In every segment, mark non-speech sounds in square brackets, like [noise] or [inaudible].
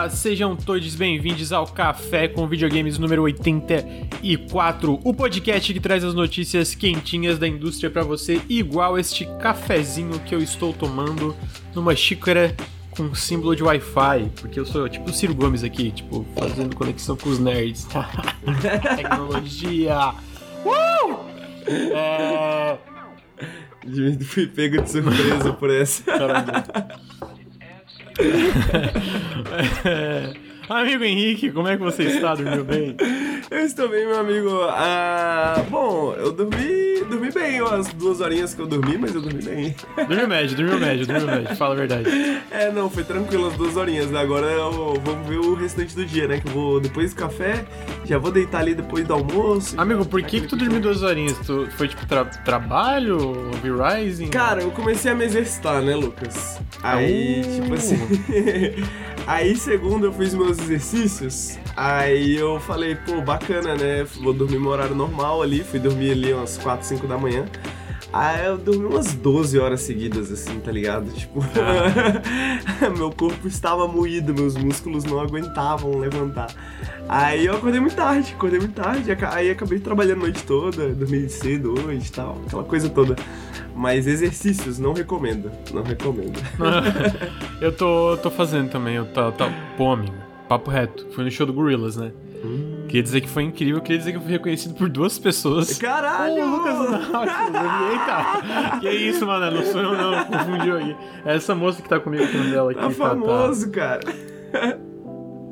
galera, sejam todos bem-vindos ao Café com Videogames número 84, o podcast que traz as notícias quentinhas da indústria para você, igual este cafezinho que eu estou tomando numa xícara com símbolo de Wi-Fi, porque eu sou tipo o Ciro Gomes aqui, tipo, fazendo conexão com os nerds. [laughs] Tecnologia! Uh! É... [laughs] Fui pego de surpresa por essa. Caramba. [laughs] Amigo Henrique, como é que você está? Dormiu bem? Eu estou bem, meu amigo. Ah, bom, eu dormi, dormi bem, umas duas horinhas que eu dormi, mas eu dormi bem. Dormiu médio, dormiu médio, dormiu médio, fala a verdade. [laughs] É, não, foi tranquilo as duas horinhas. Né? Agora eu, vamos ver o restante do dia, né? Que eu vou, depois do café, já vou deitar ali depois do almoço. Amigo, por que, que tu dormiu duas horinhas? Tu, foi tipo tra trabalho, V-Rising? Cara, eu comecei a me exercitar, né, Lucas? Aí, uh. tipo assim. [laughs] aí, segundo, eu fiz meus exercícios. Aí eu falei, pô, bacana, né? Vou dormir no horário normal ali. Fui dormir ali umas 4, 5 da manhã. Aí eu dormi umas 12 horas seguidas, assim, tá ligado? Tipo, ah. [laughs] meu corpo estava moído, meus músculos não aguentavam levantar. Aí eu acordei muito tarde, acordei muito tarde, aí acabei trabalhando a noite toda, dormi cedo hoje e tal, aquela coisa toda. Mas exercícios, não recomendo, não recomendo. [laughs] eu tô, tô fazendo também, eu tô, tô, pô, amigo, papo reto, fui no show do Gorillaz, né? Hum. Queria dizer que foi incrível, queria dizer que eu fui reconhecido por duas pessoas. Caralho! O Lucas [laughs] Eita! Que isso, mano, não sou eu não, confundiu aí. É essa moça que tá comigo com dela aqui. Tá famoso, tá, tá. cara.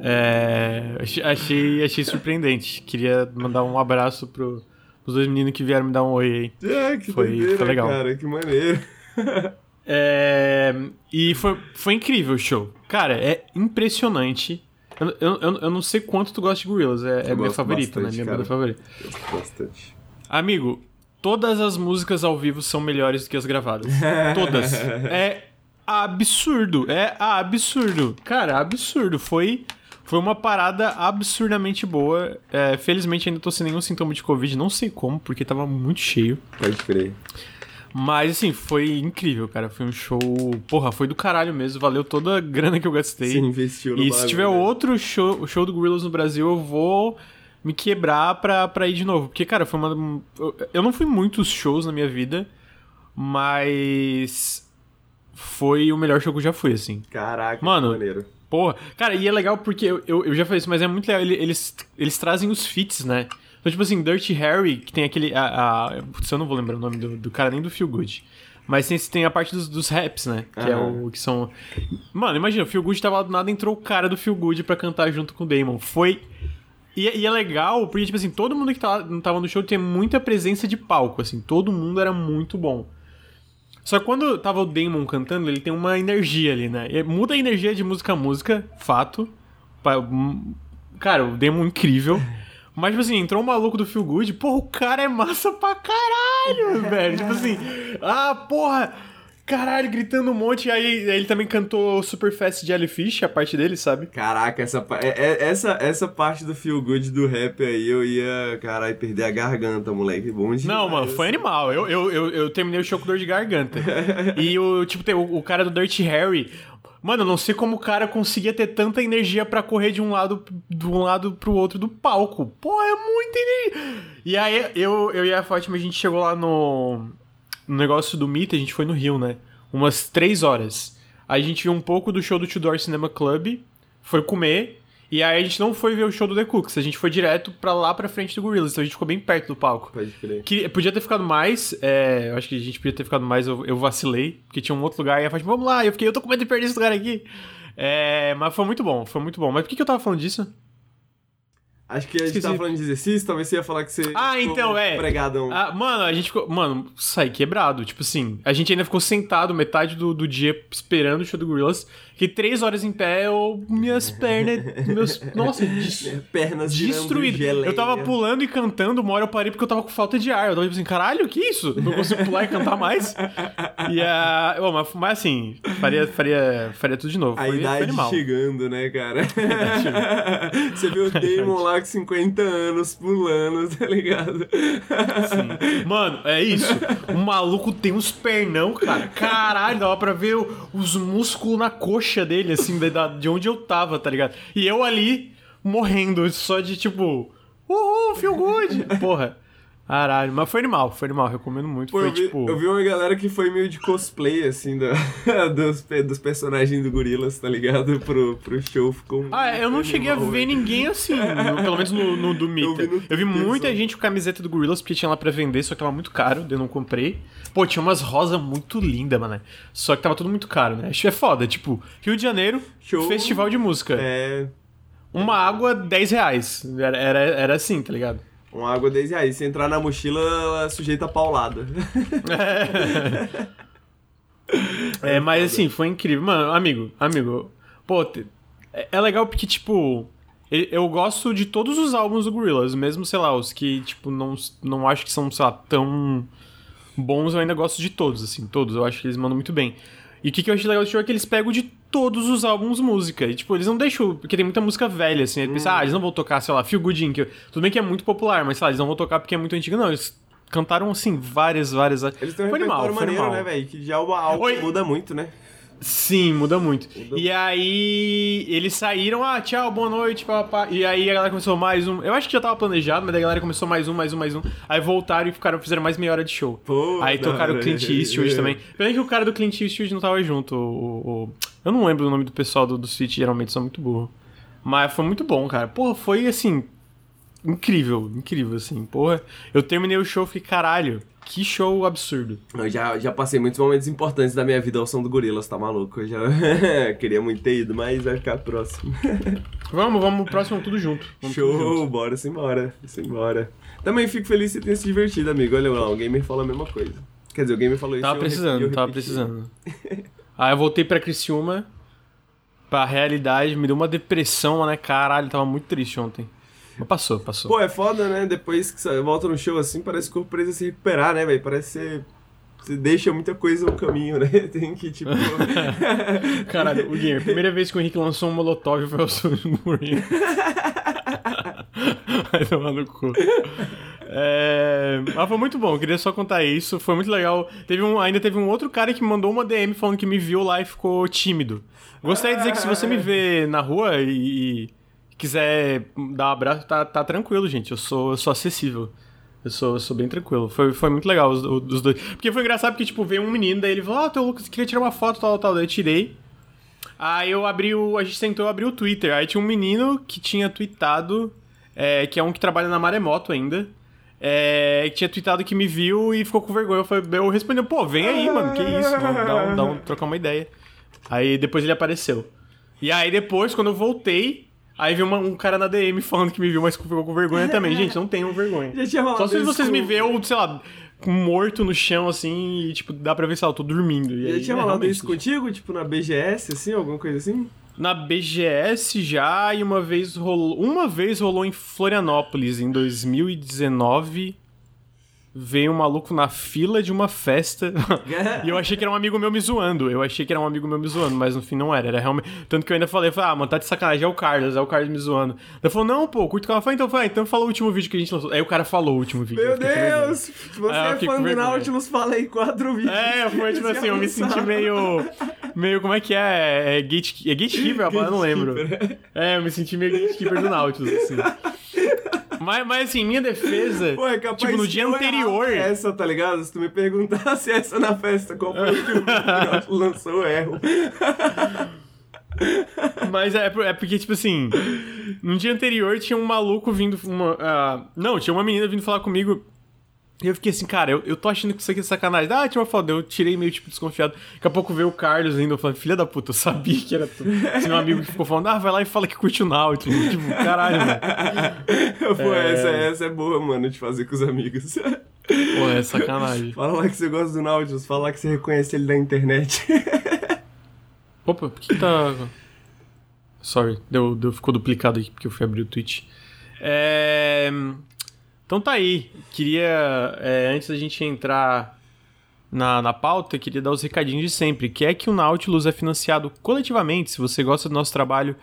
É, achei, achei surpreendente. Queria mandar um abraço pro, pros dois meninos que vieram me dar um oi aí. É, que foi, doideira, foi legal. cara, que maneiro. É, e foi, foi incrível o show. Cara, é impressionante eu, eu, eu, não sei quanto tu gosta de Gorillaz, é, é minha favorita, né? Minha banda favorita. Gosto bastante. Amigo, todas as músicas ao vivo são melhores do que as gravadas. [laughs] todas. É absurdo, é absurdo. Cara, absurdo. Foi foi uma parada absurdamente boa. É, felizmente ainda tô sem nenhum sintoma de Covid, não sei como, porque tava muito cheio. Pode crer. Mas, assim, foi incrível, cara. Foi um show. Porra, foi do caralho mesmo. Valeu toda a grana que eu gastei. Você investiu no E se tiver né? outro show, show do Gorillaz no Brasil, eu vou me quebrar pra, pra ir de novo. Porque, cara, foi uma. Eu não fui muitos shows na minha vida, mas. Foi o melhor show que eu já fui, assim. Caraca, Mano, que maneiro. Porra, cara, e é legal porque eu, eu, eu já falei isso, mas é muito legal. Eles, eles trazem os fits, né? Então, tipo assim, Dirty Harry, que tem aquele. A, a, putz, eu não vou lembrar o nome do, do cara nem do Feel Good. Mas tem, tem a parte dos, dos raps, né? Que é o que são. Mano, imagina, o Feel Good tava lá do nada, entrou o cara do Feel Good pra cantar junto com o Damon. Foi. E, e, é legal, porque, tipo assim, todo mundo que tava, tava no show tinha muita presença de palco, assim, todo mundo era muito bom. Só que quando tava o Damon cantando, ele tem uma energia ali, né? E muda a energia de música a música, fato. Cara, o Damon é incrível. [laughs] Mas, tipo assim, entrou um maluco do Feel Good, porra, o cara é massa pra caralho, [laughs] velho. Tipo assim, ah, porra, caralho, gritando um monte. E aí ele também cantou Super Fast Jellyfish, a parte dele, sabe? Caraca, essa, é, é, essa, essa parte do Feel Good do rap aí, eu ia, caralho, perder a garganta, moleque. Bom demais. Não, mano, foi animal. Eu, eu, eu, eu terminei o show com dor de garganta. [laughs] e o, tipo, o, o cara do Dirty Harry, Mano, eu não sei como o cara conseguia ter tanta energia para correr de um lado de um lado pro outro do palco. Pô, é muita energia. E aí eu, eu e a Fátima, a gente chegou lá no, no negócio do Meet, a gente foi no Rio, né? Umas três horas. Aí a gente viu um pouco do show do Tudor Cinema Club, foi comer, e aí a gente não foi ver o show do The Cooks, a gente foi direto pra lá pra frente do Gorillaz, então a gente ficou bem perto do palco. Pode crer. Que, podia ter ficado mais, é, eu acho que a gente podia ter ficado mais, eu, eu vacilei, porque tinha um outro lugar, e a Fátima, vamos lá, eu fiquei, eu tô com medo de perder esse lugar aqui. É, mas foi muito bom, foi muito bom. Mas por que, que eu tava falando disso? Acho que a gente Esqueci. tava falando de exercício, talvez você ia falar que você. Ah, então, é. Pregadão. Ah, mano, a gente ficou. Mano, saí quebrado. Tipo assim, a gente ainda ficou sentado metade do, do dia esperando o show do Gorillaz. Que três horas em pé, eu, minhas pernas. meus, nossa, des, [laughs] pernas destruídas. Eu tava pulando e cantando, uma hora eu parei porque eu tava com falta de ar. Eu tava tipo assim, caralho, que isso? Não consigo pular e cantar mais. E a. Uh, mas, mas assim, faria, faria, faria tudo de novo. A foi, idade foi chegando, né, cara? [laughs] você viu o Damon lá Tupac 50 anos pulando, tá ligado? Sim. Mano, é isso. O maluco tem uns pernão, cara. Caralho, dava pra ver os músculos na coxa dele, assim, de onde eu tava, tá ligado? E eu ali morrendo, só de tipo. Uhul, feel good! Porra. Caralho, mas foi animal, foi animal, recomendo muito. Pô, foi eu, vi, tipo. eu vi uma galera que foi meio de cosplay, assim, do, [laughs] dos, dos personagens do Gorilas, tá ligado? Pro, pro show. Ficou ah, eu não cheguei a ver ninguém assim, no, pelo menos no, no do Mita. Eu vi, eu vi muita gente com camiseta do Gorilas porque tinha lá pra vender, só que tava muito caro, eu não comprei. Pô, tinha umas rosas muito lindas, mano. Só que tava tudo muito caro, né? Acho que é foda, tipo, Rio de Janeiro, show, festival de música. É. Uma água, 10 reais. Era, era, era assim, tá ligado? Uma água 10 reais. Se entrar na mochila, ela sujeita a paulada. É. [laughs] é, mas assim, foi incrível. Mano, amigo, amigo, pô, é, é legal porque, tipo, eu gosto de todos os álbuns do Gorillaz, mesmo, sei lá, os que, tipo, não, não acho que são, sei lá, tão bons, eu ainda gosto de todos, assim, todos. Eu acho que eles mandam muito bem. E o que, que eu achei legal do show é que eles pegam de todos os álbuns música. E, tipo, eles não deixam. Porque tem muita música velha, assim. Eles hum. pensam, ah, eles não vão tocar, sei lá, Feel Good Inc. Tudo bem que é muito popular, mas sei lá, eles não vão tocar porque é muito antigo. Não, eles cantaram, assim, várias, várias. Eles têm um foi animal, maneiro, animal. né, velho? Que já o álbum Oi. muda muito, né? Sim, muda muito. E aí eles saíram, ah, tchau, boa noite, papá. E aí a galera começou mais um. Eu acho que já tava planejado, mas a galera começou mais um, mais um, mais um. Aí voltaram e ficaram, fizeram mais meia hora de show. Pô, aí tocaram o Clint Eastwood também. [laughs] Pena que o cara do Clint Eastwood não tava junto. O, o, eu não lembro o nome do pessoal do, do Switch, geralmente são muito burro. Mas foi muito bom, cara. Porra, foi assim. Incrível, incrível, assim. Porra, eu terminei o show e fiquei, caralho que show absurdo. Eu já, já passei muitos momentos importantes da minha vida ao som do Gorilas, tá maluco? Eu já [laughs] queria muito ter ido, mas vai ficar próximo. [laughs] vamos, vamos, próximo tudo junto. Vamos show, tudo junto. bora simbora, simbora. Também fico feliz que você tenha se divertido, amigo. Olha lá, o gamer falou a mesma coisa. Quer dizer, o gamer falou isso Tava precisando, eu tava precisando. [laughs] Aí eu voltei pra Criciúma, pra realidade, me deu uma depressão, né? Caralho, tava muito triste ontem. Mas passou, passou. Pô, é foda, né? Depois que você volta no show assim, parece que o corpo precisa se recuperar, né, velho? Parece ser. Você deixa muita coisa no caminho, né? [laughs] Tem que, tipo. [laughs] Caralho, o Gamer, primeira vez que o Henrique lançou um Molotov foi o Sonic Mourinho. Vai tomar no cu. É... Mas foi muito bom, queria só contar isso. Foi muito legal. Teve um, ainda teve um outro cara que mandou uma DM falando que me viu lá e ficou tímido. Gostaria de dizer que se você me vê na rua e, quiser dar um abraço, tá, tá tranquilo, gente. Eu sou, eu sou acessível. Eu sou, eu sou bem tranquilo. Foi, foi muito legal os, os dois. Porque foi engraçado porque, tipo, veio um menino, daí ele falou, ah, teu Lucas, queria tirar uma foto, tal, tal. Daí eu tirei. Aí eu abri o. A gente tentou abrir o Twitter. Aí tinha um menino que tinha tweetado, é, que é um que trabalha na Maremoto ainda. É, que tinha tweetado que me viu e ficou com vergonha. Eu, falei, eu respondi, pô, vem aí, mano, que isso, mano, dá um, dá um, trocar uma ideia. Aí depois ele apareceu. E aí depois, quando eu voltei, Aí veio uma, um cara na DM falando que me viu, mas ficou com vergonha [laughs] também. Gente, não tenham vergonha. Já tinha Só se vocês me verem, sei lá, morto no chão, assim, e, tipo, dá pra ver se eu tô dormindo. E já aí, tinha é, rolado isso contigo? Tipo, na BGS, assim, alguma coisa assim? Na BGS já, e uma vez rolou. Uma vez rolou em Florianópolis, em 2019 veio um maluco na fila de uma festa [laughs] e eu achei que era um amigo meu me zoando. Eu achei que era um amigo meu me zoando, mas no fim não era. Era realmente. Tanto que eu ainda falei, falei ah, mano, tá de sacanagem, é o Carlos, é o Carlos me zoando. Ele falou, não, pô, curto que ela falou, então falei, então fala o último vídeo que a gente lançou. Aí o cara falou o último vídeo. Meu Deus! Você é fã do Nautilus, fala aí quatro vídeos. É, foi tipo assim, eu me senti meio. Meio, como é que é? É, gate, é gatekeeper? Eu não lembro. É, eu me senti meio gatekeeper do Nautilus, assim. [laughs] Mas, mas assim, minha defesa. Pô, é capaz tipo, no dia anterior. Essa, tá ligado? Se tu me perguntasse essa na festa, qual foi o filme que [laughs] lançou, erro. Mas é, é, porque, tipo assim, no dia anterior tinha um maluco vindo. Uma, uh, não, tinha uma menina vindo falar comigo e eu fiquei assim, cara, eu, eu tô achando que isso aqui é sacanagem. Ah, tinha uma foto, eu tirei meio tipo desconfiado. Daqui a pouco veio o Carlos ainda, falei, filha da puta, eu sabia que era tu. Esse meu amigo que ficou falando, ah, vai lá e fala que curte o Nautilus. Tipo, caralho, velho. [laughs] Pô, é... essa, essa é boa, mano, de fazer com os amigos. Pô, é sacanagem. Fala lá que você gosta do Nautilus, fala lá que você reconhece ele na internet. [laughs] Opa, por que tá. Sorry, deu, deu, ficou duplicado aqui porque eu fui abrir o Twitch. É. Então tá aí. Queria, é, antes da gente entrar na, na pauta, queria dar os recadinhos de sempre, que é que o Nautilus é financiado coletivamente. Se você gosta do nosso trabalho,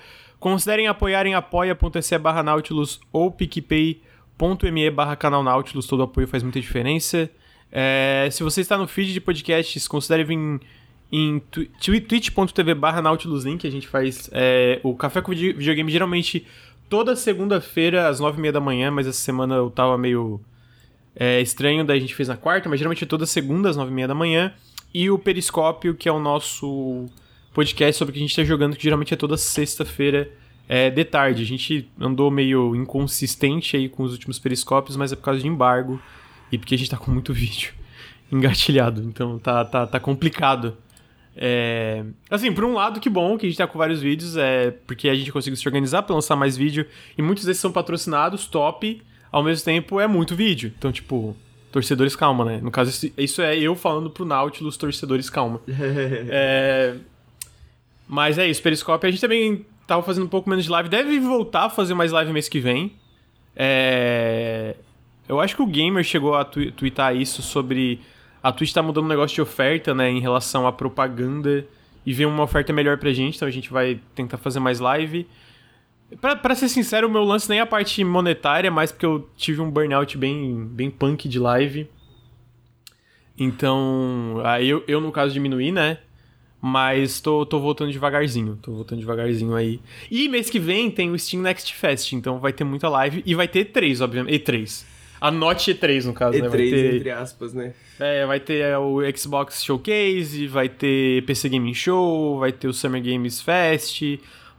Considerem apoiar em apoia.se barra Nautilus ou picpay.me barra canal Nautilus. Todo apoio faz muita diferença. É, se você está no feed de podcasts, considere vir em twitch.tv barra Nautilus Link. A gente faz é, o Café com Videogame geralmente toda segunda-feira às nove e meia da manhã, mas essa semana eu tava meio é, estranho, daí a gente fez na quarta, mas geralmente é toda segunda às nove e meia da manhã. E o Periscópio, que é o nosso podcast sobre o que a gente tá jogando, que geralmente é toda sexta-feira é, de tarde. A gente andou meio inconsistente aí com os últimos periscópios, mas é por causa de embargo e porque a gente tá com muito [laughs] vídeo engatilhado, então tá, tá, tá complicado. É... Assim, por um lado, que bom que a gente tá com vários vídeos, é porque a gente conseguiu se organizar para lançar mais vídeo, e muitos desses são patrocinados, top, ao mesmo tempo é muito vídeo. Então, tipo, torcedores, calma, né? No caso, isso é eu falando pro Nautilus, torcedores, calma. [laughs] é... Mas é isso, Periscope. A gente também tava fazendo um pouco menos de live. Deve voltar a fazer mais live mês que vem. É... Eu acho que o Gamer chegou a twittar isso sobre. A Twitch tá mudando um negócio de oferta, né? Em relação à propaganda. E ver uma oferta melhor pra gente. Então a gente vai tentar fazer mais live. Pra, pra ser sincero, o meu lance nem é a parte monetária, mas porque eu tive um burnout bem, bem punk de live. Então, aí eu, eu no caso diminuí, né? Mas tô, tô voltando devagarzinho. Tô voltando devagarzinho aí. E mês que vem tem o Steam Next Fest, então vai ter muita live. E vai ter E3, obviamente. E3. Anote E3, no caso, E3, né? Vai ter, entre aspas, né? é, vai ter é, o Xbox Showcase, vai ter PC Gaming Show, vai ter o Summer Games Fest,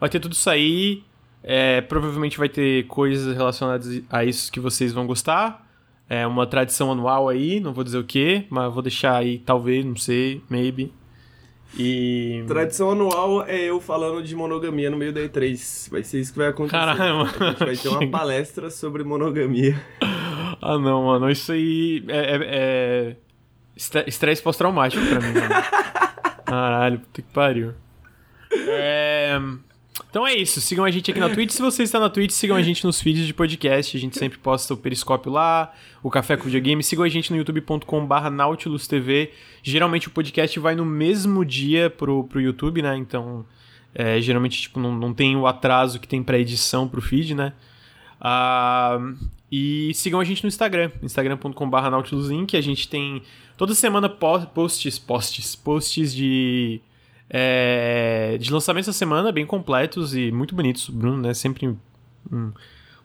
vai ter tudo isso aí. É, provavelmente vai ter coisas relacionadas a isso que vocês vão gostar. É uma tradição anual aí, não vou dizer o que, mas vou deixar aí, talvez, não sei, maybe. E. Tradição anual é eu falando de monogamia no meio da E3. Vai ser isso que vai acontecer. Mano. A gente vai ter uma [laughs] palestra sobre monogamia. Ah, não, mano. Isso aí é. é, é... estre- Estresse pós-traumático pra mim, mano. [laughs] Caralho, puta que pariu. É... Então é isso. Sigam a gente aqui na Twitch. Se você está na Twitch, sigam a gente nos feeds de podcast. A gente sempre posta o Periscópio lá, o Café com Videogame. Sigam a gente no youtube.com/barra Nautilus TV. Geralmente o podcast vai no mesmo dia pro, pro YouTube, né? Então, é, geralmente, tipo, não, não tem o atraso que tem pra edição pro feed, né? Ah, e sigam a gente no Instagram, instagram.com.br nautiluslink. A gente tem toda semana po- posts, posts, posts de, é, de lançamentos da semana, bem completos e muito bonitos. Bruno, né? Sempre um,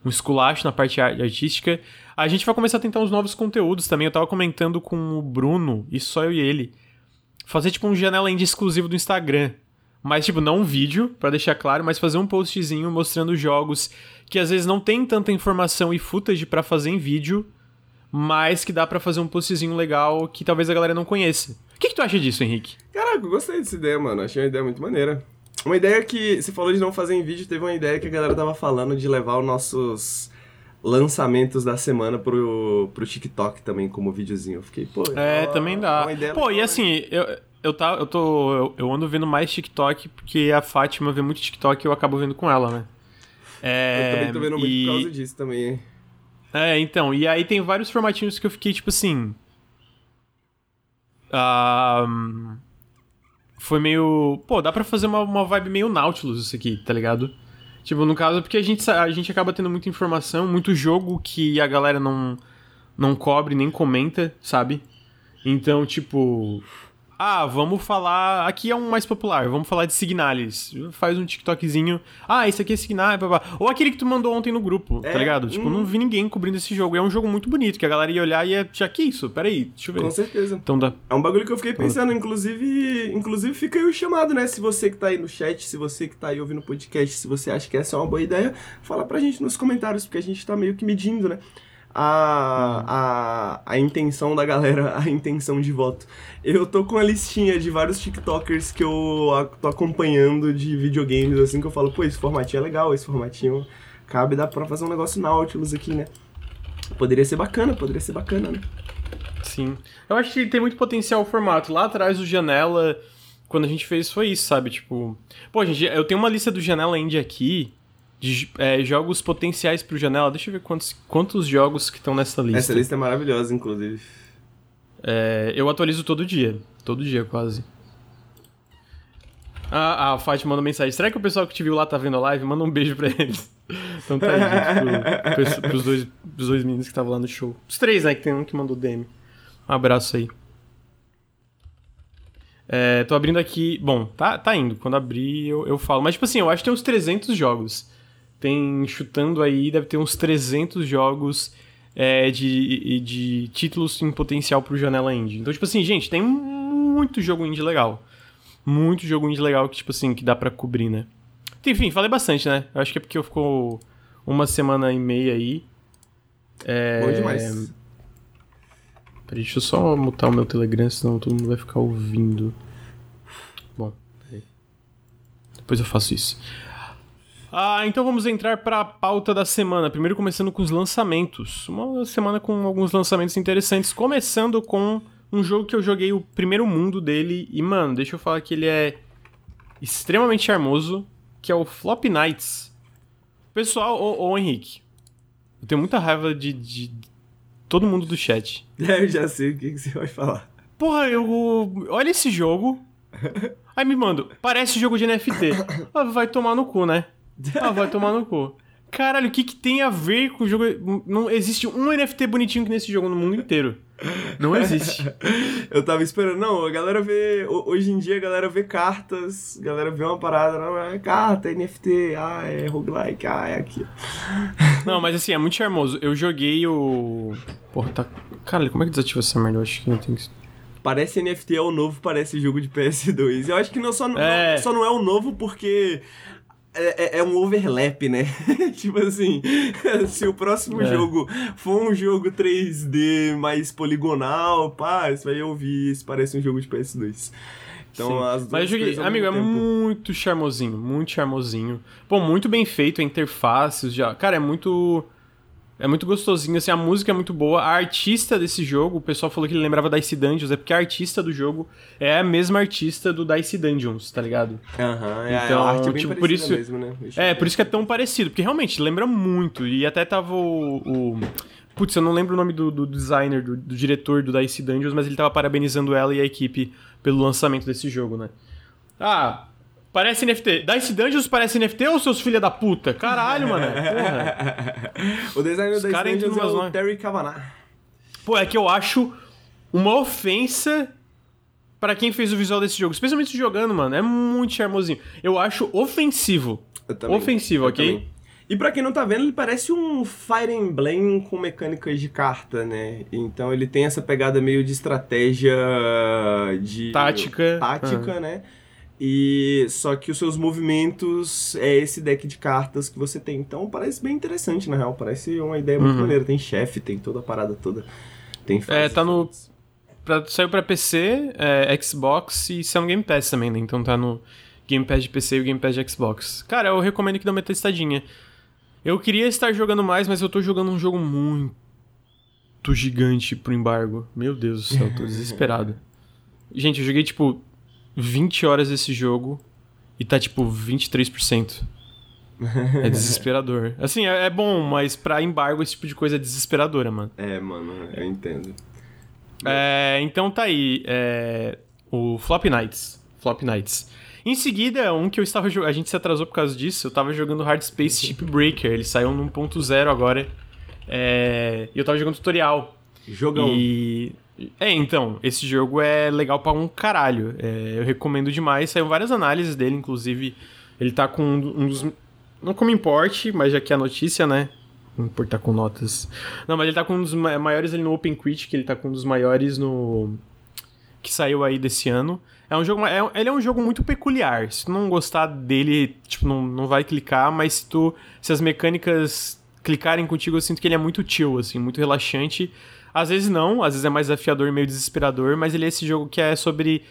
um esculacho na parte ar- artística. A gente vai começar a tentar uns novos conteúdos também. Eu tava comentando com o Bruno, e só eu e ele, fazer tipo um janela indie exclusivo do Instagram. Mas, tipo, não um vídeo, pra deixar claro, mas fazer um postzinho mostrando jogos que às vezes não tem tanta informação e footage pra fazer em vídeo, mas que dá pra fazer um postzinho legal que talvez a galera não conheça. O que, que tu acha disso, Henrique? Caraca, eu gostei dessa ideia, mano. Achei uma ideia muito maneira. Uma ideia que, você falou de não fazer em vídeo, teve uma ideia que a galera tava falando de levar os nossos lançamentos da semana pro, pro TikTok também como videozinho. Eu fiquei, pô... É, uma- também dá. Pô, e assim, eu, eu, tá, eu tô. Eu, eu ando vendo mais TikTok porque a Fátima vê muito TikTok e eu acabo vendo com ela, né? É, Eu também tô vendo muito e- por causa disso também? É, então, e aí tem vários formatinhos que eu fiquei tipo assim. ah, foi meio. Pô, dá pra fazer uma, uma vibe meio Nautilus isso aqui, tá ligado? Tipo, no caso, porque a gente, a gente acaba tendo muita informação, muito jogo que a galera não, não cobre nem comenta, sabe? Então, tipo. Ah, vamos falar. Aqui é um mais popular, vamos falar de Signalis. Faz um TikTokzinho. Ah, esse aqui é Signalis, blá, blá. Ou aquele que tu mandou ontem no grupo, tá É, ligado? Tipo, hum. não vi ninguém cobrindo esse jogo. É um jogo muito bonito, que a galera ia olhar e ia. Já que isso? Peraí, deixa eu ver. Com certeza. Então dá. É um bagulho que eu fiquei pensando, inclusive, inclusive fica aí o chamado, né? Se você que tá aí no chat, se você que tá aí ouvindo o podcast, se você acha que essa é uma boa ideia, fala pra gente nos comentários, porque a gente tá meio que medindo, né? A, a, a intenção da galera, [laughs] a intenção de voto. Eu tô com a listinha de vários TikTokers que eu a- tô acompanhando de videogames, assim, que eu falo, pô, esse formatinho é legal, esse formatinho cabe, dá pra fazer um negócio Nautilus aqui, né? Poderia ser bacana, poderia ser bacana, né? Sim. Eu acho que tem muito potencial o formato. Lá atrás do Janela, quando a gente fez, foi isso, sabe? Tipo. Pô, gente, eu tenho uma lista do Janela Indie aqui. De é, jogos potenciais pro Janela. Deixa eu ver quantos, quantos jogos que estão nessa lista. Essa lista é maravilhosa, inclusive. É, eu atualizo todo dia. Todo dia, quase. Ah, a Fátima mandou mensagem. Será que o pessoal que te viu lá tá vendo a live? Manda um beijo pra eles. [laughs] Então tá aí, gente, pro, pro, pros, dois, pros dois meninos que estavam lá no show. Os três, né? Que tem um que mandou DM. Um abraço aí. É, tô abrindo aqui. Bom, tá, tá indo. Quando abrir, eu, eu falo. Mas, tipo assim, eu acho que tem uns 300 jogos. Tem, chutando aí, deve ter uns 300 jogos é, de, de títulos em potencial pro Janela Indie. Então, tipo assim, gente, tem muito jogo indie legal. Muito jogo indie legal que, tipo assim, que dá pra cobrir, né? Enfim, falei bastante, né? Eu acho que é porque eu ficou uma semana e meia aí. É... Bom demais. Peraí, deixa eu só mutar o meu Telegram, senão todo mundo vai ficar ouvindo. Bom, peraí. Depois eu faço isso. Ah, então vamos entrar para a pauta da semana. Primeiro começando com os lançamentos. Uma semana com alguns lançamentos interessantes. Começando com um jogo que eu joguei o primeiro mundo dele. E, mano, deixa eu falar que ele é extremamente charmoso. Que é o Flop Nights. Pessoal, ô, ô Henrique. Eu tenho muita raiva de, de todo mundo do chat. É, [laughs] eu já sei o que, que você vai falar. Porra, eu. Olha esse jogo. [laughs] Aí me manda, parece jogo de NFT. Ah, vai tomar no cu, né? Ah, vai tomar no cu. Caralho, o que, que tem a ver com o jogo? Não existe um NFT bonitinho que nesse jogo no mundo inteiro. Não existe. [laughs] Eu tava esperando. Não, a galera vê. Hoje em dia a galera vê cartas, a galera vê uma parada, não, é carta, é NFT, ah, é roguelike, ah, é aqui. Não, mas assim, é muito charmoso. Eu joguei o. Porra, tá. Caralho, como é que desativa essa merda? Eu acho que não tem que. Parece NFT é o novo, parece jogo de PS2. Eu acho que não, só, é... não, só não é o novo porque é, é, é, um overlap, né? [laughs] tipo assim, [laughs] se o próximo é. jogo for um jogo 3D mais poligonal, pá, você vai ouvir isso parece um jogo de PS2. Então, Sim. as duas Mas eu joguei, amigo, é tempo. muito charmosinho, muito charmosinho. Pô, muito bem feito a interface, já. Cara, é muito é muito gostosinho, assim, a música é muito boa. A artista desse jogo, o pessoal falou que ele lembrava Dice Dungeons, é porque a artista do jogo é a mesma artista do Dice Dungeons, tá ligado? Aham, uhum, é, então, a arte é tipo, por isso, mesmo, né? É, por isso que é tão parecido, porque realmente lembra muito. E até tava o. o putz, eu não lembro o nome do, do designer, do, do, diretor do Dice Dungeons, mas ele tava parabenizando ela e a equipe pelo lançamento desse jogo, né? Ah, Parece NFT. Dice Dungeons parece NFT ou seus filha da puta? Caralho, mano. [laughs] O designer da Dice Dungeons é o Terry Kavanagh. Pô, é que eu acho uma ofensa para quem fez o visual desse jogo. Especialmente jogando, mano. É muito charmosinho. Eu acho ofensivo. Eu também. Ofensivo, eu ok? Também. E pra quem não tá vendo, ele parece um Fire Emblem com mecânicas de carta, né? Então ele tem essa pegada meio de estratégia de... Tática. Tática, né? E só que os seus movimentos é esse deck de cartas que você tem. Então parece bem interessante, na real. Parece uma ideia muito uhum. maneira. Tem chefe, tem toda a parada toda. Tem É, tá no. Pra, saiu pra PC, é, Xbox e saiu no Game Pass também, né? Então tá no Game Pass de PC e o Game Pass de Xbox. Cara, eu recomendo que dê uma testadinha. Eu queria estar jogando mais, mas eu tô jogando um jogo muito gigante pro embargo. Meu Deus do céu, tô [laughs] desesperado. Gente, eu joguei tipo 20 horas esse jogo e tá tipo 23%. É [laughs] desesperador. Assim, é, é, bom, mas pra embargo esse tipo de coisa é desesperadora, mano. É, mano, eu entendo. É, então tá aí. É, o Flop Nights. Flop Nights. Em seguida, um que eu estava jogando. A gente se atrasou por causa disso. Eu tava jogando Hard Space Shipbreaker. [laughs] Ele saiu no 1.0 agora. É, e eu tava jogando tutorial. Jogão. E é, então, esse jogo é legal pra um caralho. É, eu recomendo demais. Saiu várias análises dele, inclusive. Ele tá com um dos. Não como importe, mas já que é a notícia, né? Não importa com notas. Não, mas ele tá com um dos maiores ali no Open Critic, ele tá com um dos maiores no. Que saiu aí desse ano. É um jogo. É, ele é um jogo muito peculiar. Se tu não gostar dele, tipo, não, não vai clicar, mas se tu. Se as mecânicas clicarem contigo, eu sinto que ele é muito chill, assim, muito relaxante. Às vezes não, às vezes é mais desafiador e meio desesperador, mas ele é esse jogo que é sobre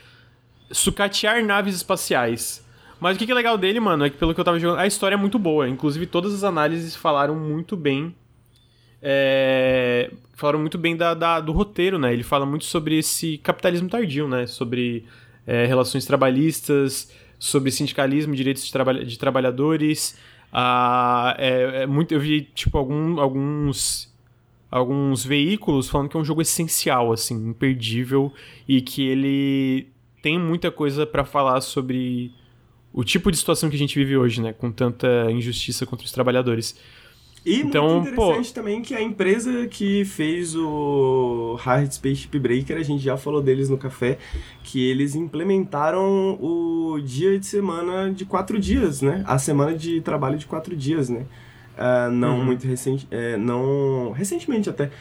sucatear naves espaciais. Mas o que é legal dele, mano, é que pelo que eu tava jogando, a história é muito boa. Inclusive, todas as análises falaram muito bem. É, falaram muito bem da, da, do roteiro, né? Ele fala muito sobre esse capitalismo tardio, né? Sobre é, relações trabalhistas, sobre sindicalismo, direitos de, traba de trabalhadores. Ah, é, é, muito, eu vi, tipo, algum, alguns alguns veículos falando que é um jogo essencial, assim, imperdível e que ele tem muita coisa para falar sobre o tipo de situação que a gente vive hoje, né? Com tanta injustiça contra os trabalhadores. E então, muito interessante pô, também que a empresa que fez o Hard Spaceship Breaker, a gente já falou deles no café, que eles implementaram o dia de semana de quatro dias, né? A semana de trabalho de quatro dias, né? Uh, não uhum. muito recente, é, não recentemente até.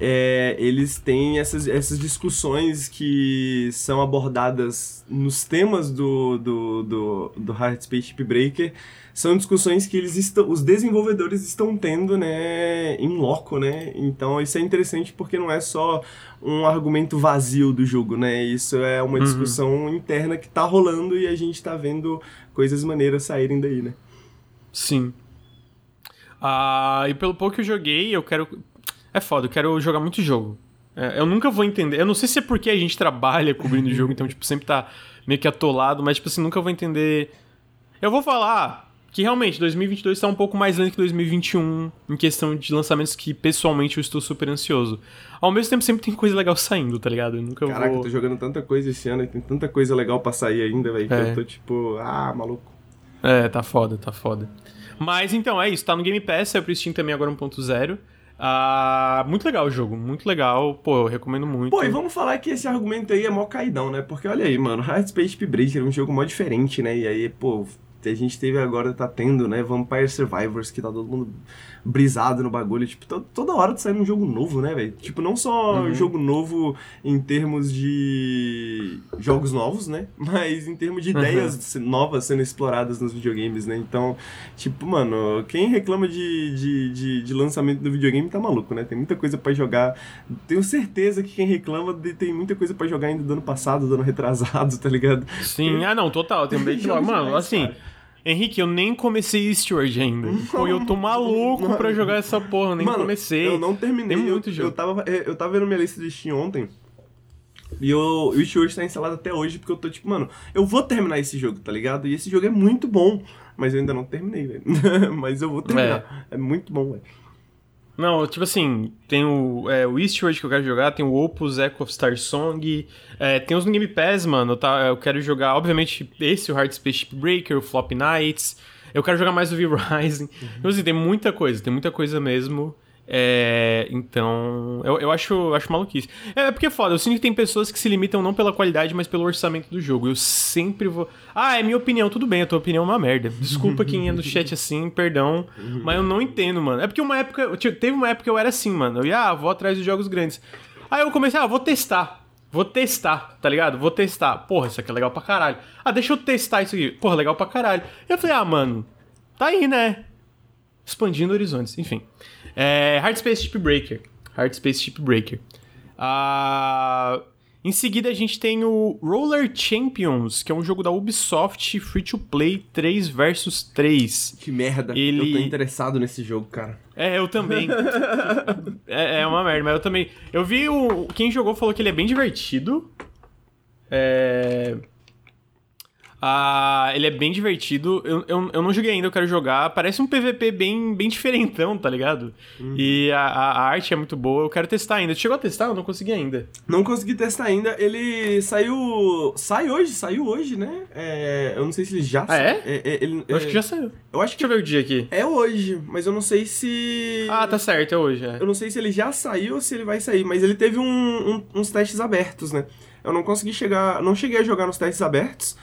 É, eles têm essas, essas discussões que são abordadas nos temas do, do, do, do Hard Spaceship Breaker são discussões que eles estão, os desenvolvedores estão tendo, né, em loco, né? Então isso é interessante porque não é só um argumento vazio do jogo, né? Isso é uma uhum. discussão interna que tá rolando e a gente tá vendo coisas maneiras saírem daí, né? Sim. Ah, e pelo pouco que eu joguei, eu quero. É foda, eu quero jogar muito jogo. É, eu nunca vou entender. Eu não sei se é porque a gente trabalha cobrindo o jogo, então, tipo, sempre tá meio que atolado, mas, tipo assim, nunca vou entender. Eu vou falar, que realmente 2022 está um pouco mais lento que 2021 em questão de lançamentos que pessoalmente eu estou super ansioso. Ao mesmo tempo sempre tem coisa legal saindo, tá ligado? Eu nunca Caraca, vou... eu tô jogando tanta coisa esse ano e tem tanta coisa legal pra sair ainda, velho, que é. eu tô tipo, ah, maluco. É, tá foda, tá foda. Mas então, é isso, tá no Game Pass, é pro Steam também agora 1.0. Ah, muito legal o jogo, muito legal. Pô, eu recomendo muito. Pô, e vamos falar que esse argumento aí é mó caidão, né? Porque olha aí, mano, Hard Space Breaker é um jogo mó diferente, né? E aí, pô, a gente teve agora, tá tendo, né, Vampire Survivors, que tá todo mundo brisado no bagulho. Tipo, to toda hora tá saindo um jogo novo, né, velho? Tipo, não só uhum. jogo novo em termos de jogos novos, né? [laughs] Mas em termos de ideias uhum. novas sendo exploradas nos videogames, né? Então, tipo, mano, quem reclama de, de, de, de lançamento do videogame tá maluco, né? Tem muita coisa para jogar. Tenho certeza que quem reclama de, tem muita coisa para jogar ainda do ano passado, do ano retrasado, [laughs] tá ligado? Sim, ah não, total. Tem bem que [laughs] Mano, assim. Cara Henrique, eu nem comecei Steward ainda. [laughs] Pô, eu tô maluco Mano, pra jogar essa porra, nem Mano, comecei. Eu não terminei. Tem muito eu, jogo. Eu tava, eu tava vendo minha lista de Steam ontem. E o Steward tá instalado até hoje, porque eu tô tipo, mano, eu vou terminar esse jogo, tá ligado? E esse jogo é muito bom. Mas eu ainda não terminei, velho. [laughs] mas eu vou terminar. É, é muito bom, velho. Não, tipo assim, tem o, é, o Eastward que eu quero jogar, tem o Opus Echo of Star Song, é, tem os no Game Pass, mano, tá, eu quero jogar, obviamente, esse, o Hard Spaceship Breaker, o Flop Nights, eu quero jogar mais o V-Rising, uhum. então assim, tem muita coisa, tem muita coisa mesmo, é, então, eu, eu acho, acho maluquice. É, é porque é foda, eu sinto que tem pessoas que se limitam não pela qualidade, mas pelo orçamento do jogo. Eu sempre vou. Ah, é minha opinião, tudo bem, a tua opinião é uma merda. Desculpa quem é no [laughs] chat assim, perdão, mas eu não entendo, mano. É porque uma época. Teve uma época que eu era assim, mano. Eu ia, ah, vou atrás dos jogos grandes. Aí eu comecei, ah, vou testar. Vou testar, tá ligado? Vou testar. Porra, isso aqui é legal pra caralho. Ah, deixa eu testar isso aqui. Porra, legal pra caralho. Eu falei, ah, mano, tá aí, né? Expandindo horizontes, enfim. É, Hard Space Ship Breaker. Hard Space Ship Breaker. Uh, em seguida a gente tem o Roller Champions, que é um jogo da Ubisoft Free to Play 3 versus 3. Que merda. Ele... Eu tô interessado nesse jogo, cara. É, eu também. [laughs] é, é, uma merda, mas eu também. Eu vi o. Quem jogou falou que ele é bem divertido. É. Ah, ele é bem divertido. Eu, eu, eu não joguei ainda, eu quero jogar. Parece um PVP bem, bem diferentão, tá ligado? Uhum. E a, a, arte é muito boa, eu quero testar ainda. chegou a testar? Eu não consegui ainda. Não consegui testar ainda. Ele saiu. Sai hoje, saiu hoje, né? É, eu não sei se ele já ah, é? é, é ele, eu acho que já saiu. Eu acho que. Deixa eu ver o dia aqui. É hoje, mas eu não sei se. Ah, tá certo, é hoje. É. Eu não sei se ele já saiu ou se ele vai sair, mas ele teve um, um, uns testes abertos, né? Eu não consegui chegar. Não cheguei a jogar nos testes abertos.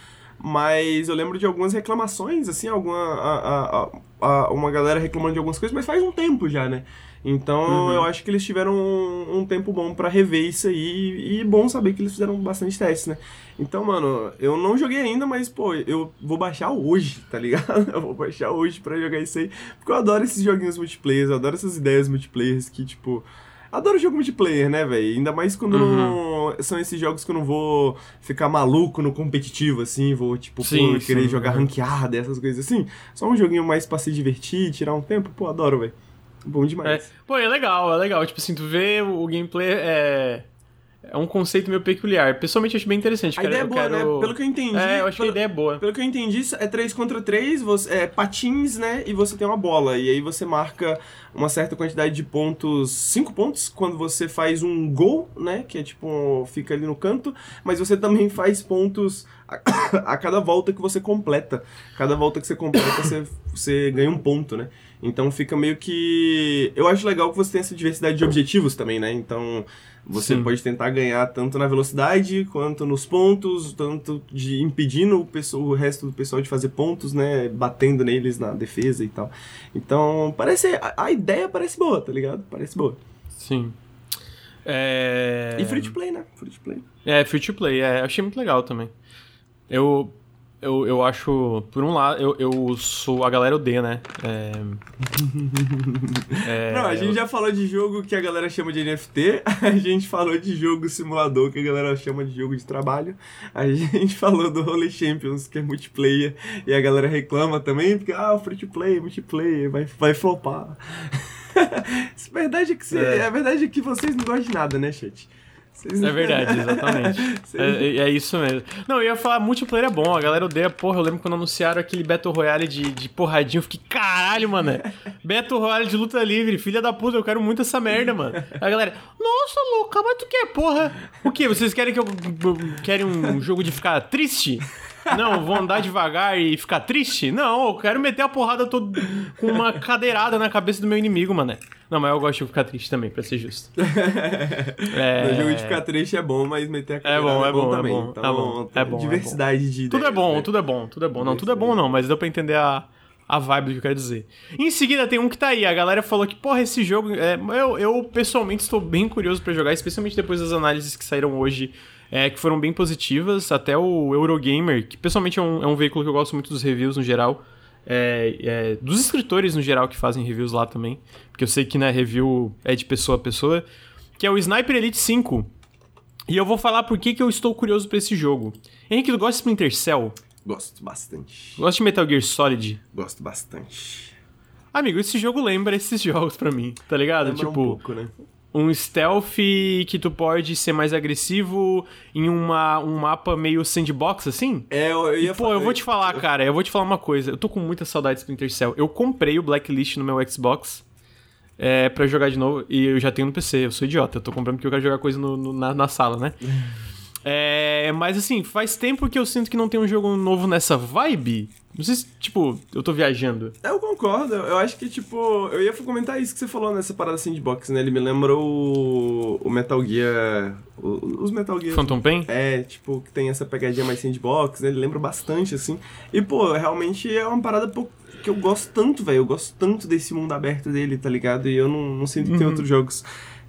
Mas eu lembro de algumas reclamações, assim, alguma. A, a, a, uma galera reclamando de algumas coisas, mas faz um tempo já, né? Então uhum. eu acho que eles tiveram um, um tempo bom para rever isso aí. E bom saber que eles fizeram bastante testes, né? Então, mano, eu não joguei ainda, mas, pô, eu vou baixar hoje, tá ligado? [laughs] Eu vou baixar hoje para jogar isso aí. Porque eu adoro esses joguinhos multiplayer, eu adoro essas ideias multiplayer que, tipo. Adoro jogo multiplayer, né, velho? Ainda mais quando uhum. não... são esses jogos que eu não vou ficar maluco no competitivo, assim, vou, tipo, sim, pô, querer sim, jogar é. ranqueada, essas coisas assim. Só um joguinho mais pra se divertir, tirar um tempo, pô, adoro, velho. Bom demais. É. Pô, é legal, é legal. Tipo assim, tu vê o gameplay é. É um conceito meio peculiar. Pessoalmente, eu acho bem interessante. A quero, ideia é boa, quero... né? Pelo que eu entendi. É, eu acho pelo, que a ideia é boa. Pelo que eu entendi, é 3 contra 3, você, é patins, né? E você tem uma bola. E aí você marca uma certa quantidade de pontos, 5 pontos, quando você faz um gol, né? Que é tipo, fica ali no canto. Mas você também faz pontos a, [coughs] a cada volta que você completa. Cada volta que você completa, você, [coughs] você ganha um ponto, né? Então fica meio que. Eu acho legal que você tem essa diversidade de objetivos também, né? Então você Sim. pode tentar ganhar tanto na velocidade quanto nos pontos, tanto de impedindo o, pessoal, o resto do pessoal de fazer pontos, né? Batendo neles na defesa e tal. Então, parece. A, a ideia parece boa, tá ligado? Parece boa. Sim. É... E free to play, né? Free to play. É, free to play, é. Achei muito legal também. Eu eu, eu acho, por um lado, eu, eu sou. A galera odeia, né? É, [laughs] é, Não, a gente já falou de jogo que a galera chama de NFT, [laughs] a gente falou de jogo simulador que a galera chama de jogo de trabalho, a gente [laughs] falou do Holy Champions, que é multiplayer, e a galera reclama também, porque, ah, free to play, multiplayer, vai, vai flopar. a verdade é que, você, é. a verdade é que vocês não gostam de nada, né, chat? É verdade, exatamente. [laughs] é, é, isso mesmo. Não, eu ia falar, multiplayer é bom, a galera odeia, porra, eu lembro quando anunciaram aquele Battle Royale de, de porradinho, eu fiquei, caralho, mano, [laughs] Battle Royale de luta livre, filha da puta, eu quero muito essa merda, mano. A galera, nossa, louca, mas tu quer, porra? O quê, vocês querem que eu, querem um jogo de ficar triste? Não, vou andar devagar e ficar triste? Não, eu quero meter a porrada todo com uma cadeirada na cabeça do meu inimigo, mano. Não, mas eu gosto de ficar triste também, pra ser justo. [laughs] é... O jogo de ficar triste é bom, mas meter a cadeirada é bom, é, é bom, também. É bom, então, é bom, é bom, diversidade é bom. de Tudo é bom, né? tudo é bom, tudo é bom. Não, tudo é bom não, mas deu pra entender a, a vibe do que eu quero dizer. Em seguida tem um que tá aí, a galera falou que, porra, esse jogo. É, eu, eu pessoalmente estou bem curioso para jogar, especialmente depois das análises que saíram hoje é, que foram bem positivas. Até o Eurogamer, que pessoalmente é um, é um veículo que eu gosto muito dos reviews no geral. É, é, dos escritores no geral que fazem reviews lá também. Porque eu sei que né, review é de pessoa a pessoa. Que é o Sniper Elite 5. E eu vou falar por que, que eu estou curioso para esse jogo. Henrique, tu gosta de Splinter Cell? Gosto bastante. Gosta de Metal Gear Solid? Gosto bastante. Amigo, esse jogo lembra esses [laughs] jogos para mim, tá ligado? Lembra tipo, um pouco, né? Um stealth que tu pode ser mais agressivo em uma, um mapa meio sandbox, assim? É, eu ia Pô, eu vou te falar, cara, eu vou te falar uma coisa. Eu tô com muita saudade de Splinter Cell. Eu comprei o Blacklist no meu Xbox é, pra jogar de novo e eu já tenho no PC. Eu sou idiota. Eu tô comprando porque eu quero jogar coisa no, no, na, na sala, né? [laughs] É, mas assim, faz tempo que eu sinto que não tem um jogo novo nessa vibe. Não sei se, tipo, eu tô viajando. Eu concordo. Eu acho que, tipo, eu ia comentar isso que você falou nessa parada sandbox, né? Ele me lembrou o, o Metal Gear. Os Metal Gear. Phantom Pain? É, tipo, que tem essa pegadinha mais sandbox, né? Ele lembra bastante, assim. E, pô, realmente é uma parada pouco que eu gosto tanto, velho. Eu gosto tanto desse mundo aberto dele, tá ligado? E eu não, não sinto que uhum. tem outros jogos.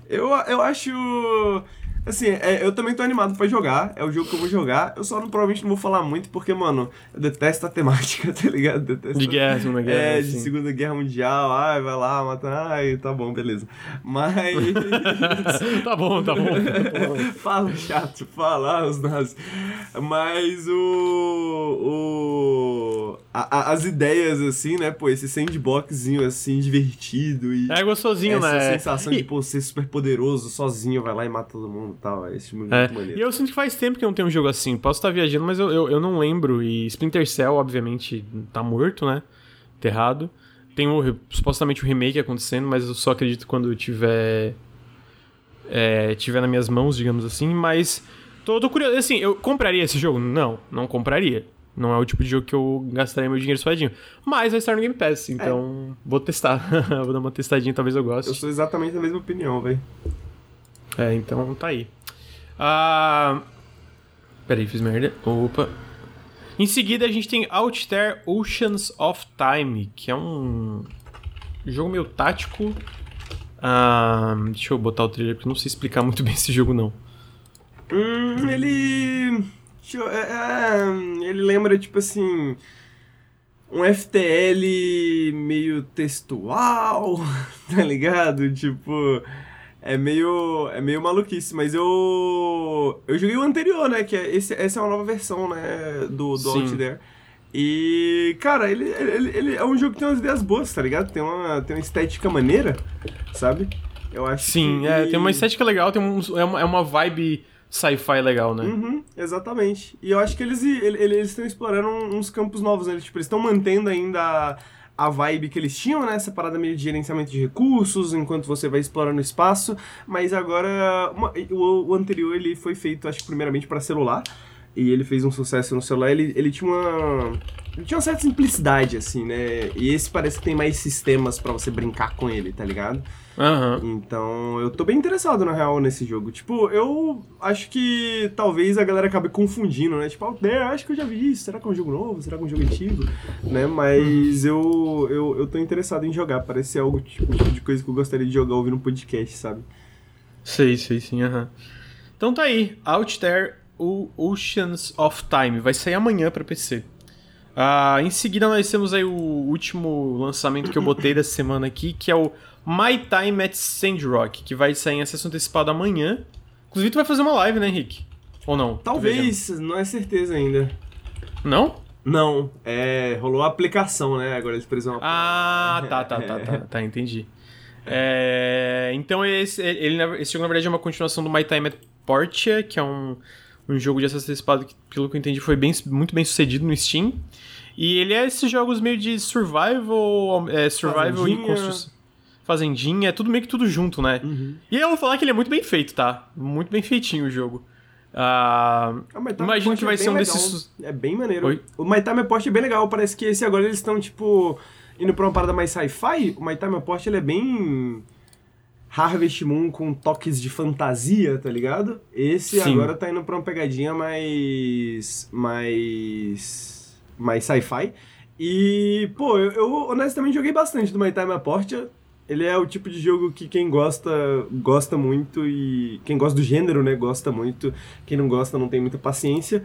Eu, eu acho. Assim, é, eu também tô animado pra jogar. É o jogo que eu vou jogar. Eu só não, provavelmente não vou falar muito, porque, mano, eu detesto a temática, [laughs] tá ligado? Detesto de guerra, Segunda Guerra. É, de Segunda Guerra Mundial. Ai, vai lá, mata. Ai, tá bom, beleza. Mas. [laughs] tá bom, tá bom. [laughs] fala, chato, fala, ah, os nazis. Mas o. o a, a, as ideias, assim, né? Pô, esse sandboxzinho, assim, divertido. E é gostosinho, essa né? Essa sensação e... de, pô, ser super poderoso sozinho, vai lá e mata todo mundo tal. É esse tipo é. muito maneiro. E eu sinto que faz tempo que não tem um jogo assim. Posso estar viajando, mas eu, eu, eu não lembro. E Splinter Cell, obviamente, tá morto, né? Enterrado. Tem o, supostamente o remake acontecendo, mas eu só acredito quando tiver. É, tiver nas minhas mãos, digamos assim. Mas. Tô, tô curioso. Assim, eu compraria esse jogo? Não, não compraria. Não é o tipo de jogo que eu gastaria meu dinheiro suadinho. Mas vai estar no Game Pass, então é. vou testar. [laughs] vou dar uma testadinha, talvez eu goste. Eu sou exatamente da mesma opinião, velho. É, então tá aí. Ah. Peraí, fiz merda. Opa. Em seguida a gente tem Outster Oceans of Time, que é um jogo meio tático. Ah, deixa eu botar o trailer porque eu não sei explicar muito bem esse jogo não. Hum, ele. É, é, ele lembra tipo assim. Um FTL meio textual, [laughs] tá ligado? Tipo é meio, é meio maluquice, mas eu eu joguei o anterior, né, que é esse, essa é uma nova versão, né, do, do Out There. E, cara, ele, ele, ele é um jogo que tem umas ideias boas, tá ligado? Tem uma, tem uma estética maneira, sabe? Eu acho Sim, que... é, tem uma estética legal, tem um, é, uma, é uma vibe sci-fi legal, né? Uhum, exatamente. E eu acho que eles eles estão explorando uns campos novos, né? Tipo, eles estão mantendo ainda a vibe que eles tinham, né? Essa parada meio de gerenciamento de recursos, enquanto você vai explorando o espaço. Mas agora, uma, o, o, anterior ele foi feito, acho que primeiramente para celular. E ele fez um sucesso no celular. Ele, ele tinha uma. Ele tinha uma certa simplicidade, assim, né? E esse parece que tem mais sistemas para você brincar com ele, tá ligado? Uhum. Então, eu tô bem interessado, na real, nesse jogo. Tipo, eu acho que talvez a galera acabe confundindo, né? Tipo, é, acho que eu já vi isso. Será que é um jogo novo? Será que é um jogo antigo? Né? Mas eu, eu, eu tô interessado em jogar. Parece ser algo tipo, tipo de coisa que eu gostaria de jogar ouvindo um podcast, sabe? Sei, sei, sim, aham. Uhum. Então tá aí, Out There o Oceans of Time. Vai sair amanhã para PC. Uh, em seguida, nós temos aí o último lançamento que eu botei dessa semana aqui, que é o My Time at Sandrock, que vai sair em acesso antecipado amanhã. Inclusive, tu vai fazer uma live, né, Henrique? Ou não? Talvez, não é certeza ainda. Não? Não, é, rolou a aplicação, né? Agora eles precisam. Ah, tá, tá, tá, tá, tá, entendi. É, então, esse, ele, esse jogo, na verdade, é uma continuação do My Time at Portia, que é um, um jogo de acesso antecipado que, pelo que eu entendi, foi bem, muito bem sucedido no Steam. E ele é esses jogos meio de survival, é, survival Fazendinha. e construção. Fazendinha, é tudo meio que tudo junto, né? Uhum. E eu vou falar que ele é muito bem feito, tá? Muito bem feitinho o jogo. Uh, ah, imagino que vai é ser um legal. desses. É bem maneiro. Oi? O My Time Post é bem legal. Parece que esse agora eles estão, tipo, indo pra uma parada mais sci-fi. O My Time Post ele é bem Harvest Moon com toques de fantasia, tá ligado? Esse Sim. agora tá indo pra uma pegadinha mais. mais. mais sci-fi. E, pô, eu, eu, honestamente joguei bastante do My Time Aport. Ele é o tipo de jogo que quem gosta, gosta muito e. Quem gosta do gênero, né, gosta muito. Quem não gosta não tem muita paciência.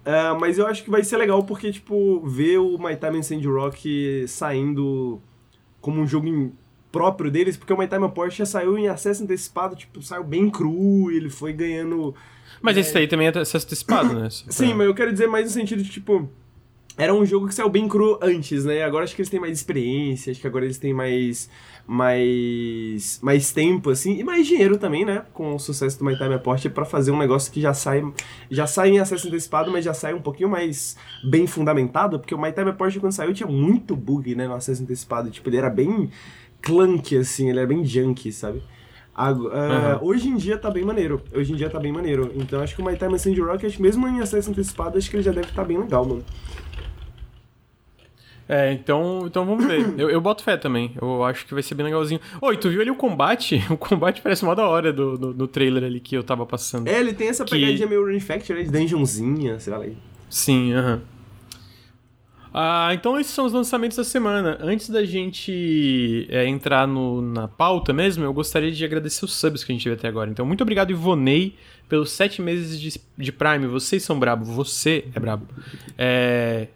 Uh, mas eu acho que vai ser legal porque, tipo, ver o My Time in Sandy Rock saindo como um jogo próprio deles, porque o My Time Porsche saiu em acesso antecipado, tipo, saiu bem cru, e ele foi ganhando. Mas é... esse aí também é acesso antecipado, né? Sim, mas eu quero dizer mais no sentido de, tipo. Era um jogo que saiu bem cru antes, né? Agora acho que eles têm mais experiência, acho que agora eles têm mais. mais. mais tempo, assim, e mais dinheiro também, né? Com o sucesso do My Time Porsche para fazer um negócio que já sai. já sai em acesso antecipado, mas já sai um pouquinho mais bem fundamentado, porque o My Time Porsche quando saiu tinha muito bug, né? No acesso antecipado. Tipo, ele era bem clunk, assim, ele é bem junky, sabe? uh, uhum. Hoje em dia tá bem maneiro. Hoje em dia tá bem maneiro. Então acho que o My Time Sandy Rocket, mesmo em acesso antecipado, acho que ele já deve estar tá bem legal, mano. É, então, então vamos ver. Eu, eu boto fé também. Eu acho que vai ser bem legalzinho. Oi, tu viu ali o combate? [laughs] O combate parece mó da hora do, do, do trailer ali que eu tava passando. É, ele tem essa que... pegadinha meio Manufacture, de dungeonzinha, sei lá. Sim, aham. Uhum. Ah, então esses são os lançamentos da semana. Antes da gente é, entrar no, na pauta mesmo, eu gostaria de agradecer os subs que a gente teve até agora. Então, muito obrigado, Ivonei, pelos 7 meses de, de Prime. Vocês são brabo, você é brabo. É...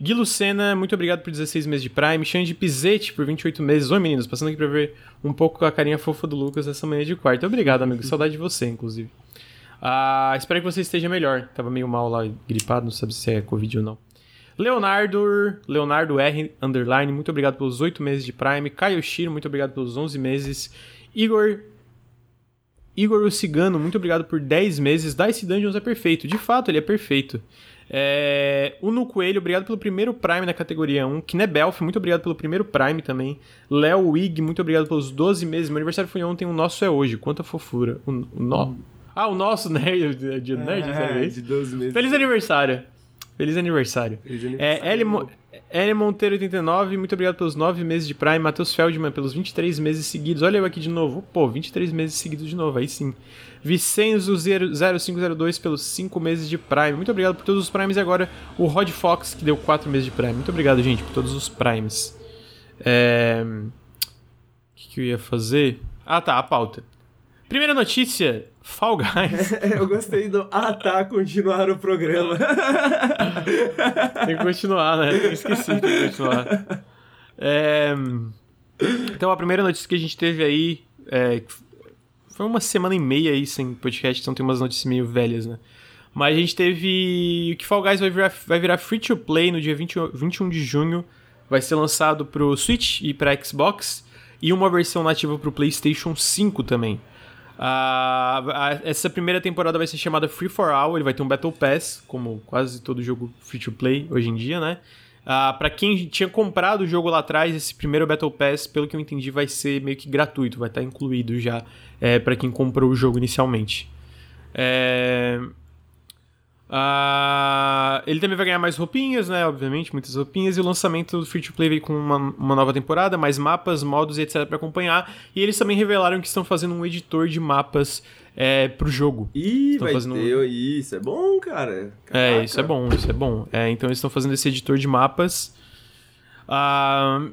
Gui Lucena, muito obrigado por 16 meses de Prime. Xande Pizetti por 28 meses. Oi, meninos, passando aqui pra ver um pouco a carinha fofa do Lucas essa manhã de quarto. Obrigado, amigo. Saudade de você, inclusive. Ah, espero que você esteja melhor. Tava meio mal lá, gripado, não sabe se é Covid ou não. Leonardo, Leonardo R, underline, muito obrigado pelos 8 meses de Prime. Caio Shiro, muito obrigado pelos 11 meses. Igor Igor o Cigano, muito obrigado por 10 meses. Dice Dungeons é perfeito. De fato, ele é perfeito. É... Uno Coelho, obrigado pelo primeiro Prime na categoria 1. Knebelf, muito obrigado pelo primeiro Prime também. Léo Wig, muito obrigado pelos 12 meses. Meu aniversário foi ontem, o nosso é hoje. Quanta fofura. O, o no... Ah, o nosso nerd, [laughs] de nerd, é, de 12 meses. Feliz aniversário. Feliz aniversário. Feliz aniversário. É, L, Mo L Monteiro 89, muito obrigado pelos 9 meses de Prime. Matheus Feldman pelos 23 meses seguidos. Olha eu aqui de novo. Pô, 23 meses seguidos de novo, aí sim. Vicenzo 0502 pelos 5 meses de Prime. Muito obrigado por todos os Primes. E agora o Rod Fox, que deu 4 meses de Prime. Muito obrigado, gente, por todos os Primes. É... O que, que eu ia fazer? Ah, tá, a pauta. Primeira notícia Fall Guys. [laughs] eu gostei do. Ah tá, continuar o programa. [laughs] tem que continuar, né? Eu esqueci de continuar. É... Então a primeira notícia que a gente teve aí. É... Foi uma semana e meia aí sem podcast, então tem umas notícias meio velhas, né? Mas a gente teve que Fall Guys vai virar, vai virar free to play no dia 20, 21 de junho. Vai ser lançado pro Switch e pra Xbox. e uma versão nativa para o PlayStation 5 também. Uh, essa primeira temporada vai ser chamada Free for All, ele vai ter um Battle Pass, como quase todo jogo free to play hoje em dia, né? Uh, para quem tinha comprado o jogo lá atrás, esse primeiro Battle Pass, pelo que eu entendi, vai ser meio que gratuito, vai estar incluído já é, para quem comprou o jogo inicialmente. É... Uh, ele também vai ganhar mais roupinhas, né? Obviamente, muitas roupinhas. E o lançamento do Free to Play veio com uma, uma nova temporada, mais mapas, modos e etc. para acompanhar. E eles também revelaram que estão fazendo um editor de mapas é, pro jogo. Ih, estão vai fazendo ter, isso é bom, cara. Caraca. É, isso é bom, isso é bom. É, então eles estão fazendo esse editor de mapas. Uh,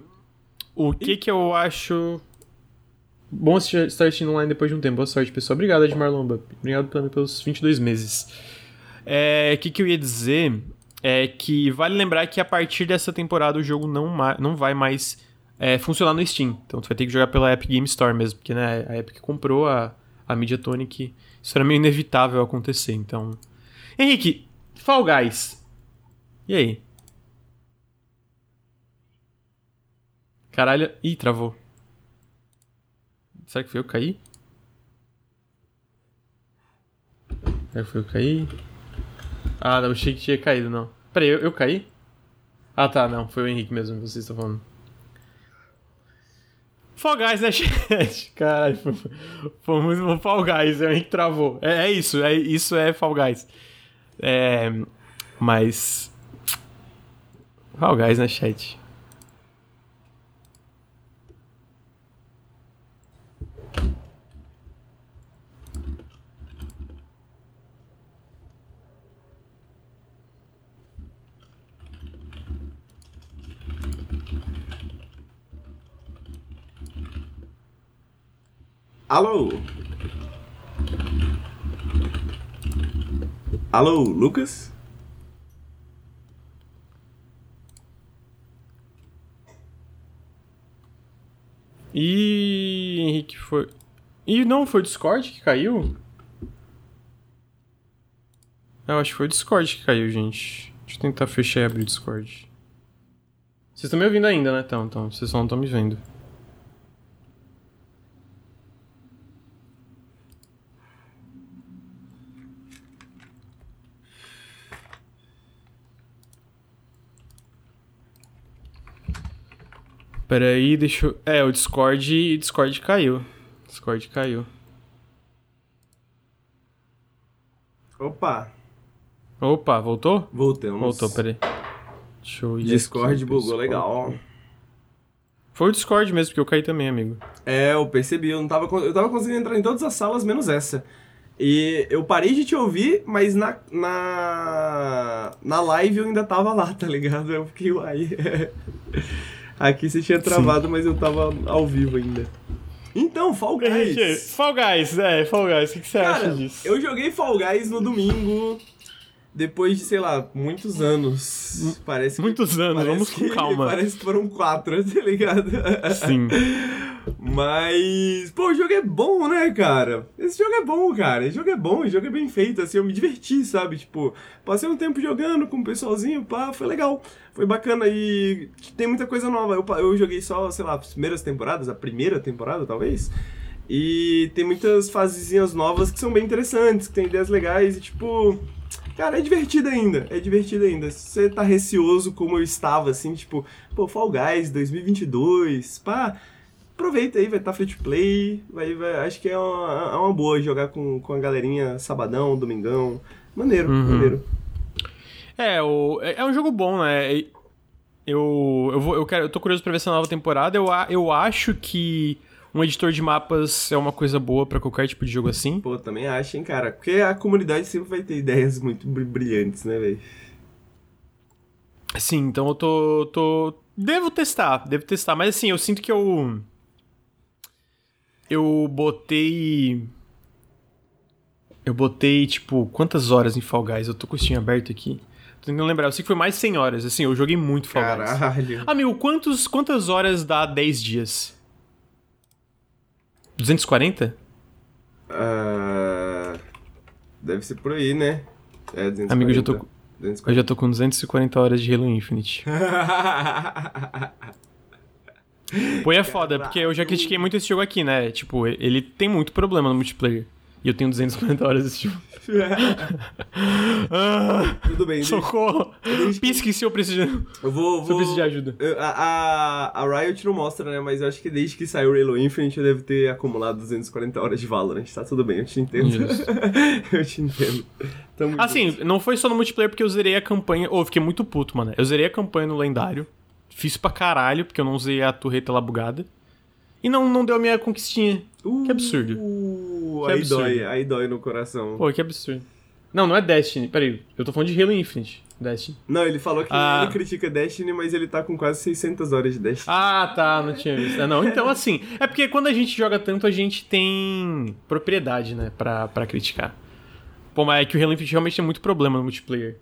o que e... que eu acho... Bom estar assistindo online depois de um tempo. Boa sorte, pessoal. Obrigado, Edmar Lomba. Obrigado pelos 22 meses. É, o que, que eu ia dizer é que vale lembrar que a partir dessa temporada o jogo não, não vai mais é, funcionar no Steam. Então tu vai ter que jogar pela Epic Game Store mesmo, porque né, a Epic comprou a, a Mediatonic. Isso era meio inevitável acontecer, então... Henrique, Fall Guys. E aí? Caralho. Ih, travou. Será que foi eu cair? Será que foi eu cair? Ah, não, achei que tinha caído, não. Peraí, eu, eu caí? Ah, tá, não. Foi o Henrique mesmo que vocês estão falando. Fall Guys, né, [laughs] chat? Caralho, foi muito Fall Guys, o Henrique travou. É, é, isso, é, isso é Fall Guys. É, mas... Fall Guys, né, chat? Alô? Alô, Lucas? E Henrique foi. E não foi o Discord que caiu? Eu acho que foi o Discord que caiu, gente. Deixa eu tentar fechar e abrir o Discord. Vocês estão me ouvindo ainda, né? Então, então vocês só não estão me vendo. Peraí, deixa eu... É, o Discord... Discord caiu. Discord caiu. Opa. Opa, voltou? Voltamos. Voltou, peraí. Deixa eu ir Discord bugou legal. Foi o Discord mesmo, porque eu caí também, amigo. É, eu percebi. Eu, não tava, eu tava conseguindo entrar em todas as salas, menos essa. E eu parei de te ouvir, mas na, na, na live eu ainda tava lá, tá ligado? Eu fiquei, uai. [laughs] Aqui você tinha travado, Sim. mas eu tava ao vivo ainda. Então, Fall Guys. Fall Guys, é, Fall Guys, o que, que você Cara, acha disso? Eu joguei Fall Guys no domingo, depois de, sei lá, muitos anos. Parece Muitos que, anos, parece vamos com que, calma. Parece que foram quatro, [laughs] tá ligado? Sim. Mas, pô, o jogo é bom, né, cara? Esse jogo é bom, cara. Esse jogo é bom, o jogo é bem feito, assim, eu me diverti, sabe? Tipo, passei um tempo jogando com o pessoalzinho, pá, foi legal. Foi bacana e tem muita coisa nova. Eu, eu joguei só, sei lá, as primeiras temporadas, a primeira temporada, talvez. E tem muitas fasezinhas novas que são bem interessantes, que tem ideias legais e, tipo... Cara, é divertido ainda, é divertido ainda. Se você tá receoso como eu estava, assim, tipo, pô, Fall Guys 2022, pá aproveita aí, vai estar tá free to play, vai, vai, acho que é uma, é uma boa jogar com, com a galerinha sabadão, domingão. Maneiro, uhum. maneiro. É, o, é, é um jogo bom, né? Eu, eu, vou, eu, quero, eu tô curioso pra ver essa nova temporada. Eu, eu acho que um editor de mapas é uma coisa boa para qualquer tipo de jogo assim. Pô, também acho, hein, cara. Porque a comunidade sempre vai ter ideias muito brilhantes, né, velho? Sim, então eu tô, tô. Devo testar, devo testar. Mas assim, eu sinto que eu eu botei. Eu botei, tipo, quantas horas em Fall Guys? Eu tô com o Steam aberto aqui. Tô tentando lembrar. Eu sei que foi mais de 100 horas. Assim, eu joguei muito Fall Guys. Caralho. Amigo, quantos, quantas horas dá 10 dias? 240? Uh, deve ser por aí, né? É, 240. Amigo, eu já tô, 240. eu já tô com 240 horas de Halo Infinite. [laughs] Pô, é foda, porque eu já critiquei muito esse jogo aqui, né? Tipo, ele tem muito problema no multiplayer. E eu tenho 240 horas desse jogo. [laughs] ah, Tudo bem. socorro! Pisque se eu preciso de, Eu vou. se eu preciso de ajuda. Eu- A, a, a Riot não mostra, né? Mas eu acho que desde que saiu o Halo Infinite eu devo ter acumulado 240 horas de Valorant. Tá tudo bem, eu te entendo. [laughs] Eu te entendo. Tamo Assim, junto. não foi só no multiplayer porque eu zerei a campanha. Ô, eu fiquei muito puto, mano. Eu zerei a campanha no lendário. Fiz pra caralho, porque eu não usei a torreta lá bugada. E não, não deu a minha conquistinha. Que absurdo. Uh, Que aí absurdo. dói, aí dói no coração. Pô, que absurdo. Não, não é Destiny. Peraí, eu tô falando de Halo Infinite. Destiny. Não, ele falou que Ah. ele critica Destiny, mas ele tá com quase 600 horas de Destiny. Ah, tá, não tinha visto. Ah, não, então assim, é porque quando a gente joga tanto, a gente tem propriedade, né, pra, pra criticar. Pô, mas é que o Halo Infinite realmente tem muito problema no multiplayer.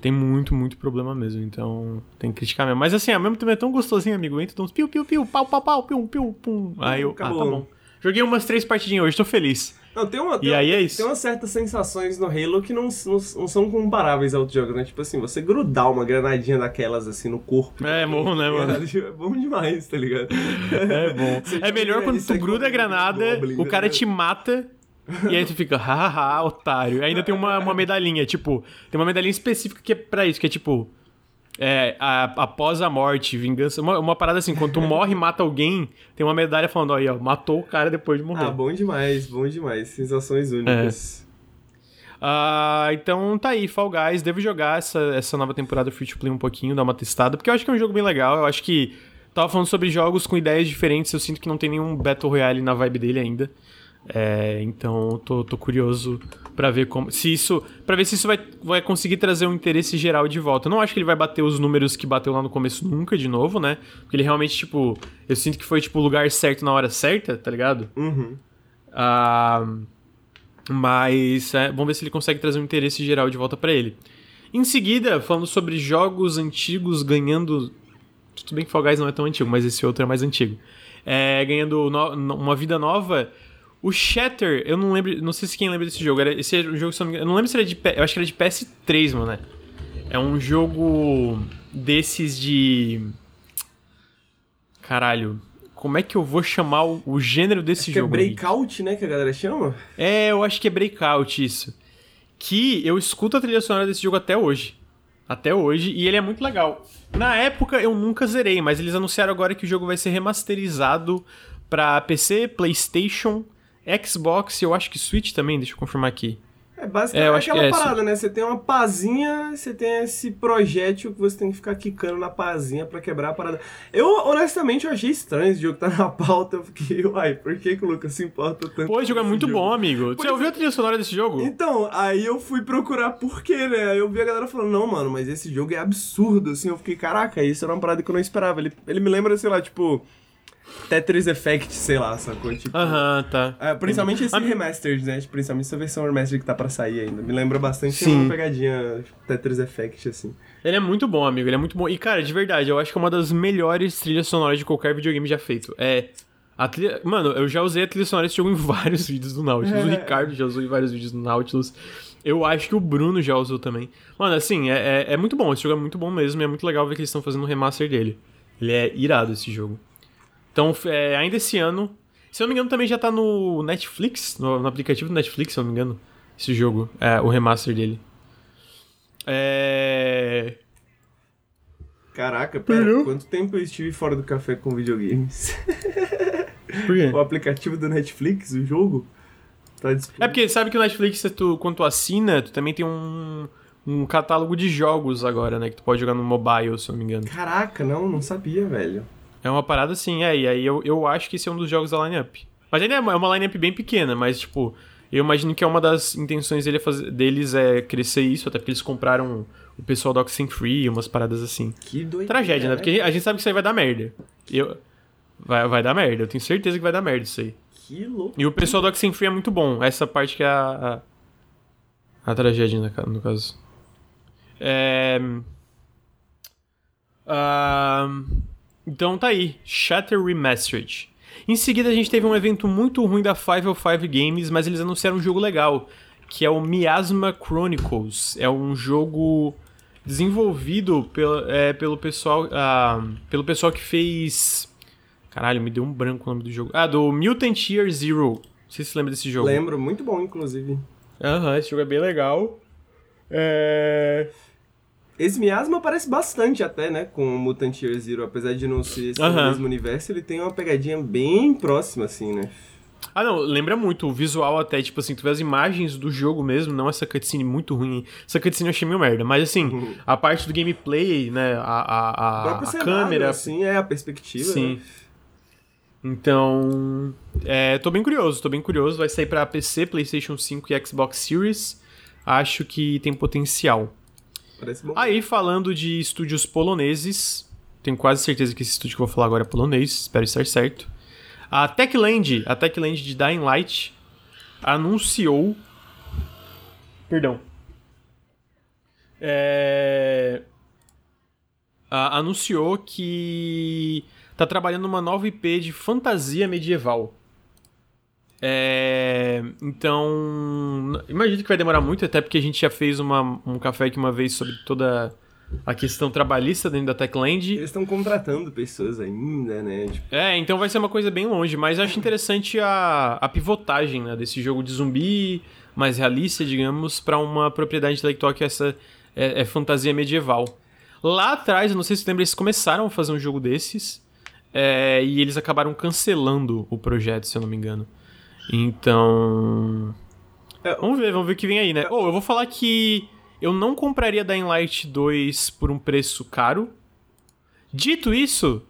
Tem muito, muito problema mesmo, então tem que criticar mesmo. Mas assim, ao mesmo tempo é tão gostosinho, amigo. Entra uns piu, piu, piu, pau, pau, pau, piu, piu, pum. Aí eu, ah, tá Acabou. bom. Joguei umas três partidinhas hoje, tô feliz. Não, tem uma, tem E aí é isso. Tem umas certas sensações no Halo que não, não, não são comparáveis a outros jogos, né? Tipo assim, você grudar uma granadinha daquelas assim no corpo. É bom, né, [laughs] mano? É bom demais, tá ligado? É bom. [laughs] É melhor quando tu gruda a granada, o cara né? te mata. E aí tu fica, hahaha, otário. Ainda tem uma, uma medalhinha, tipo, tem uma medalhinha específica que é pra isso, que é tipo, é, a- após a morte, vingança. Uma, uma parada assim, quando tu morre e mata alguém, tem uma medalha falando, aí, ó, matou o cara depois de morrer. Ah, bom demais, bom demais. Sensações únicas. Ah, então tá aí, Fall Guys. Devo jogar essa, essa nova temporada Free to Play um pouquinho, dar uma testada, porque eu acho que é um jogo bem legal. Eu acho que. Tava falando sobre jogos com ideias diferentes, eu sinto que não tem nenhum Battle Royale na vibe dele ainda. É, então tô, tô curioso pra ver como. Se isso. para ver se isso vai, vai conseguir trazer um interesse geral de volta. Eu não acho que ele vai bater os números que bateu lá no começo nunca de novo, né? Porque ele realmente, tipo. Eu sinto que foi, tipo, o lugar certo na hora certa, tá ligado? Uhum. Ah, mas é, vamos ver se ele consegue trazer um interesse geral de volta pra ele. Em seguida, falando sobre jogos antigos ganhando. Tudo bem que Fall Guys não é tão antigo, mas esse outro é mais antigo. É, ganhando no- uma vida nova. O Shatter, eu não lembro. Não sei se quem lembra desse jogo. Era, esse era um jogo, eu não lembro se era de. Eu acho que era de PS3, mano, né? É um jogo desses de. Caralho. Como é que eu vou chamar o, o gênero desse Que é jogo? Henrique? breakout, né, que a galera chama? É, eu acho que é Breakout isso. Que eu escuto a trilha sonora desse jogo até hoje. Até hoje, e ele é muito legal. Na época eu nunca zerei, mas eles anunciaram agora que o jogo vai ser remasterizado pra PC, PlayStation, Xbox e eu acho que Switch também, deixa eu confirmar aqui. É basicamente É, eu acho aquela que é parada, né? Você tem uma pazinha, você tem esse projétil que você tem que ficar quicando na pazinha pra quebrar a parada. Eu, honestamente, eu achei estranho esse jogo tá na [laughs] pauta. Eu fiquei, uai, por que, que o Lucas se importa tanto? Pô, esse jogo é muito esse bom, amigo. Você Pois ouviu a trilha sonora desse jogo? Então, aí eu fui procurar por quê, né? Aí eu vi a galera falando, não, mano, mas esse jogo é absurdo, assim. Eu fiquei, caraca, isso era uma parada que eu não esperava. Ele, ele me lembra, sei lá, tipo, Tetris Effect, sei lá, sacou? Tipo, Aham, tá. é, principalmente esse remastered, né? Principalmente essa versão remastered que tá pra sair ainda. Me lembra bastante Sim. uma pegadinha Tetris Effect, assim. Ele é muito bom, amigo. Ele é muito bom. E, cara, de verdade, eu acho que é uma das melhores trilhas sonoras de qualquer videogame já feito. É. A trilha... Mano, eu já usei a trilha sonora desse jogo em [laughs] vários vídeos do Nautilus. O Ricardo já usou em vários vídeos do Nautilus. Eu acho que o Bruno já usou também. Mano, assim, é, é, é muito bom. Esse jogo é muito bom mesmo. E é muito legal ver que eles estão fazendo um remaster dele. Ele é irado esse jogo. Então, é, ainda esse ano. Se eu não me engano, também já tá no Netflix, no, no aplicativo do Netflix, se eu não me engano. Esse jogo, é, o remaster dele. É. Caraca, pera, quanto tempo eu estive fora do café com videogames? [laughs] Por quê? o aplicativo do Netflix, o jogo, tá disponível. É porque sabe que o Netflix, tu, quando tu assina, tu também tem um, um catálogo de jogos agora, né? Que tu pode jogar no mobile, se eu não me engano. Caraca, não, não sabia, velho. É uma parada assim, é. E aí eu, eu acho que esse é um dos jogos da lineup. Mas ainda é uma, é lineup bem pequena, mas tipo, eu imagino que é uma das intenções dele fazer, deles é crescer isso, até porque eles compraram o pessoal do Oxenfree, umas paradas assim. Que doideira, Tragédia, né? Porque a gente sabe que isso aí vai dar merda. Eu, vai, vai dar merda, eu tenho certeza que vai dar merda isso aí. Que louco. E o pessoal do Oxenfree é muito bom. Essa parte que é a. A, a tragédia, no ca- no caso. É. ah, então tá aí. Shatter Remastered. Em seguida a gente teve um evento muito ruim da 505 Games, mas eles anunciaram um jogo legal. Que é o Miasma Chronicles. É um jogo desenvolvido pelo, é, pelo pessoal. ah, pelo pessoal que fez Caralho, me deu um branco o nome do jogo. Ah, do Mutant Year Zero. Não sei se você lembra desse jogo. Lembro, muito bom, inclusive. Aham, esse jogo é bem legal. É... Esse miasma parece bastante até, né, com o Mutant Year Zero, apesar de não ser esse Aham. mesmo universo, ele tem uma pegadinha bem próxima, assim, né? Ah, não, lembra muito o visual até, tipo assim, tu vê as imagens do jogo mesmo, não essa cutscene muito ruim. Essa cutscene eu achei meio merda, mas assim, Uhum. a parte do gameplay, né, a, a, a, a cenário, câmera, assim, é a perspectiva. Sim. né? Então, é, tô bem curioso, tô bem curioso. Vai sair pra PC, PlayStation 5 e Xbox Series. Acho que tem potencial. Parece bom. Aí, falando de estúdios poloneses, tenho quase certeza que esse estúdio que eu vou falar agora é polonês, espero estar certo. A Techland, a Techland de Dying Light, anunciou. Perdão. É, a- anunciou que tá trabalhando numa nova IP de fantasia medieval. É, então, imagino que vai demorar muito, até porque a gente já fez uma- um café aqui uma vez sobre toda a questão trabalhista dentro da Techland. Eles estão contratando pessoas ainda, né? Tipo, É, então vai ser uma coisa bem longe, mas eu acho interessante a, a pivotagem né, desse jogo de zumbi mais realista, digamos, pra uma propriedade intelectual que essa é, é fantasia medieval. Lá atrás, eu não sei se você lembra, eles começaram a fazer um jogo desses é, e eles acabaram cancelando o projeto, se eu não me engano. Então. É, Vamos ver, vamos ver o que vem aí, né? Oh, eu vou falar que eu não compraria Dying Light 2 por um preço caro. Dito isso,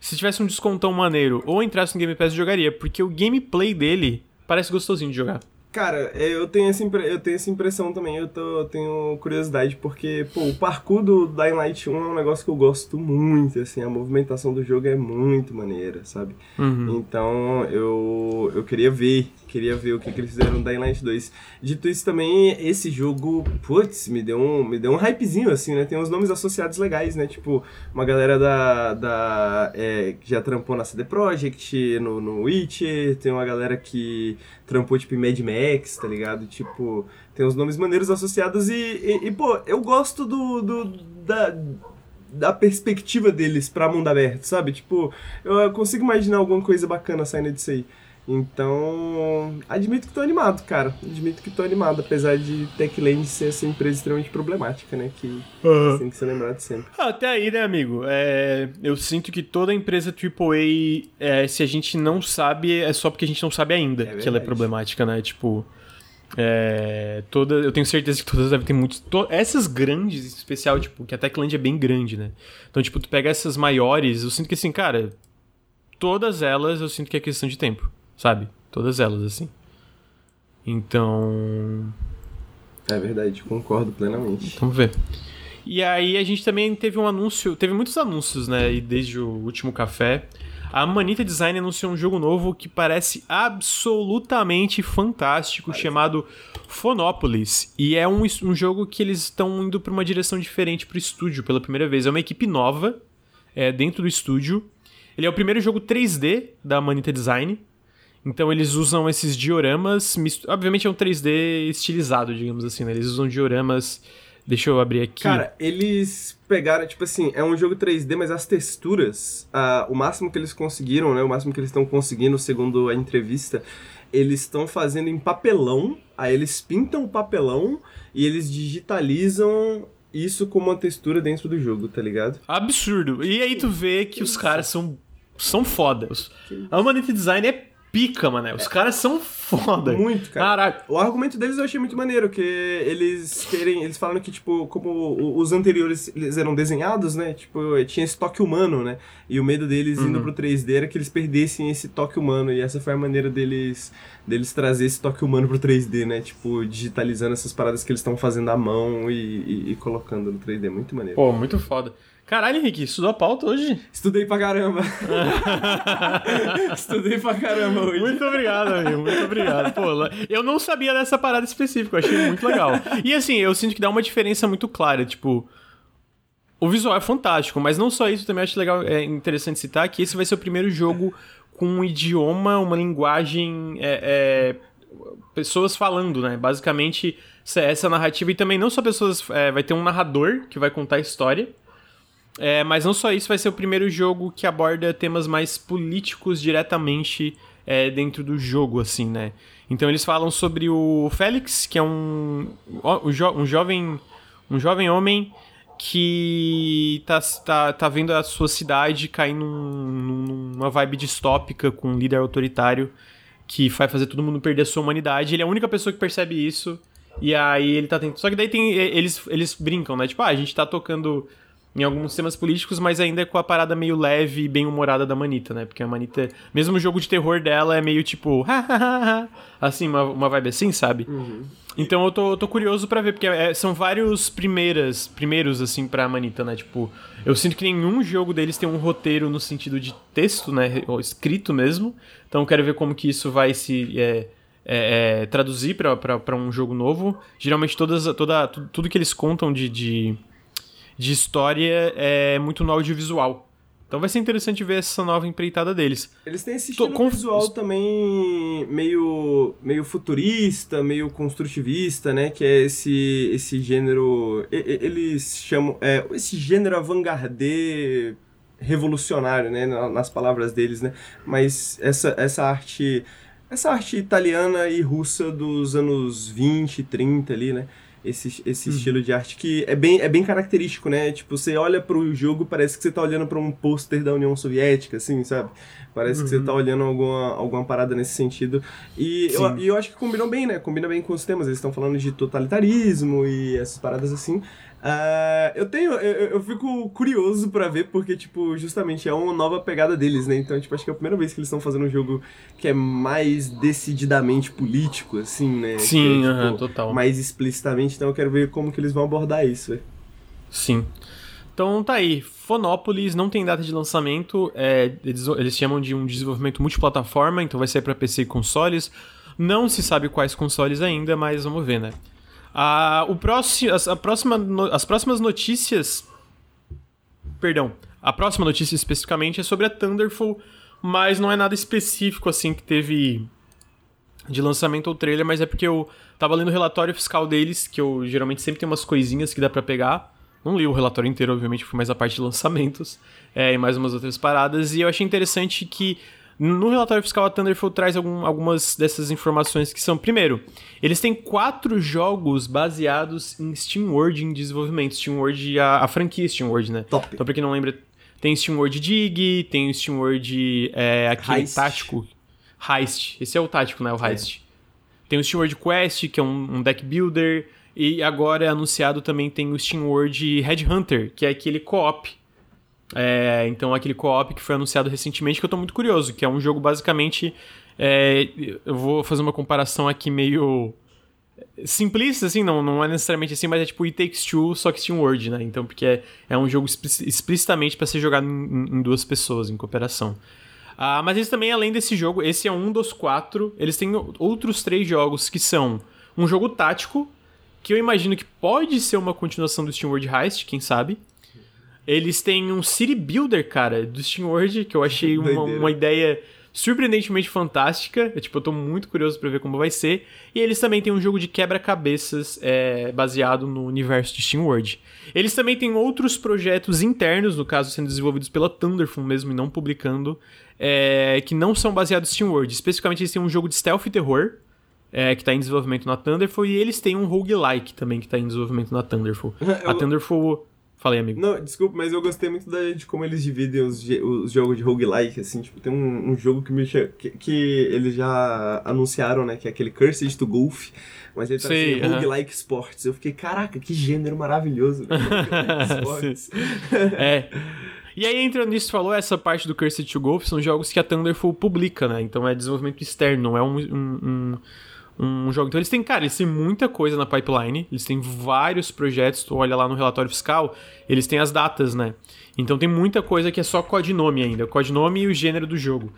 se tivesse um descontão maneiro ou entrasse no Game Pass, eu jogaria, porque o gameplay dele parece gostosinho de jogar. Cara, é, eu tenho essa, eu tenho essa impressão também, eu, tô, eu tenho curiosidade, porque, pô, o parkour do Dying Light 1 é um negócio que eu gosto muito, assim, a movimentação do jogo é muito maneira, sabe? Uhum. Então, eu, eu queria ver, queria ver o que, que eles fizeram no Dying Light 2. Dito isso também, esse jogo, putz, me deu um, me deu um hypezinho, assim, né? Tem uns nomes associados legais, né? Tipo, uma galera da, da é, que já trampou na CD Projekt, no, no Witcher, tem uma galera que trampou, tipo, em Mad Max, tá ligado? Tipo, tem uns nomes maneiros associados e, e, e, pô, eu gosto do, do da, da perspectiva deles pra mundo aberto, sabe? Tipo, eu consigo imaginar alguma coisa bacana saindo disso aí. Então, admito que tô animado, cara. Admito que tô animado, apesar de Techland ser essa empresa extremamente problemática, né? Que tem que ser lembrado sempre. Ah, Até aí, né, amigo? É, eu sinto que toda empresa AAA, é, se a gente não sabe, é só porque a gente não sabe ainda É que ela é problemática, né? Tipo, é, toda, eu tenho certeza que todas devem ter muitos. to- essas grandes, em especial, tipo, que a Techland é bem grande, né? Então, tipo, tu pega essas maiores, eu sinto que assim, cara, todas elas eu sinto que é questão de tempo, sabe? Todas elas, assim. Então. É verdade, concordo plenamente. Vamos ver. E aí a gente também teve um anúncio, teve muitos anúncios, né? E desde o último café. A Manita Design anunciou um jogo novo que parece absolutamente fantástico, chamado Phonópolis. E é um, um jogo que eles estão indo para uma direção diferente pro estúdio pela primeira vez. É uma equipe nova é, dentro do estúdio. Ele é o primeiro jogo 3D da Manita Design. Então eles usam esses dioramas. Obviamente é um 3D estilizado, digamos assim, né? Eles usam dioramas. Deixa eu abrir aqui. Cara, eles pegaram, tipo assim, é um jogo 3D, mas as texturas, ah, o máximo que eles conseguiram, né? O máximo que eles estão conseguindo, segundo a entrevista, eles estão fazendo em papelão, aí eles pintam o papelão e eles digitalizam isso com uma textura dentro do jogo, tá ligado? Absurdo. E aí tu vê que os caras são, são foda. A Humanity Design é pica, mano. Os caras são foda. Muito, cara. Caralho. O argumento deles eu achei muito maneiro, que eles querem. Eles falaram que, tipo, como o- os anteriores eles eram desenhados, né? Tipo, tinha esse toque humano, né? E o medo deles indo pro 3D era que eles perdessem esse toque humano. E essa foi a maneira deles, deles trazer esse toque humano pro 3D, né? Tipo, digitalizando essas paradas que eles estão fazendo à mão e, e- e colocando no 3D. Muito maneiro. Pô, muito foda. Caralho, Henrique, estudou a pauta hoje? Estudei pra caramba. [laughs] Estudei pra caramba hoje. Muito obrigado, amigo. Muito obrigado. Pô, eu não sabia dessa parada específica, eu achei muito legal. E assim, eu sinto que dá uma diferença muito clara, tipo. O visual é fantástico, mas não só isso, também acho legal, é interessante citar que esse vai ser o primeiro jogo com um idioma, uma linguagem. é, é, pessoas falando, né? Basicamente, essa- essa narrativa. E também não só pessoas. é, vai ter um narrador que vai contar a história. É, mas não só isso, vai ser o primeiro jogo que aborda temas mais políticos diretamente é, dentro do jogo, assim, né? Então eles falam sobre o Félix, que é um, um, jo jovem um jovem homem que tá, tá, tá vendo a sua cidade cair num, numa vibe distópica com um líder autoritário que vai fazer todo mundo perder a sua humanidade. Ele é a única pessoa que percebe isso. E aí ele tá tentando. Só que daí tem. Eles, eles brincam, né? Tipo, ah, a gente tá tocando em alguns temas políticos, mas ainda com a parada meio leve e bem humorada da Manita, né? Porque a Manita, mesmo o jogo de terror dela é meio tipo, [laughs] assim, uma, uma vibe assim, sabe? Uhum. Então eu tô, eu tô curioso para ver, porque é, são vários primeiras, primeiros, assim, pra Manita, né? Tipo, eu sinto que nenhum jogo deles tem um roteiro no sentido de texto, né? Escrito mesmo. Então eu quero ver como que isso vai se. É, é, é, traduzir para um jogo novo. Geralmente todas, toda, tudo, tudo que eles contam de, de de história é muito no audiovisual. Então vai ser interessante ver essa nova empreitada deles. Eles têm esse estilo com... visual também meio, meio futurista, meio construtivista, né? Que é esse, esse gênero... Eles chamam... É, esse gênero avant-garde revolucionário, né? Nas palavras deles, né? Mas essa, essa arte... Essa arte italiana e russa dos anos 20, 30 ali, né? Esse, esse uhum. estilo de arte que é bem, é bem característico, né? Tipo, você olha pro jogo, parece que você tá olhando para um pôster da União Soviética, assim, sabe? Parece uhum. que você tá uhum. olhando alguma, alguma parada nesse sentido. E eu, e eu acho que combinam bem, né? Combina bem com os temas. Eles estão falando de totalitarismo e essas paradas assim. Uh, eu tenho. Eu, eu fico curioso para ver, porque, tipo, justamente é uma nova pegada deles, né? Então, tipo, acho que é a primeira vez que eles estão fazendo um jogo que é mais decididamente político, assim, né? Sim, é, tipo, uh -huh, total. Mais explicitamente, então eu quero ver como que eles vão abordar isso, velho. Sim. Então tá aí, Fonópolis não tem data de lançamento, é, eles, eles chamam de um desenvolvimento multiplataforma, então vai sair para PC e consoles. Não se sabe quais consoles ainda, mas vamos ver, né? Ah, o próximo, as, a próxima, as próximas notícias. Perdão. A próxima notícia especificamente é sobre a Thunderful, mas não é nada específico assim que teve de lançamento ou trailer, mas é porque eu tava lendo o relatório fiscal deles, que eu geralmente sempre tem umas coisinhas que dá para pegar. Não li o relatório inteiro, obviamente, foi mais a parte de lançamentos é, e mais umas outras paradas. E eu achei interessante que no relatório fiscal, a Thunderful traz algum, algumas dessas informações que são, primeiro, eles têm quatro jogos baseados em SteamWorld em desenvolvimento. SteamWorld, a, a franquia SteamWorld, né? Top. Então, pra quem não lembra, tem SteamWorld Dig, tem o SteamWorld, é, aquele Heist. tático, Heist. Esse é o tático, né? O é. Heist. É. Tem o SteamWorld Quest, que é um, um deck builder. E agora é anunciado também tem o SteamWorld Headhunter, que é aquele co-op é, então, aquele co-op que foi anunciado recentemente, que eu tô muito curioso, que é um jogo basicamente. É, eu vou fazer uma comparação aqui meio simplista, assim, não, não é necessariamente assim, mas é tipo It Takes Two, só que Steam World, né? Então, porque é, é um jogo explicitamente para ser jogado em, em, duas pessoas, em cooperação. Ah, mas eles também, além desse jogo, esse é um dos quatro, eles têm outros três jogos que são um jogo tático, que eu imagino que pode ser uma continuação do Steam World Heist, quem sabe. Eles têm um City Builder, cara, do SteamWorld, que eu achei [laughs] uma, uma, ideia surpreendentemente fantástica. Eu, tipo, eu tô muito curioso para ver como vai ser. E eles também têm um jogo de quebra-cabeças é, baseado no universo de SteamWorld. Eles também têm outros projetos internos, no caso sendo desenvolvidos pela Thunderful mesmo e não publicando, é, que não são baseados em SteamWorld. Especificamente, eles têm um jogo de stealth e terror, é, que está em desenvolvimento na Thunderful, e eles têm um roguelike também que está em desenvolvimento na Thunderful. [laughs] A Thunderful Falei, amigo. Não, desculpa, mas eu gostei muito da, de como eles dividem os, os jogos de roguelike, assim, tipo, tem um, um jogo que, me, que, que eles já anunciaram, né, que é aquele Cursed to Golf, mas ele tá Sim, assim, roguelike sports. Eu fiquei, caraca, que gênero maravilhoso, né? [laughs] sports. é. E aí, entrando nisso, falou essa parte do Cursed to Golf, são jogos que a Thunderful publica, né? Então é desenvolvimento externo, não é um, um, um um jogo. Então eles têm, cara, eles têm muita coisa na pipeline, eles têm vários projetos, tu olha lá no relatório fiscal, eles têm as datas, né? Então tem muita coisa que é só codinome ainda, codinome e o gênero do jogo.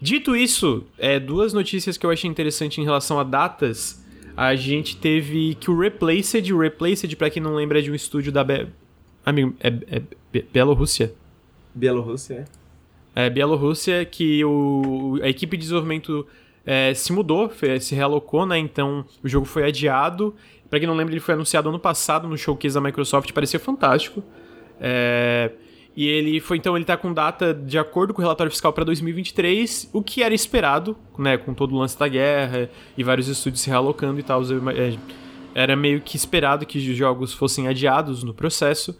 Dito isso, é, duas notícias que eu achei interessante em relação a datas. A gente teve que o Replaced, o Replaced, pra quem não lembra, é de um estúdio da... Be... Amigo, é, é, é Bielorrússia? Bielorrússia, é. É, Bielorrússia, que o, a equipe de desenvolvimento é, se mudou, se realocou, né? Então o jogo foi adiado. Para quem não lembra, ele foi anunciado ano passado no showcase da Microsoft, parecia fantástico. É, E ele foi, então, ele tá com data de acordo com o relatório fiscal para 2023, o que era esperado, né, com todo o lance da guerra e vários estúdios se realocando e tal. É, era meio que esperado que os jogos fossem adiados no processo.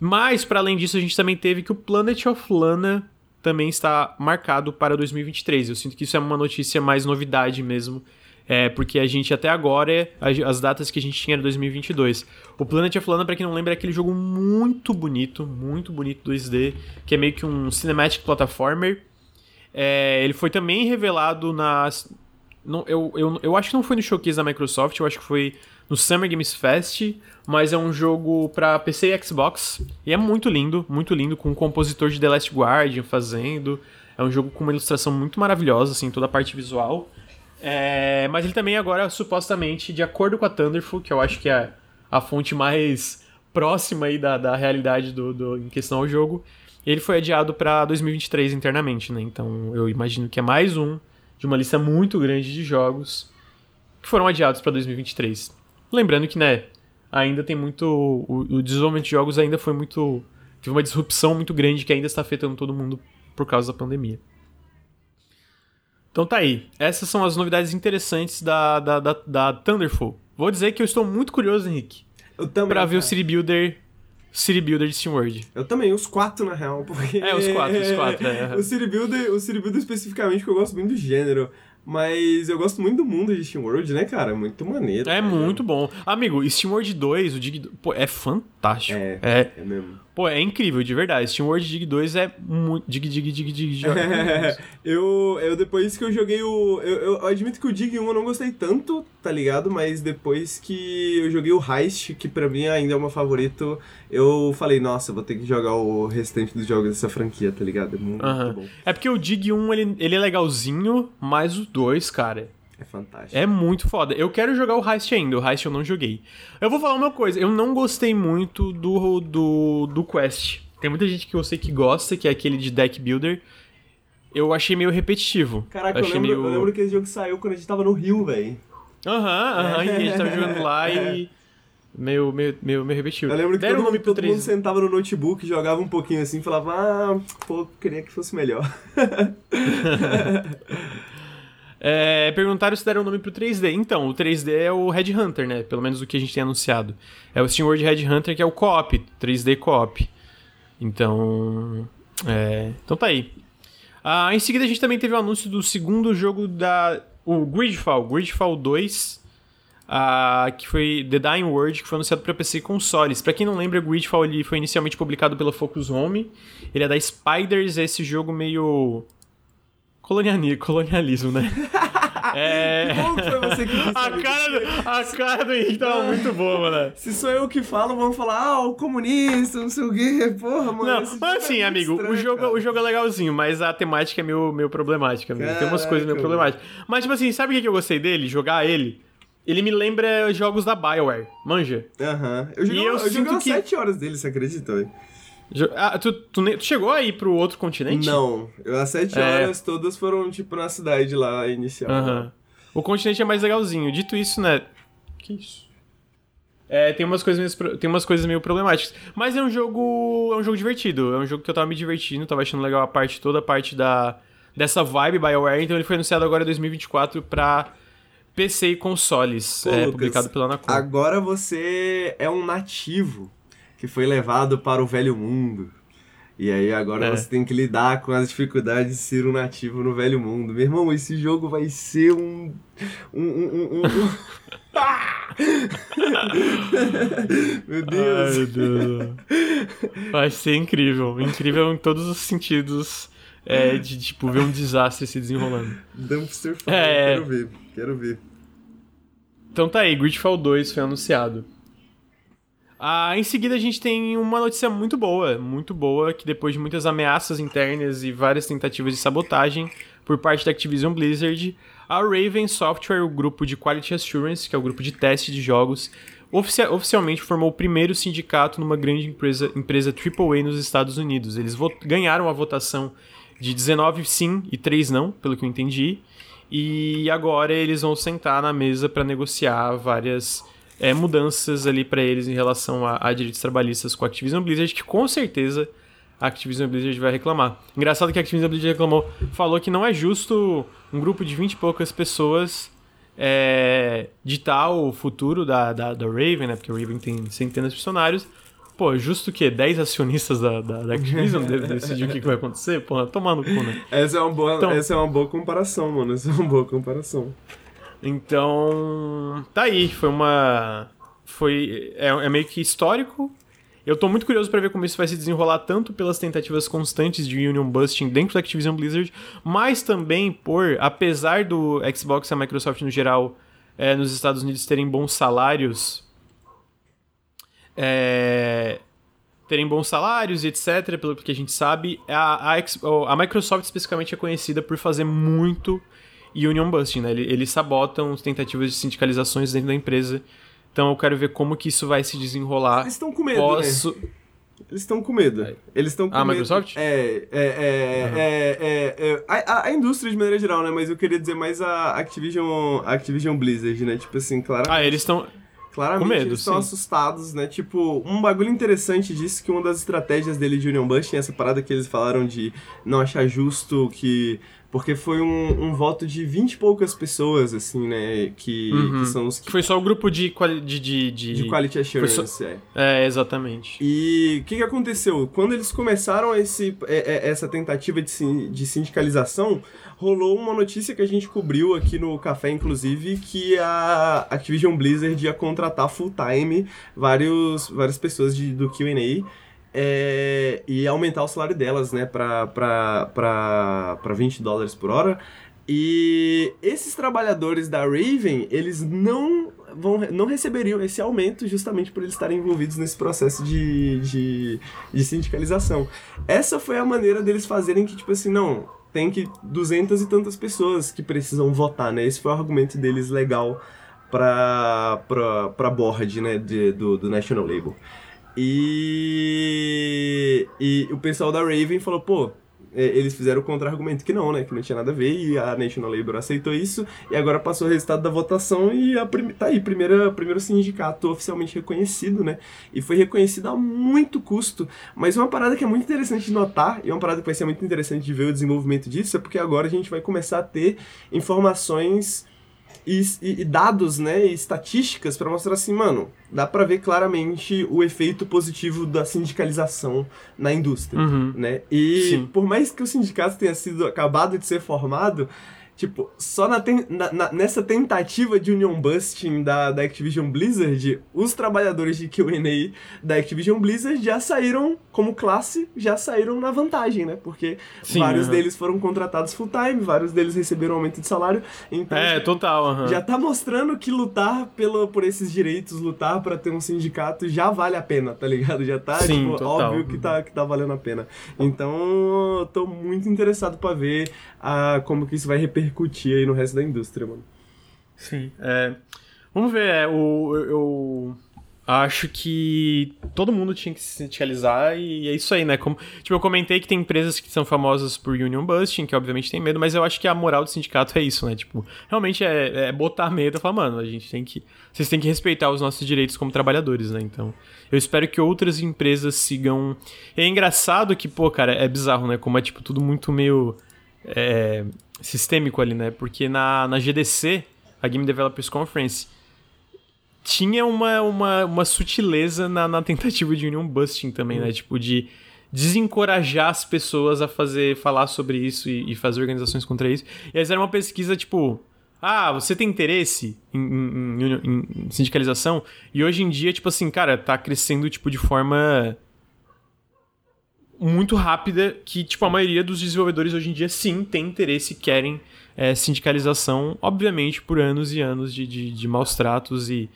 Mas, para além disso, a gente também teve que o Planet of Lana também está marcado para 2023. Eu sinto que isso é uma notícia mais novidade mesmo é, porque a gente até agora, as datas que a gente tinha era 2022. O Planet of Lana, pra quem não lembra, é aquele jogo muito bonito, muito bonito 2D, que é meio que um cinematic platformer. É, ele foi também revelado nas. Não, eu, eu, eu acho que não foi no showcase da Microsoft, eu acho que foi no Summer Games Fest, mas é um jogo para PC e Xbox. E é muito lindo, muito lindo, com o compositor de The Last Guardian fazendo. É um jogo com uma ilustração muito maravilhosa, assim, toda a parte visual. É, mas ele também agora, supostamente, de acordo com a Thunderful, que eu acho que é a fonte mais próxima aí da, da realidade do, do, em questão ao jogo, ele foi adiado para 2023 internamente, né? Então eu imagino que é mais um de uma lista muito grande de jogos que foram adiados para 2023. Lembrando que, né, ainda tem muito. O, o desenvolvimento de jogos ainda foi muito. Teve uma disrupção muito grande que ainda está afetando todo mundo por causa da pandemia. Então tá aí. Essas são as novidades interessantes da, da, da, da Thunderful. Vou dizer que eu estou muito curioso, Henrique. Eu também. Pra ver cara. o City Builder. City Builder de SteamWorld. Eu também, os quatro na real, porque... É, os quatro, os quatro. [laughs] É. o, City Builder, o City Builder especificamente, porque eu gosto muito do gênero. Mas eu gosto muito do mundo de SteamWorld, né, cara? Muito maneiro. É cara. muito bom. Amigo, SteamWorld 2, o Dig... Pô, é fantástico. É, é, é mesmo. Pô, é incrível, de verdade. SteamWorld Dig 2 é muito. Dig, dig, dig, dig. dig. É, [laughs] eu, eu, depois que eu joguei o. Eu, eu, admito que o Dig 1 eu não gostei tanto, tá ligado? Mas depois que eu joguei o Heist, que pra mim ainda é o meu favorito, eu falei, nossa, vou ter que jogar o restante dos jogos dessa franquia, tá ligado? É muito, uh -huh. muito bom. É porque o Dig 1 ele, ele é legalzinho, mas o 2, cara. É fantástico. É muito foda. Eu quero jogar o Heist ainda, o Heist eu não joguei. Eu vou falar uma coisa, eu não gostei muito do, do, do Quest. Tem muita gente que eu sei que gosta, que é aquele de deck builder. Eu achei meio repetitivo. Caraca, eu, achei lembro, meio... eu lembro que esse jogo saiu quando a gente tava no Rio, velho. Aham, aham, e a gente tava jogando lá e... Meio, meio, meio, meio repetitivo. Eu lembro que Deram todo, nome todo mundo sentava no notebook, jogava um pouquinho assim e falava, ah, pô, queria que fosse melhor. [laughs] É, perguntaram se deram nome pro 3D. Então, o 3D é o Red Hunter, né? Pelo menos o que a gente tem anunciado. É o SteamWorld Red Hunter, que é o co-op, 3D co-op. Então. É, então tá aí. Ah, em seguida, a gente também teve o anúncio do segundo jogo da. O Gridfall, Gridfall 2. Ah, que foi The Dying World, que foi anunciado para PC e consoles. Para quem não lembra, Gridfall ele foi inicialmente publicado pela Focus Home. Ele é da Spiders, é esse jogo meio colonialismo, né? [laughs] É. Como foi você que disse? A cara, do, a cara do Henrique tava muito boa, mano. Se sou eu que falo, vão falar, ah, o comunista, não sei o quê. [laughs] Porra, mano. Não, mas assim, é amigo, estranho, o, jogo, o jogo é legalzinho, mas a temática é meio, meio problemática. Caraca, Tem umas coisas meio problemáticas. Mas, tipo assim, sabe o que eu gostei dele? Jogar ele. Ele me lembra jogos da Bioware, manja? Aham. Eu joguei, eu, eu joguei que... 7 horas dele, você acredita? Ah, tu, tu, tu, chegou aí pro outro continente? Não. As sete é. horas todas foram, tipo, na cidade lá inicial. Uhum. O continente é mais legalzinho. Dito isso, né? Que isso? É, tem umas, coisas meio, tem umas coisas meio problemáticas. Mas é um jogo. É um jogo divertido. É um jogo que eu tava me divertindo, tava achando legal a parte, toda a parte da, dessa vibe BioWare. Então ele foi anunciado agora em 2024 pra PC e consoles. Pô, é, Lucas, publicado pela Anacom. Agora você é um nativo que foi levado para o velho mundo. E aí agora é. você tem que lidar com as dificuldades de ser um nativo no velho mundo. Meu irmão, esse jogo vai ser um. um, um, um, [laughs] meu Deus. Ai, Deus. Vai ser incrível. Incrível em todos os sentidos. É, de tipo, ver um desastre se desenrolando. Dumpster Fire, é... quero ver, quero ver. Então tá aí, Gridfall 2 foi anunciado. Ah, em seguida a gente tem uma notícia muito boa, muito boa, que depois de muitas ameaças internas e várias tentativas de sabotagem por parte da Activision Blizzard, a Raven Software, o grupo de Quality Assurance, que é o grupo de teste de jogos, ofici oficialmente formou o primeiro sindicato numa grande empresa, empresa AAA nos Estados Unidos. Eles ganharam a votação de 19 sim e 3 não, pelo que eu entendi, e agora eles vão sentar na mesa para negociar várias é, mudanças ali para eles em relação a, a, direitos trabalhistas com a Activision Blizzard, que com certeza a Activision Blizzard vai reclamar. Engraçado que a Activision Blizzard reclamou, falou que não é justo um grupo de 20 e poucas pessoas é, ditar o futuro da, da, da Raven, né? Porque a Raven tem centenas de funcionários. Pô, justo que 10 acionistas da, da, da Activision decidir o que, que vai acontecer? Pô, tomar no cu, né? Essa é, uma boa, então, essa é uma boa comparação, mano. Essa é uma boa comparação. Então, tá aí. Foi uma. Foi. É, é meio que histórico eu tô muito curioso para ver como isso vai se desenrolar tanto pelas tentativas constantes de union busting dentro da Activision Blizzard, mas também por, apesar do Xbox e a Microsoft no geral é, nos Estados Unidos terem bons salários, é, terem bons salários e etc, pelo que a gente sabe, a, a, a, Microsoft especificamente é conhecida por fazer muito union busting, né? Eles sabotam as tentativas de sindicalizações dentro da empresa então eu quero ver como que isso vai se desenrolar. Eles estão com medo, né? Posso... né? Eles estão com medo. Eles estão com ah, medo. A Microsoft? É, é, é, uhum. é, é, a, a, indústria de maneira geral, né? Mas eu queria dizer mais a Activision, Activision Blizzard, né? Tipo assim, claro. Ah, eles estão. Claramente medo, eles estão assustados, né? Tipo, um bagulho interessante disso que uma das estratégias dele de Union Busting, essa parada que eles falaram de não achar justo que porque foi um, um voto de vinte e poucas pessoas, assim, né? Que, uhum. que são os que. Foi só o grupo de. De, de, de... de Quality Assurance, só... é. É, exatamente. E o que, que aconteceu? Quando eles começaram esse, é, é, essa tentativa de, de sindicalização, rolou uma notícia que a gente cobriu aqui no café, inclusive, que a Activision Blizzard ia contratar full-time várias pessoas de, do QA é, e aumentar o salário delas, né, para 20 dólares por hora. E esses trabalhadores da Raven, eles não vão não receberiam esse aumento justamente por eles estarem envolvidos nesse processo de, de, de sindicalização. Essa foi a maneira deles fazerem que, tipo assim, não, tem que duzentas e tantas pessoas que precisam votar, né? Esse foi o argumento deles legal para para board, né, de, do, do National Label. E, e o pessoal da Raven falou, pô, é, eles fizeram o contra-argumento que não, né? Que não tinha nada a ver e a National Labor aceitou isso e agora passou o resultado da votação e a prim... tá aí, primeira, primeiro sindicato oficialmente reconhecido, né? E foi reconhecido a muito custo. Mas uma parada que é muito interessante de notar e uma parada que vai ser muito interessante de ver o desenvolvimento disso é porque agora a gente vai começar a ter informações e, e, dados, né, e estatísticas para mostrar assim, mano, dá para ver claramente o efeito positivo da sindicalização na indústria, uhum. né? E Sim. por mais que o sindicato tenha sido acabado de ser formado, Tipo, só na, ten, na, na, nessa tentativa de union busting da, da Activision Blizzard, os trabalhadores de Q&A da Activision Blizzard já saíram, como classe, já saíram na vantagem, né? Porque Sim, vários deles foram contratados full time, vários deles receberam aumento de salário. Então, é, total. Já tá mostrando que lutar pelo, por esses direitos, lutar para ter um sindicato já vale a pena, tá ligado? Já tá, Sim, tipo, óbvio que tá, que tá valendo a pena. Então, tô muito interessado para ver a, como que isso vai repercutir repercutir aí no resto da indústria, mano. Sim. É, vamos ver, é, o, eu acho que todo mundo tinha que se sindicalizar e é isso aí, né? Como, tipo, eu comentei que tem empresas que são famosas por union busting, que obviamente tem medo, mas eu acho que a moral do sindicato é isso, né? Tipo, realmente é, é botar medo e falar, mano, a gente tem que. Vocês têm que respeitar os nossos direitos como trabalhadores, né? Então, eu espero que outras empresas sigam. É engraçado que, pô, cara, é bizarro, né? Como é, tipo, tudo muito meio. É, sistêmico ali, né? Porque na, na GDC, a Game Developers Conference, tinha uma, uma, uma sutileza na, na tentativa de union busting também, né? Tipo, de desencorajar as pessoas a fazer, falar sobre isso e, e fazer organizações contra isso. E aí era uma pesquisa, tipo, ah, você tem interesse em, em, em, em, sindicalização? E hoje em dia, tipo assim, cara, tá crescendo, tipo, de forma muito rápida que, tipo, a maioria dos desenvolvedores hoje em dia sim tem interesse e querem é, sindicalização, obviamente, por anos e anos de, de, de maus tratos e,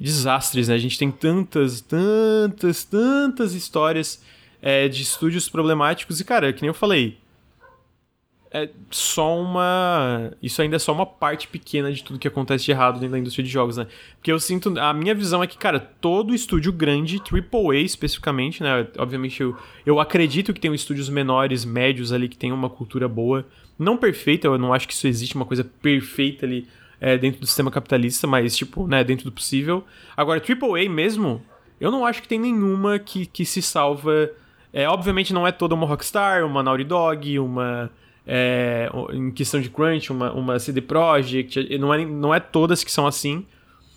desastres, né? A gente tem tantas, tantas, tantas histórias é, de estúdios problemáticos e, cara, que nem eu falei, é só uma. Isso ainda é só uma parte pequena de tudo que acontece de errado dentro da indústria de jogos, né? Porque eu sinto. A minha visão é que, cara, todo estúdio grande, AAA especificamente, né? Obviamente eu, eu acredito que tem estúdios menores, médios ali, que tem uma cultura boa. Não perfeita, eu não acho que isso existe uma coisa perfeita ali é, dentro do sistema capitalista, mas, tipo, né, dentro do possível. Agora, AAA mesmo, eu não acho que tem nenhuma que, que se salva É, obviamente não é toda uma Rockstar, uma Naughty Dog, uma. É, em questão de crunch, uma, uma CD Projekt, não é, não é todas que são assim,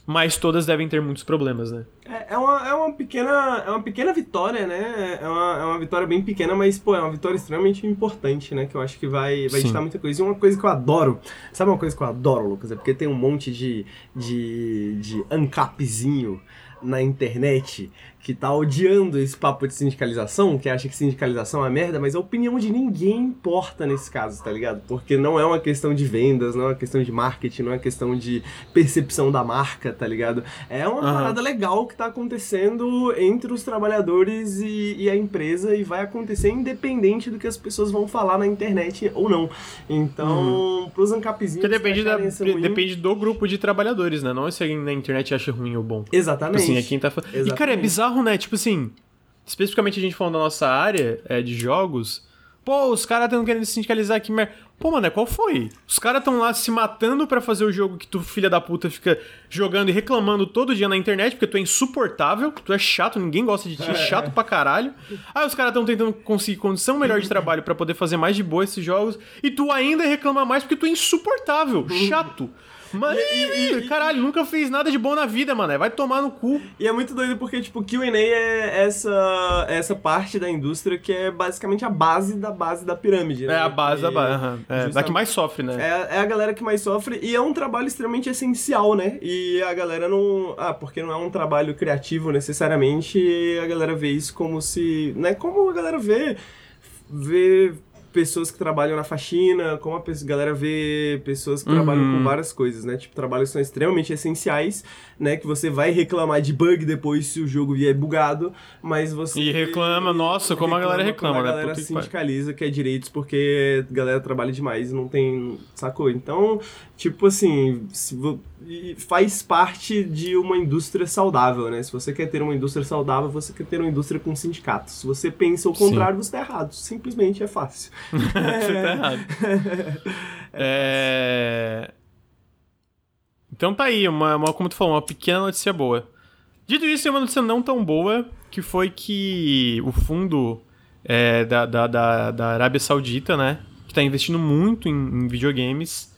mas todas devem ter muitos problemas, né? É, é, uma, é, uma, pequena, é uma pequena vitória, né? É uma, é uma vitória bem pequena, mas, pô, é uma vitória extremamente importante, né? Que eu acho que vai, vai ditar muita coisa. E uma coisa que eu adoro, sabe uma coisa que eu adoro, Lucas? É porque tem um monte de, de, de ancapzinho na internet que tá odiando esse papo de sindicalização, que acha que sindicalização é merda, mas a opinião de ninguém importa nesse caso, tá ligado? Porque não é uma questão de vendas, não é uma questão de marketing, não é uma questão de percepção da marca, tá ligado? É uma uhum. parada legal que tá acontecendo entre os trabalhadores e, e, a empresa e vai acontecer independente do que as pessoas vão falar na internet ou não. Então, uhum. pros ancapzinhos... Que depende, da, ruim, depende do grupo de trabalhadores, né? Não é se alguém na internet acha ruim ou bom. Exatamente. Tipo assim, é quem tá... Exatamente. E, cara, é bizarro bizarro, né? Tipo assim, especificamente a gente falando da nossa área é, de jogos. Pô, os caras estão querendo sindicalizar aqui, mas. Pô, mano, qual foi? Os caras estão lá se matando para fazer o jogo que tu, filha da puta, fica jogando e reclamando todo dia na internet porque tu é insuportável, tu é chato, ninguém gosta de ti, é chato pra caralho. Aí os caras estão tentando conseguir condição melhor de trabalho para poder fazer mais de boa esses jogos e tu ainda reclama mais porque tu é insuportável, [laughs] chato. Mano, e, e, caralho, nunca fez nada de bom na vida, mano. Vai tomar no cu. E é muito doido porque, tipo, QA é essa, essa parte da indústria que é basicamente a base da base da pirâmide. Né? É a base da base. Uhum. É, da que mais sofre, né? É, é a galera que mais sofre e é um trabalho extremamente essencial, né? E a galera não. Ah, porque não é um trabalho criativo necessariamente, a galera vê isso como se. Né? Como a galera vê. Vê pessoas que trabalham na faxina, como a galera vê pessoas que uhum. trabalham com várias coisas, né? Tipo, trabalhos são extremamente essenciais, né? Que você vai reclamar de bug depois se o jogo vier bugado, mas você... E reclama, nossa, como reclama, a galera reclama, a galera né? sindicaliza que é direitos porque a galera trabalha demais e não tem... Sacou? Então, tipo assim, faz parte de uma indústria saudável, né? Se você quer ter uma indústria saudável, você quer ter uma indústria com sindicatos. Se você pensa o contrário, Sim. você tá errado. Simplesmente é fácil. [laughs] você tá errado. [laughs] é... Então tá aí, uma, uma, como tu falou, uma pequena notícia boa. Dito isso, tem uma notícia não tão boa, que foi que o fundo é, da, da, da, da, Arábia Saudita, né, que tá investindo muito em, em videogames,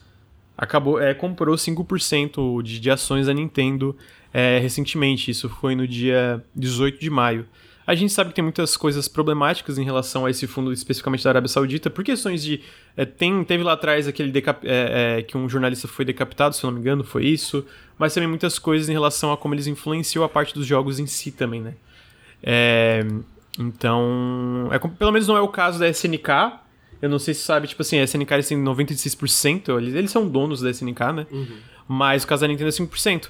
acabou, é, comprou 5% de, de ações da Nintendo é, recentemente. Isso foi no dia 18 de maio. A gente sabe que tem muitas coisas problemáticas em relação a esse fundo, especificamente da Arábia Saudita, por questões de. É, tem, teve lá atrás aquele decap, é, é, que um jornalista foi decapitado, se eu não me engano, foi isso. Mas também muitas coisas em relação a como eles influenciam a parte dos jogos em si também, né? Então. É, pelo menos não é o caso da SNK. Eu não sei se sabe, tipo assim, a SNK eles têm 96%, eles, eles são donos da SNK, né? Uhum. Mas o caso da Nintendo é 5%.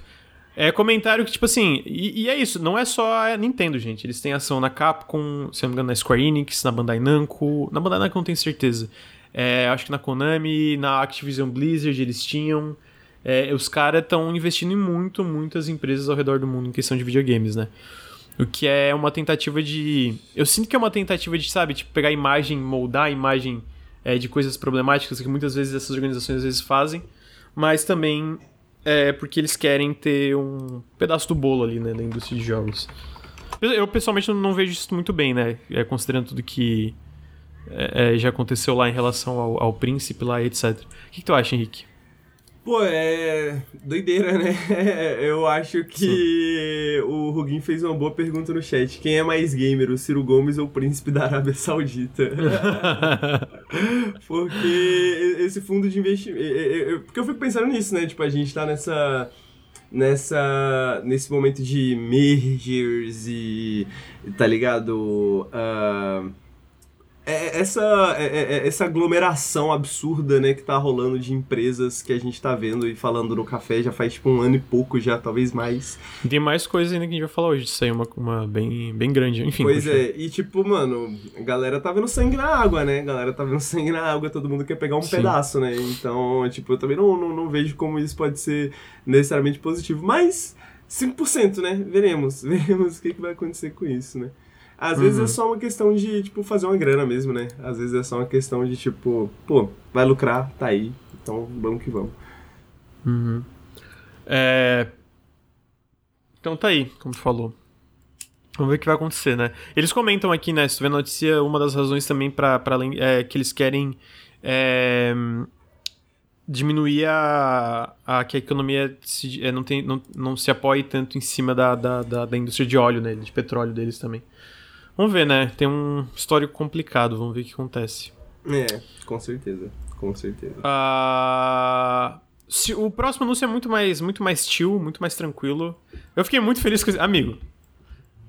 É comentário que, tipo assim, e, e, é isso, não é só a Nintendo, gente. Eles têm ação na Capcom, se não me engano, na Square Enix, na Bandai Namco. Na Bandai Namco não tenho certeza. É, acho que na Konami, na Activision Blizzard eles tinham. É, os caras estão investindo em muito, muitas empresas ao redor do mundo em questão de videogames, né? O que é uma tentativa de. Eu sinto que é uma tentativa de, sabe, tipo, pegar a imagem, moldar a imagem é, de coisas problemáticas que muitas vezes essas organizações às vezes fazem, mas também é porque eles querem ter um pedaço do bolo ali, né, da indústria de jogos. Eu pessoalmente não vejo isso muito bem, né? É, considerando tudo que é, é, já aconteceu lá em relação ao, ao príncipe lá, etc. O que, que tu acha, Henrique? Pô, é doideira, né? [laughs] Eu acho que Sim. o Rugin fez uma boa pergunta no chat. Quem é mais gamer, o Ciro Gomes ou o príncipe da Arábia Saudita? [laughs] Porque esse fundo de investimento... Porque eu fico pensando nisso, né? Tipo, a gente tá nessa nessa nesse momento de mergers e tá ligado uh, é, essa, é, é, é, essa aglomeração absurda, né, que tá rolando de empresas que a gente tá vendo e falando no café já faz tipo um ano e pouco já, talvez mais. Tem mais coisas ainda que a gente vai falar hoje, isso aí é uma, uma bem, bem grande, enfim. Pois é, e tipo, mano, a galera tá vendo sangue na água, né, a galera tá vendo [laughs] sangue na água, todo mundo quer pegar um Sim. pedaço, né, então, tipo, eu também não, não, não vejo como isso pode ser necessariamente positivo, mas 5%, né, veremos, [laughs] veremos o que, que vai acontecer com isso, né. Às uhum. vezes é uhum. só uma questão de, tipo, fazer uma grana mesmo, né? Às vezes é só uma questão de, tipo, pô, vai lucrar, tá aí, então vamos que vamos. Uhum. É... Então tá aí, como tu falou. Vamos ver o que vai acontecer, né? Eles comentam aqui, né? Se tu vê a notícia, uma das razões também para além é que eles querem é, diminuir a, a que a economia se, é, não, tem, não, não se apoie tanto em cima da, da, da, da, indústria de óleo, né? De petróleo deles também. Vamos ver, né? Tem um histórico complicado, vamos ver o que acontece. É, com certeza. Com certeza. Uh, se, o próximo anúncio é muito mais, muito mais chill, muito mais tranquilo. Eu fiquei muito feliz com esse. Amigo,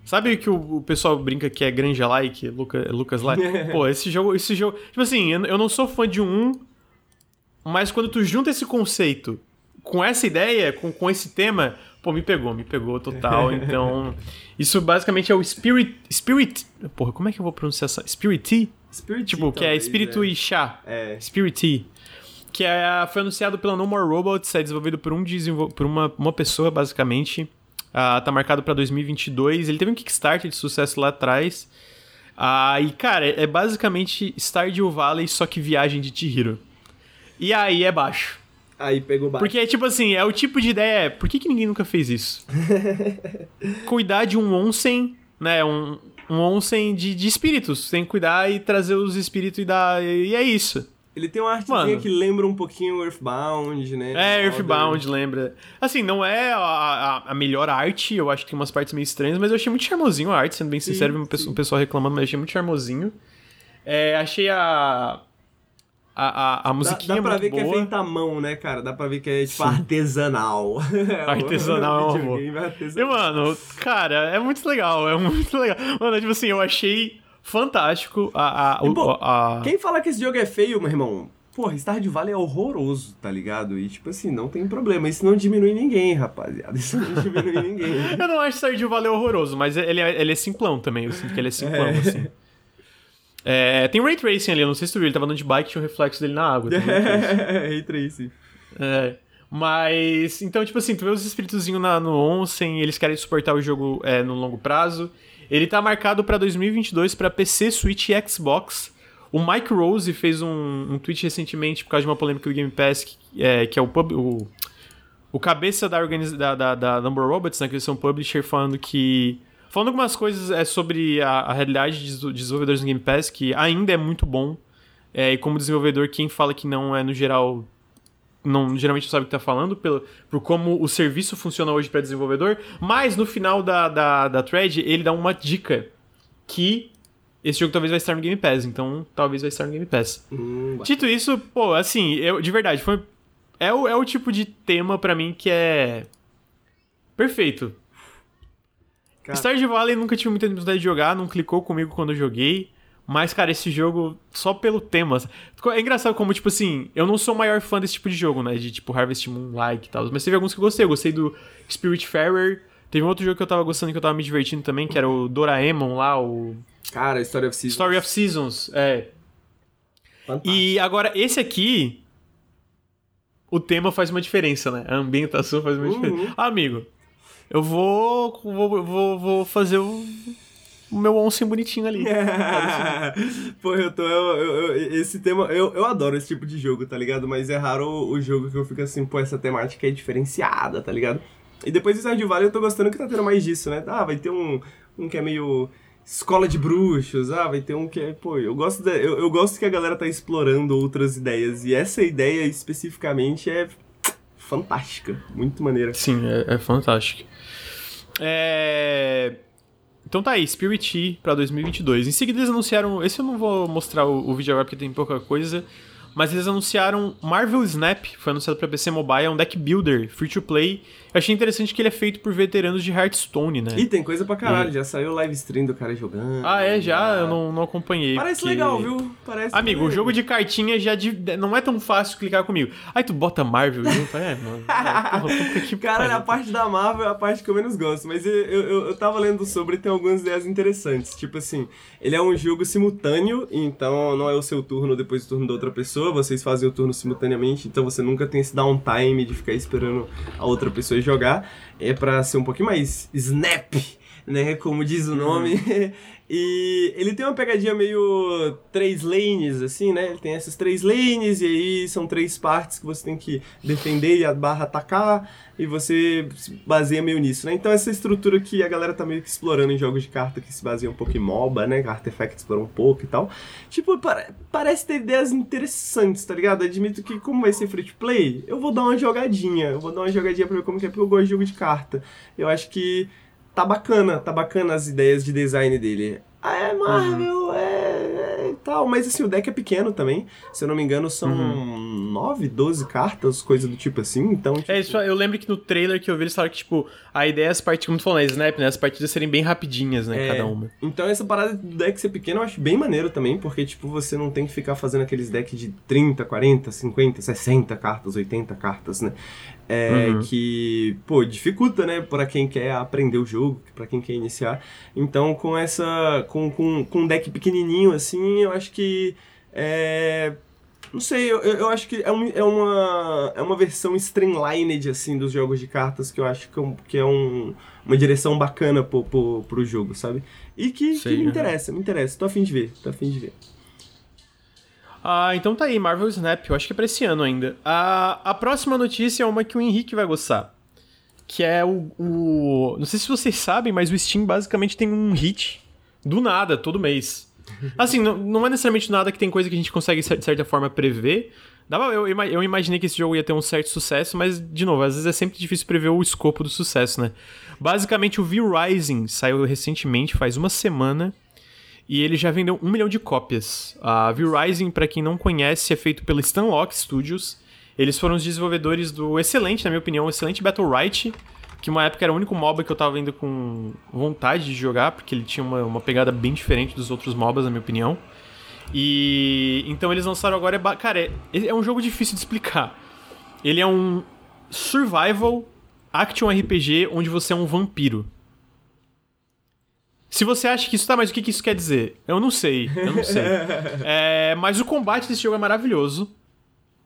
Sabe que o, o, pessoal brinca que é Granja Like, Luca, Lucas Like? [laughs] Pô, esse jogo, esse jogo. Tipo assim, eu, eu não sou fã de um, mas quando tu junta esse conceito com essa ideia, com, com esse tema, pô, me pegou, me pegou total. Então, [laughs] isso basicamente é o Spirit. Spirit. Porra, como é que eu vou pronunciar essa? Spirit Spirit Tipo, que é espírito é. e chá. É. Spirit Que é, foi anunciado pela No More Robots, é desenvolvido por, um por uma, uma pessoa, basicamente. Uh, tá marcado para 2022. Ele teve um Kickstarter de sucesso lá atrás. Uh, e, cara, é basicamente Stardew Valley, só que viagem de Chihiro. E aí é baixo. Aí pegou baixo. Porque, tipo assim, é o tipo de ideia. Por que, que ninguém nunca fez isso? [laughs] Cuidar de um onsen, né? Um, um onsen de, de espíritos. Tem que cuidar e trazer os espíritos e dar. E é isso. Ele tem uma artezinha Mano, que lembra um pouquinho Earthbound, né? É, Earthbound lembra. Assim, não é a, a, a, melhor arte, eu acho que tem umas partes meio estranhas, mas eu achei muito charmosinho a arte, sendo bem sincero, sim, um pessoal reclamando, mas achei muito charmosinho. É, achei a. A, a, a musiquinha dá, dá pra ver boa. que é feita à mão, né, cara? Dá pra ver que é, tipo, Sim. artesanal. artesanal [laughs] é um E, mano, cara, é muito legal, é muito legal. Mano, tipo assim, eu achei fantástico. A, a, e, pô, a, Quem fala que esse jogo é feio, meu irmão? Porra, Stardew Valley é horroroso, tá ligado? E, tipo assim, não tem problema. Isso não diminui ninguém, rapaziada. Isso não diminui ninguém. [laughs] eu não acho Stardew Valley horroroso, mas ele é, ele é simplão também. Eu sinto que ele é simplão, é. assim. É, tem Ray Tracing ali, eu não sei se tu viu, ele tava andando de bike e tinha um reflexo dele na água. É, [laughs] Ray Tracing. É. Mas, então, tipo assim, tu vê os espíritozinhos no Onsen, eles querem suportar o jogo é, no longo prazo. Ele tá marcado para 2022 para PC, Switch e Xbox. O Mike Rose fez um, um tweet recentemente por causa de uma polêmica do Game Pass, que é, que é o, pub, o, o cabeça da, organiza, da, da, da Number Robots, né, que eles são publisher, falando que. Falando algumas coisas é, sobre a, a realidade de desenvolvedores no Game Pass, que ainda é muito bom. É, e como desenvolvedor, quem fala que não é, no geral, não geralmente não sabe o que está falando, pelo, por como o serviço funciona hoje para desenvolvedor, mas no final da, da, da thread ele dá uma dica que esse jogo talvez vai estar no Game Pass, então talvez vai estar no Game Pass. Hum, Dito isso, pô, assim, eu, de verdade, foi, é, o, é o tipo de tema para mim que é perfeito. Cara... Stardew Valley nunca tive muita necessidade de jogar, não clicou comigo quando eu joguei. Mas, cara, esse jogo, só pelo tema. É engraçado como, tipo assim, eu não sou o maior fã desse tipo de jogo, né? De tipo Harvest Moon like e tal. Mas teve alguns que eu gostei. Eu gostei do Spiritfarer. Teve um outro jogo que eu tava gostando que eu tava me divertindo também, que era o Doraemon lá, o. Cara, Story of Seasons. Story of Seasons, é. Fantástico. E agora, esse aqui. O tema faz uma diferença, né? A ambientação faz uma uhum. diferença. Ah, amigo, eu vou, vou, vou, vou fazer o o meu onsen bonitinho ali. [laughs] Pô, eu tô. Eu, eu, esse tema. Eu, eu adoro esse tipo de jogo, tá ligado? Mas é raro o, o jogo que eu fico assim, pô, essa temática é diferenciada, tá ligado? E depois do Stardew Valley eu tô gostando que tá tendo mais disso, né? Ah, vai ter um, um que é meio escola de bruxos, ah, vai ter um que é, pô, eu gosto de, eu, eu gosto que a galera tá explorando outras ideias e essa ideia especificamente é fantástica, muito maneira. Sim, é, é fantástica. É... Então tá aí, Spirit E pra 2022. Em seguida eles anunciaram. Esse eu não vou mostrar o, vídeo agora porque tem pouca coisa. Mas eles anunciaram Marvel Snap, foi anunciado para PC Mobile, é um deck builder, free to play, eu achei interessante que ele é feito por veteranos de Hearthstone, né? E tem coisa pra caralho, e... já saiu live stream do cara jogando. Ah, é? Já? Eu não, não acompanhei. Parece porque... legal, viu? Parece Amigo, legal. o jogo de cartinha já de... não é tão fácil clicar comigo. Aí tu bota Marvel junto, é, mano. [laughs] Porra, que cara, a parte da Marvel é a parte que eu menos gosto, mas eu, eu, eu tava lendo sobre e tem algumas ideias interessantes. Tipo assim, ele é um jogo simultâneo, então não é o seu turno depois do turno da outra pessoa, vocês fazem o turno simultaneamente, então você nunca tem esse downtime de ficar esperando a outra pessoa jogar. É para ser um pouquinho mais snap, né? Como diz o nome. [laughs] E ele tem uma pegadinha meio três lanes, assim, né? Ele tem essas três lanes, e aí são três partes que você tem que defender e a barra atacar, e você se baseia meio nisso, né? Então essa estrutura que a galera tá meio que explorando em jogos de carta que se baseia um pouco em MOBA, né? Artifact explorou um pouco e tal. Tipo, parece ter ideias interessantes, tá ligado? Admito que como vai ser free to play, eu vou dar uma jogadinha. Eu vou dar uma jogadinha pra ver como que é, porque eu gosto de jogo de carta. Eu acho que tá bacana, tá bacana as ideias de design dele. Ah, é Marvel, uhum. é, é, tal, mas assim, o deck é pequeno também. Se eu não me engano, são uhum. 9, 12 cartas, coisa do tipo assim, então... Tipo... É, isso, eu lembro que no trailer que eu vi, eles falaram que, tipo, a ideia é as partidas, como tu falou, né, Snap, né, as partidas serem bem rapidinhas, né, é, cada uma. Então essa parada do deck ser pequeno eu acho bem maneiro também, porque, tipo, você não tem que ficar fazendo aqueles decks de 30, 40, 50, 60 cartas, 80 cartas, né? É, uhum. que, pô, dificulta, né, para quem quer aprender o jogo, para quem quer iniciar. Então, com essa, com, com, com um deck pequenininho assim, eu acho que é, não sei, eu, eu acho que é, um, é, uma, é uma versão streamlined, assim, dos jogos de cartas que eu acho que, é, que é um, uma direção bacana pro, pro, pro jogo, sabe? E que, sei, que me interessa, me interessa. Tô afim de ver, tô afim de ver. Ah, então tá aí, Marvel Snap, eu acho que é pra esse ano ainda. A, a próxima notícia é uma que o Henrique vai gostar. Que é o, o. Não sei se vocês sabem, mas o Steam basicamente tem um hit do nada, todo mês. Assim, não, não é necessariamente nada que tem coisa que a gente consegue, de certa forma, prever. Dava, eu, eu imaginei que esse jogo ia ter um certo sucesso, mas, de novo, às vezes é sempre difícil prever o escopo do sucesso, né? Basicamente, o V-Rising saiu recentemente, faz uma semana, e ele já vendeu um milhão de cópias. A V-Rising, para quem não conhece, é feito pela Stanlock Studios. Eles foram os desenvolvedores do excelente, na minha opinião, excelente Battle Right, que uma época era o único MOBA que eu tava indo com vontade de jogar, porque ele tinha uma, uma pegada bem diferente dos outros MOBAs, na minha opinião. E então eles lançaram agora. É, cara, é, é um jogo difícil de explicar. Ele é um survival action RPG onde você é um vampiro. Se você acha que isso tá, mas o que, que isso quer dizer? Eu não sei, eu não sei. [laughs] é, mas o combate desse jogo é maravilhoso.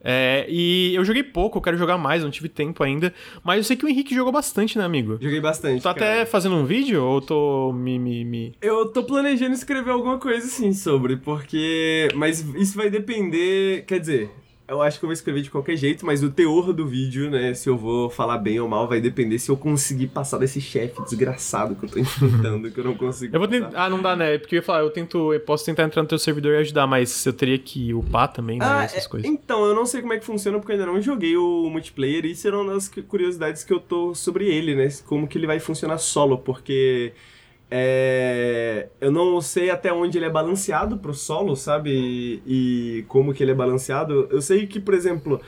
É, e eu joguei pouco, eu quero jogar mais, não tive tempo ainda. Mas eu sei que o Henrique jogou bastante, né, amigo? Joguei bastante. Tá até fazendo um vídeo ou tô me, me, me, Eu tô planejando escrever alguma coisa assim sobre, porque. Mas isso vai depender. Quer dizer, eu acho que eu vou escrever de qualquer jeito, mas o teor do vídeo, né, se eu vou falar bem ou mal, vai depender se eu conseguir passar desse chefe desgraçado que eu tô [laughs] enfrentando, que eu não consigo. Eu vou tentar. Ah, não dá, né? Porque eu ia falar, eu tento. Eu posso tentar entrar no teu servidor e ajudar, mas eu teria que upar também, né? Ah, essas é, coisas. Então, eu não sei como é que funciona, porque eu ainda não joguei o multiplayer, e uma das curiosidades que eu tô sobre ele, né? Como que ele vai funcionar solo, porque. É, eu não sei até onde ele é balanceado pro solo, sabe? E, e como que ele é balanceado. Eu sei que, por exemplo,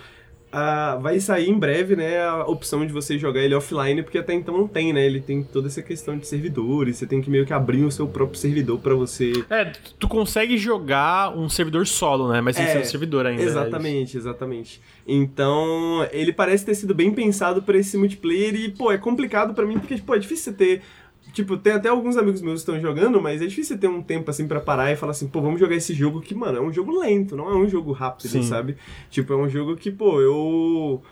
vai sair em breve, né, a opção de você jogar ele offline, porque até então não tem, né? Ele tem toda essa questão de servidores, você tem que meio que abrir o seu próprio servidor para você. É, tu consegue jogar um servidor solo, né? Mas tem que ser um servidor ainda. É exatamente, é exatamente. Então, ele parece ter sido bem pensado para esse multiplayer e, pô, é complicado para mim porque, pô, é difícil você ter Tipo, tem até alguns amigos meus que estão jogando, mas é difícil ter um tempo assim para parar e falar assim, pô, vamos jogar esse jogo que, mano, é um jogo lento, não é um jogo rápido, Sim. sabe? Tipo, é um jogo que, pô, eu.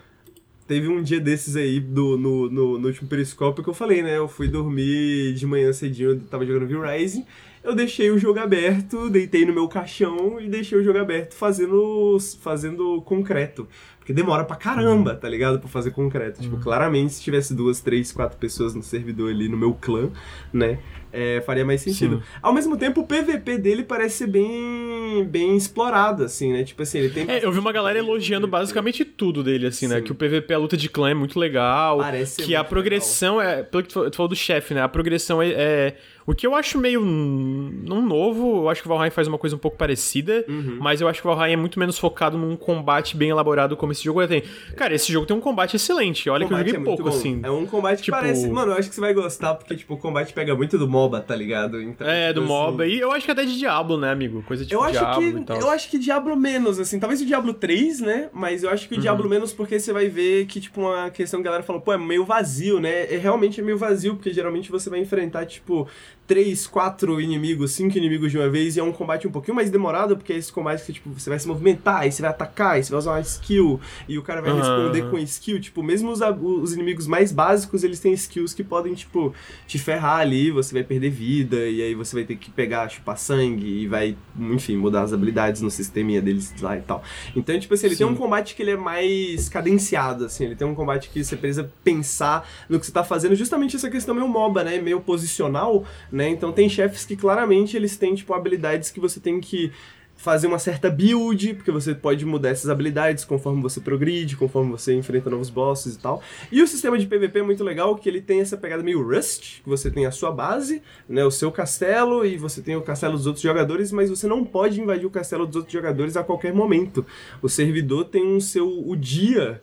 Teve um dia desses aí do, no, no, no último periscópio que eu falei, né? Eu fui dormir de manhã cedinho, eu tava jogando V-Rising. Eu deixei o jogo aberto, deitei no meu caixão e deixei o jogo aberto fazendo, fazendo concreto. Porque demora pra caramba, tá ligado? Pra fazer concreto. Tipo, uhum. Tipo, claramente, se tivesse duas, três, quatro pessoas no servidor ali, no meu clã, né? É, faria mais sentido. Sim. Ao mesmo tempo, o PVP dele parece ser bem, bem explorado, assim, né? Tipo assim, ele tem. É, eu vi uma galera elogiando basicamente tudo dele, assim, né? Sim. né? Que o PVP, a luta de clã é muito legal. Parece que a progressão legal. é. Pelo que tu falou do chefe, né? A progressão é, é o que eu acho meio não novo, eu acho que o Valheim faz uma coisa um pouco parecida, uhum. mas eu acho que o Valheim é muito menos focado num combate bem elaborado como esse jogo tem. Cara, esse jogo tem um combate excelente. Olha que eu joguei é pouco, assim. É um combate tipo... que parece. Mano, eu acho que você vai gostar, porque, tipo, o combate pega muito do MOBA, tá ligado? Então, é, tipo, do assim... MOBA. E eu acho que até de Diablo, né, amigo? Coisa tipo eu acho Diablo que. Eu acho que Diablo menos, assim. Talvez o Diablo 3, né? Mas eu acho que o uhum. Diablo menos porque você vai ver que, tipo, uma questão que a galera falou, pô, é meio vazio, né? É, realmente é meio vazio, porque geralmente você vai enfrentar, tipo, três, quatro inimigos, cinco inimigos de uma vez, e é um combate um pouquinho mais demorado, porque é esse combate que tipo, você vai se movimentar, aí você vai atacar, aí você vai usar uma skill, e o cara vai uhum. responder com skill. Tipo, mesmo os, os inimigos mais básicos, eles têm skills que podem, tipo, te ferrar ali, você vai perder vida, e aí você vai ter que pegar, chupar sangue, e vai, enfim, mudar as habilidades no sisteminha deles lá e tal. Então, tipo assim, ele Sim. tem um combate que ele é mais cadenciado, assim, ele tem um combate que você precisa pensar no que você tá fazendo, justamente essa questão meio MOBA, né, meio posicional, né, então tem chefes que claramente eles têm, tipo, habilidades que você tem que fazer uma certa build, porque você pode mudar essas habilidades conforme você progride, conforme você enfrenta novos bosses e tal. E o sistema de PVP é muito legal, que ele tem essa pegada meio Rust, que você tem a sua base, né, o seu castelo, e você tem o castelo dos outros jogadores, mas você não pode invadir o castelo dos outros jogadores a qualquer momento. O servidor tem um seu o dia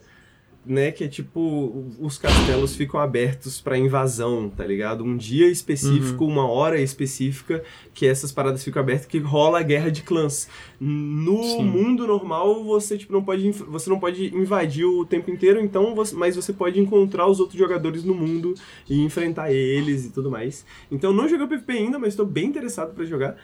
né, que é tipo, os castelos ficam abertos para invasão, tá ligado? Um dia específico, uhum. uma hora específica, que essas paradas ficam abertas, que rola a guerra de clãs. No Sim. mundo normal, você tipo não pode você não pode invadir o tempo inteiro, então, você, mas você pode encontrar os outros jogadores no mundo e enfrentar eles e tudo mais. Então, não joguei PvP ainda, mas estou bem interessado para jogar.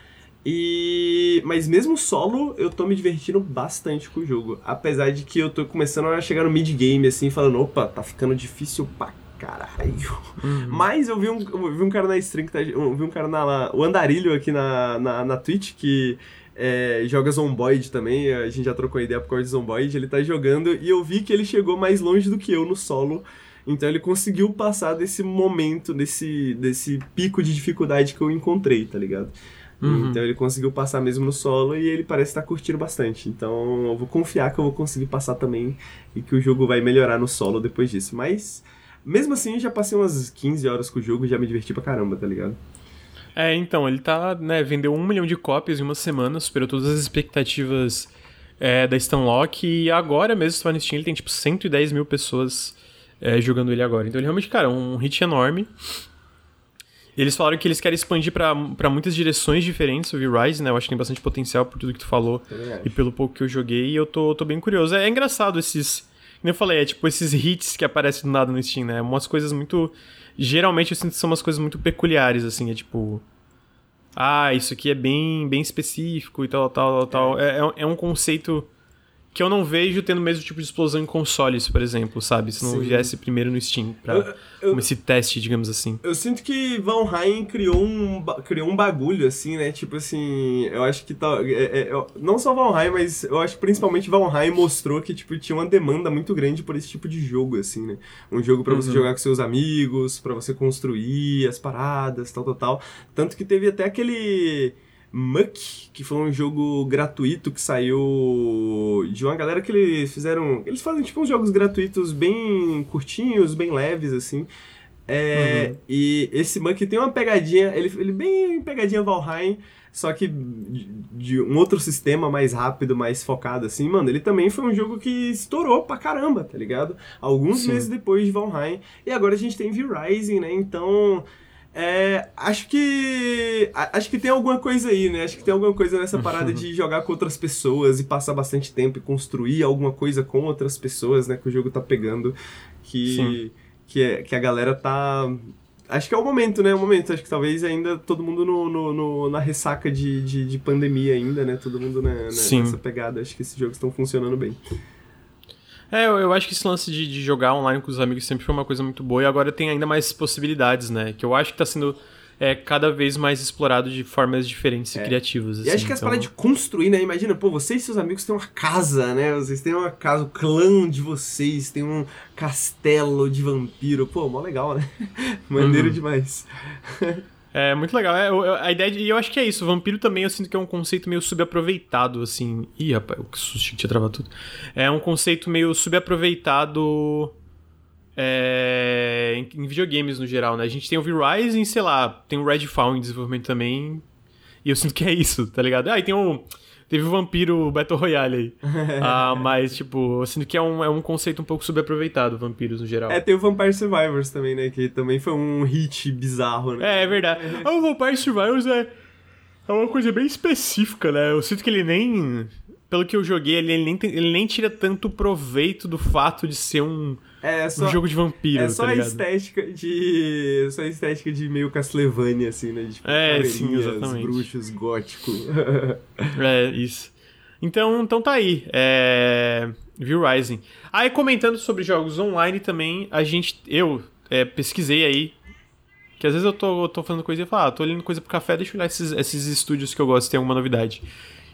E mas mesmo solo, eu tô me divertindo bastante com o jogo, apesar de que eu tô começando a chegar no mid game assim, falando, opa, tá ficando difícil pra caralho. Uhum. Mas eu vi, um, eu vi um cara na stream que tá, eu vi um cara na o Andarilho aqui na, na, na Twitch que é, joga Zomboid também, a gente já trocou ideia por causa de Zomboid, ele tá jogando e eu vi que ele chegou mais longe do que eu no solo. Então ele conseguiu passar desse momento, desse, desse pico de dificuldade que eu encontrei, tá ligado? Uhum. Então ele conseguiu passar mesmo no solo e ele parece estar curtindo bastante. Então eu vou confiar que eu vou conseguir passar também e que o jogo vai melhorar no solo depois disso. Mas mesmo assim, já passei umas 15 horas com o jogo e já me diverti pra caramba, tá ligado? É, então, ele tá, né, vendeu um milhão de cópias em uma semana, superou todas as expectativas é, da Stanlock e agora mesmo, for no Steam, ele tem tipo 110 mil pessoas é, jogando ele agora. Então ele realmente, cara, é um hit enorme. Eles falaram que eles querem expandir para muitas direções diferentes o V-Rise, né? Eu acho que tem bastante potencial por tudo que tu falou e pelo pouco que eu joguei. E eu tô, tô bem curioso. É, é engraçado esses. Como eu falei, é tipo esses hits que aparecem do nada no Steam, né? Umas coisas muito. Geralmente eu sinto que são umas coisas muito peculiares, assim. É tipo. Ah, isso aqui é bem, bem específico e tal, tal, tal. É, é, é um conceito que eu não vejo tendo o mesmo tipo de explosão em consoles, por exemplo, sabe? Se não Sim. viesse primeiro no Steam, pra eu, eu, esse teste, digamos assim. Eu sinto que Valheim criou um, criou um bagulho, assim, né? Tipo assim, eu acho que tá. É, é, não só Valheim, mas eu acho que principalmente Valheim mostrou que, tipo, tinha uma demanda muito grande por esse tipo de jogo, assim, né? Um jogo para uhum. você jogar com seus amigos, para você construir as paradas, tal, tal, tal. Tanto que teve até aquele Muck, que foi um jogo gratuito que saiu de uma galera que eles fizeram. Eles fazem tipo uns jogos gratuitos bem curtinhos, bem leves, assim. É, uhum. E esse Muck tem uma pegadinha, ele, ele bem pegadinha Valheim, só que de, de, um outro sistema mais rápido, mais focado, assim. Mano, ele também foi um jogo que estourou pra caramba, tá ligado? Alguns Sim. meses depois de Valheim. E agora a gente tem V-Rising, né? Então é, acho que. Acho que tem alguma coisa aí, né? Acho que tem alguma coisa nessa parada de [laughs] jogar com outras pessoas e passar bastante tempo e construir alguma coisa com outras pessoas, né? Que o jogo tá pegando. Que, que, é, que a galera tá. Acho que é o momento, né? É o momento. Acho que talvez ainda todo mundo no, no, no na ressaca de, de, de, pandemia ainda, né? Todo mundo né, nessa pegada. Acho que esses jogos estão funcionando bem. É, eu, eu, acho que esse lance de, de, jogar online com os amigos sempre foi uma coisa muito boa e agora tem ainda mais possibilidades, né? Que eu acho que tá sendo é, cada vez mais explorado de formas diferentes é. e criativas. Assim, e acho que então... as paradas de construir, né? Imagina, pô, vocês e seus amigos têm uma casa, né? Vocês têm uma casa, o clã de vocês, tem um castelo de vampiro. Pô, mó legal, né? [laughs] Maneiro uhum. demais. [laughs] É muito legal. É, a ideia de, e eu acho que é isso. Vampiro também eu sinto que é um conceito meio subaproveitado, assim. Ih, rapaz, que susto que tinha travado tudo. É um conceito meio subaproveitado é, em, em, videogames no geral, né? A gente tem o V-Rising, sei lá, tem o Redfall em desenvolvimento também. E eu sinto que é isso, tá ligado? Ah, e tem o. Teve o Vampiro Battle Royale aí. [laughs] ah, mas, tipo, eu sinto que é um, é um conceito um pouco subaproveitado, vampiros no geral. É, tem o Vampire Survivors também, né? Que também foi um hit bizarro, né? É, é verdade. [laughs] ah, o Vampire Survivors é, é uma coisa bem específica, né? Eu sinto que ele nem pelo que eu joguei, ele, ele, nem, ele nem tira tanto proveito do fato de ser um, é, só, um jogo de vampiro. É só tá a estética de. Só a estética de meio Castlevania, assim, né? De, tipo, é, sim, exatamente. bruxos, gótico. [laughs] é, isso. Então, então tá aí. É... V-Rising. Aí comentando sobre jogos online também, a gente. Eu é, pesquisei aí. Que às vezes eu tô, eu tô fazendo coisa e falo, ah, tô olhando coisa pro café, deixa eu olhar esses, esses estúdios que eu gosto, tem alguma novidade.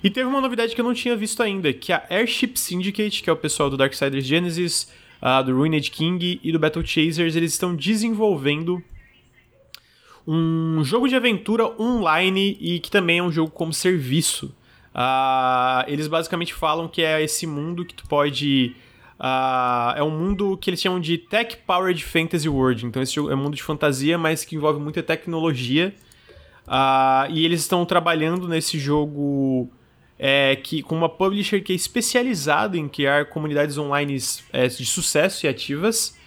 E teve uma novidade que eu não tinha visto ainda, que é a Airship Syndicate, que é o pessoal do Darksiders Genesis, uh, do Ruined King e do Battle Chasers, eles estão desenvolvendo um jogo de aventura online e que também é um jogo como serviço. Uh, eles basicamente falam que é esse mundo que tu pode. Uh, é um mundo que eles chamam de Tech Powered Fantasy World. Então, esse jogo é um mundo de fantasia, mas que envolve muita tecnologia. Uh, e eles estão trabalhando nesse jogo é, que, com uma publisher que é especializada em criar comunidades online é, de sucesso e ativas.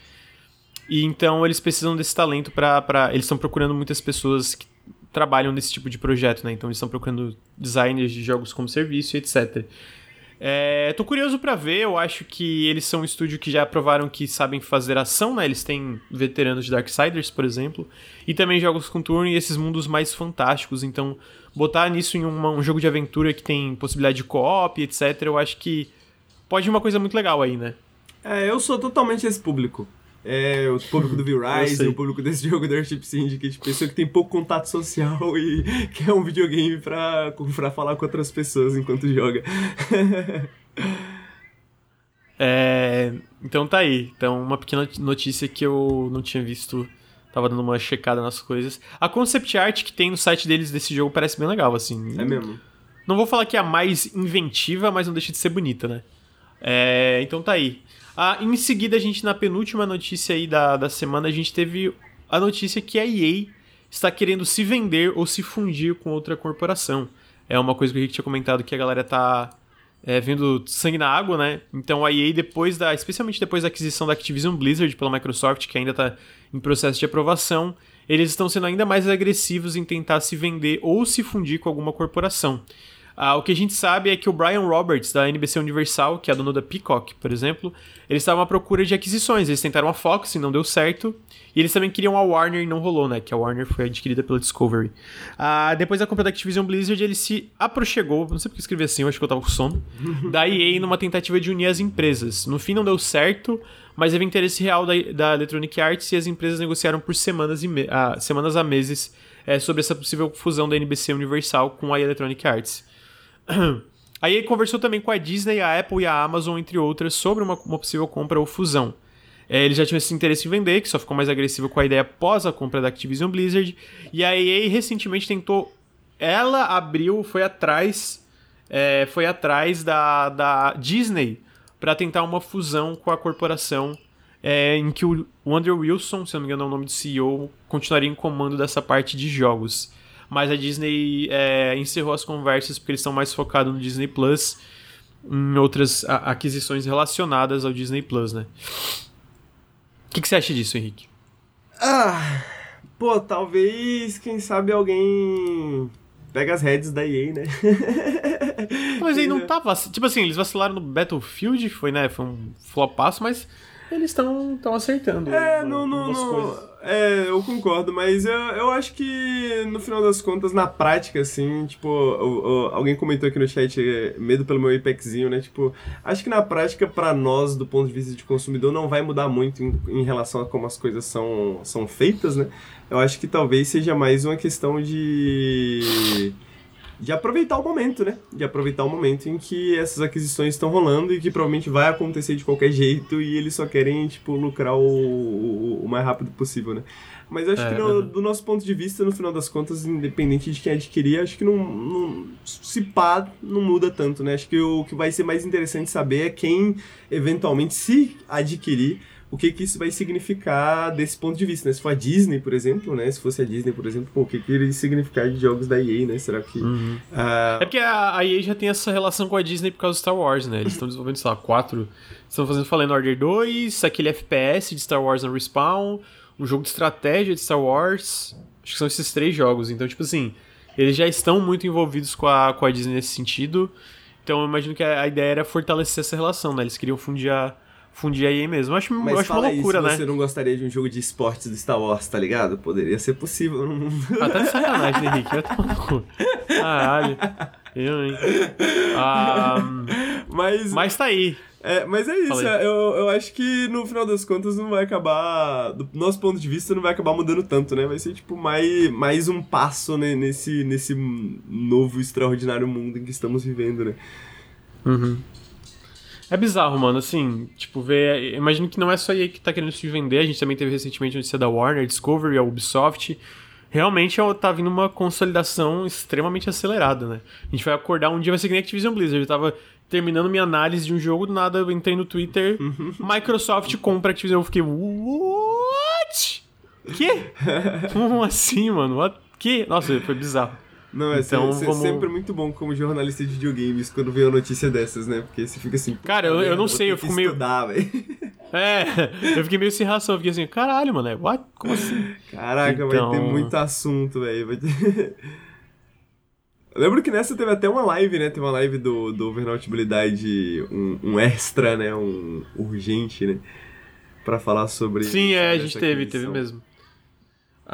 E então eles precisam desse talento para. Eles estão procurando muitas pessoas que trabalham nesse tipo de projeto, né? Então eles estão procurando designers de jogos como serviço etc. É, tô curioso para ver, eu acho que eles são um estúdio que já provaram que sabem fazer ação, né? Eles têm veteranos de Darksiders, por exemplo, e também jogos com turno e esses mundos mais fantásticos. Então, botar nisso em uma, um jogo de aventura que tem possibilidade de co-op, etc., eu acho que pode ser uma coisa muito legal aí, né? É, eu sou totalmente esse público. É, o público do [laughs] V-Rise, o público desse [laughs] jogo da Airship Syndicate, pessoa que tem pouco contato social e [laughs] quer um videogame pra, pra falar com outras pessoas enquanto joga. é, então tá aí. Então, uma pequena notícia que eu não tinha visto. Tava dando uma checada nas coisas. A concept art que tem no site deles desse jogo parece bem legal, assim. É mesmo. Não vou falar que é a mais inventiva, mas não deixa de ser bonita, né? É, então tá aí. Ah, em seguida, a gente, na penúltima notícia aí da, da semana, a gente teve a notícia que a EA está querendo se vender ou se fundir com outra corporação. É uma coisa que o Rick tinha comentado que a galera tá é, vendo sangue na água, né? Então a EA, depois da. Especialmente depois da aquisição da Activision Blizzard pela Microsoft, que ainda está em processo de aprovação, eles estão sendo ainda mais agressivos em tentar se vender ou se fundir com alguma corporação. Ah, o que a gente sabe é que o Brian Roberts, da NBC Universal, que é dono da Peacock, por exemplo, eles estavam à procura de aquisições. Eles tentaram a Fox e não deu certo. E eles também queriam a Warner e não rolou, né? Que a Warner foi adquirida pela Discovery. Ah, depois da compra da Activision Blizzard, ele se aproxegou, não sei porque escrevi assim, eu acho que eu tava com sono, da EA numa tentativa de unir as empresas. No fim não deu certo, mas teve interesse real da, da Electronic Arts e as empresas negociaram por semanas, e me, ah, semanas a meses é, sobre essa possível fusão da NBC Universal com a Electronic Arts. [clears throat] Aí ele conversou também com a Disney, a Apple e a Amazon, entre outras, sobre uma, uma possível compra ou fusão. É, ele já tinha esse interesse em vender, que só ficou mais agressivo com a ideia após a compra da Activision Blizzard. E a EA recentemente tentou. Ela abriu, foi atrás. É, foi atrás da, da Disney para tentar uma fusão com a corporação é, em que o Andrew Wilson, se não me engano é o nome do CEO, continuaria em comando dessa parte de jogos mas a Disney é, encerrou as conversas porque eles estão mais focados no Disney Plus, em outras aquisições relacionadas ao Disney Plus, né? O que, que você acha disso, Henrique? Ah, pô, talvez, quem sabe alguém pega as heads da EA, né? Mas aí não [laughs] tava. Tipo assim, eles vacilaram no Battlefield, foi, né? Foi um flopaço, mas eles estão acertando. É, não, não, não. É, eu concordo, mas eu, eu acho que no final das contas, na prática, assim, tipo, o, o, alguém comentou aqui no chat é, medo pelo meu Apexinho, né? Tipo, acho que na prática, para nós, do ponto de vista de consumidor, não vai mudar muito em, em relação a como as coisas são, são feitas, né? Eu acho que talvez seja mais uma questão de de aproveitar o momento, né? De aproveitar o momento em que essas aquisições estão rolando e que provavelmente vai acontecer de qualquer jeito e eles só querem, tipo, lucrar o, o, mais rápido possível, né? Mas acho é, que no, do nosso ponto de vista, no final das contas, independente de quem adquirir, acho que não, não se pá, não muda tanto, né? Acho que o que vai ser mais interessante saber é quem eventualmente se adquirir o que, que isso vai significar desse ponto de vista, né? Se for a Disney, por exemplo, né? Se fosse a Disney, por exemplo, pô, o que, que iria significar de jogos da EA, né? Será que... Uhum. Uh... É porque a, a, EA já tem essa relação com a Disney por causa do Star Wars, né? Eles estão desenvolvendo, sei lá, quatro... Estão fazendo Fallen Order 2, aquele FPS de Star Wars no Respawn, um jogo de estratégia de Star Wars... Acho que são esses três jogos. Então, tipo assim, eles já estão muito envolvidos com a, com a Disney nesse sentido. Então, eu imagino que a, a ideia era fortalecer essa relação, né? Eles queriam fundir a fundir aí mesmo. Eu acho, Mas eu acho uma loucura, aí, né? você não gostaria de um jogo de esportes do Star Wars, tá ligado? Poderia ser possível. Ah, tá de sacanagem, né, Henrique? Vai tomar no cu. Caralho. Eu, hein? Ah, Mas, Mas tá aí. é, mas é isso, eu, eu acho que no final das contas não vai acabar. Do nosso ponto de vista, não vai acabar mudando tanto, né? Vai ser tipo mais, mais um passo né, nesse, nesse novo extraordinário mundo em que estamos vivendo, né? É bizarro, mano, assim, tipo, ver. Imagino que não é só a EA que tá querendo se vender, a gente também teve recentemente a notícia da Warner, Discovery, a Ubisoft. Realmente ó, tá vindo uma consolidação extremamente acelerada, né? A gente vai acordar um dia, vai ser que nem Activision Blizzard. Eu tava terminando minha análise de um jogo, do nada eu entrei no Twitter, Microsoft compra Activision. Eu fiquei, what? Que? [laughs] Como assim, mano? What? Que? Nossa, foi bizarro. Não, é Então, se- se- vamos- sempre muito bom como jornalista de videogames quando vê uma notícia dessas, né? Porque você fica assim. Cara, eu- "Puta eu não sei, eu fico meio- Estudar. [laughs] É, eu fiquei meio sem ração, eu fiquei assim, caralho, mano, é, what? Como assim? Caraca, vai ter Então- muito assunto, velho. Ter... [laughs] Lembro que nessa teve até uma live, né? Teve uma live do, do Overnautibilidade, um, um extra, né? Um urgente, né? Pra falar sobre. Sim, é, a gente teve, teve mesmo.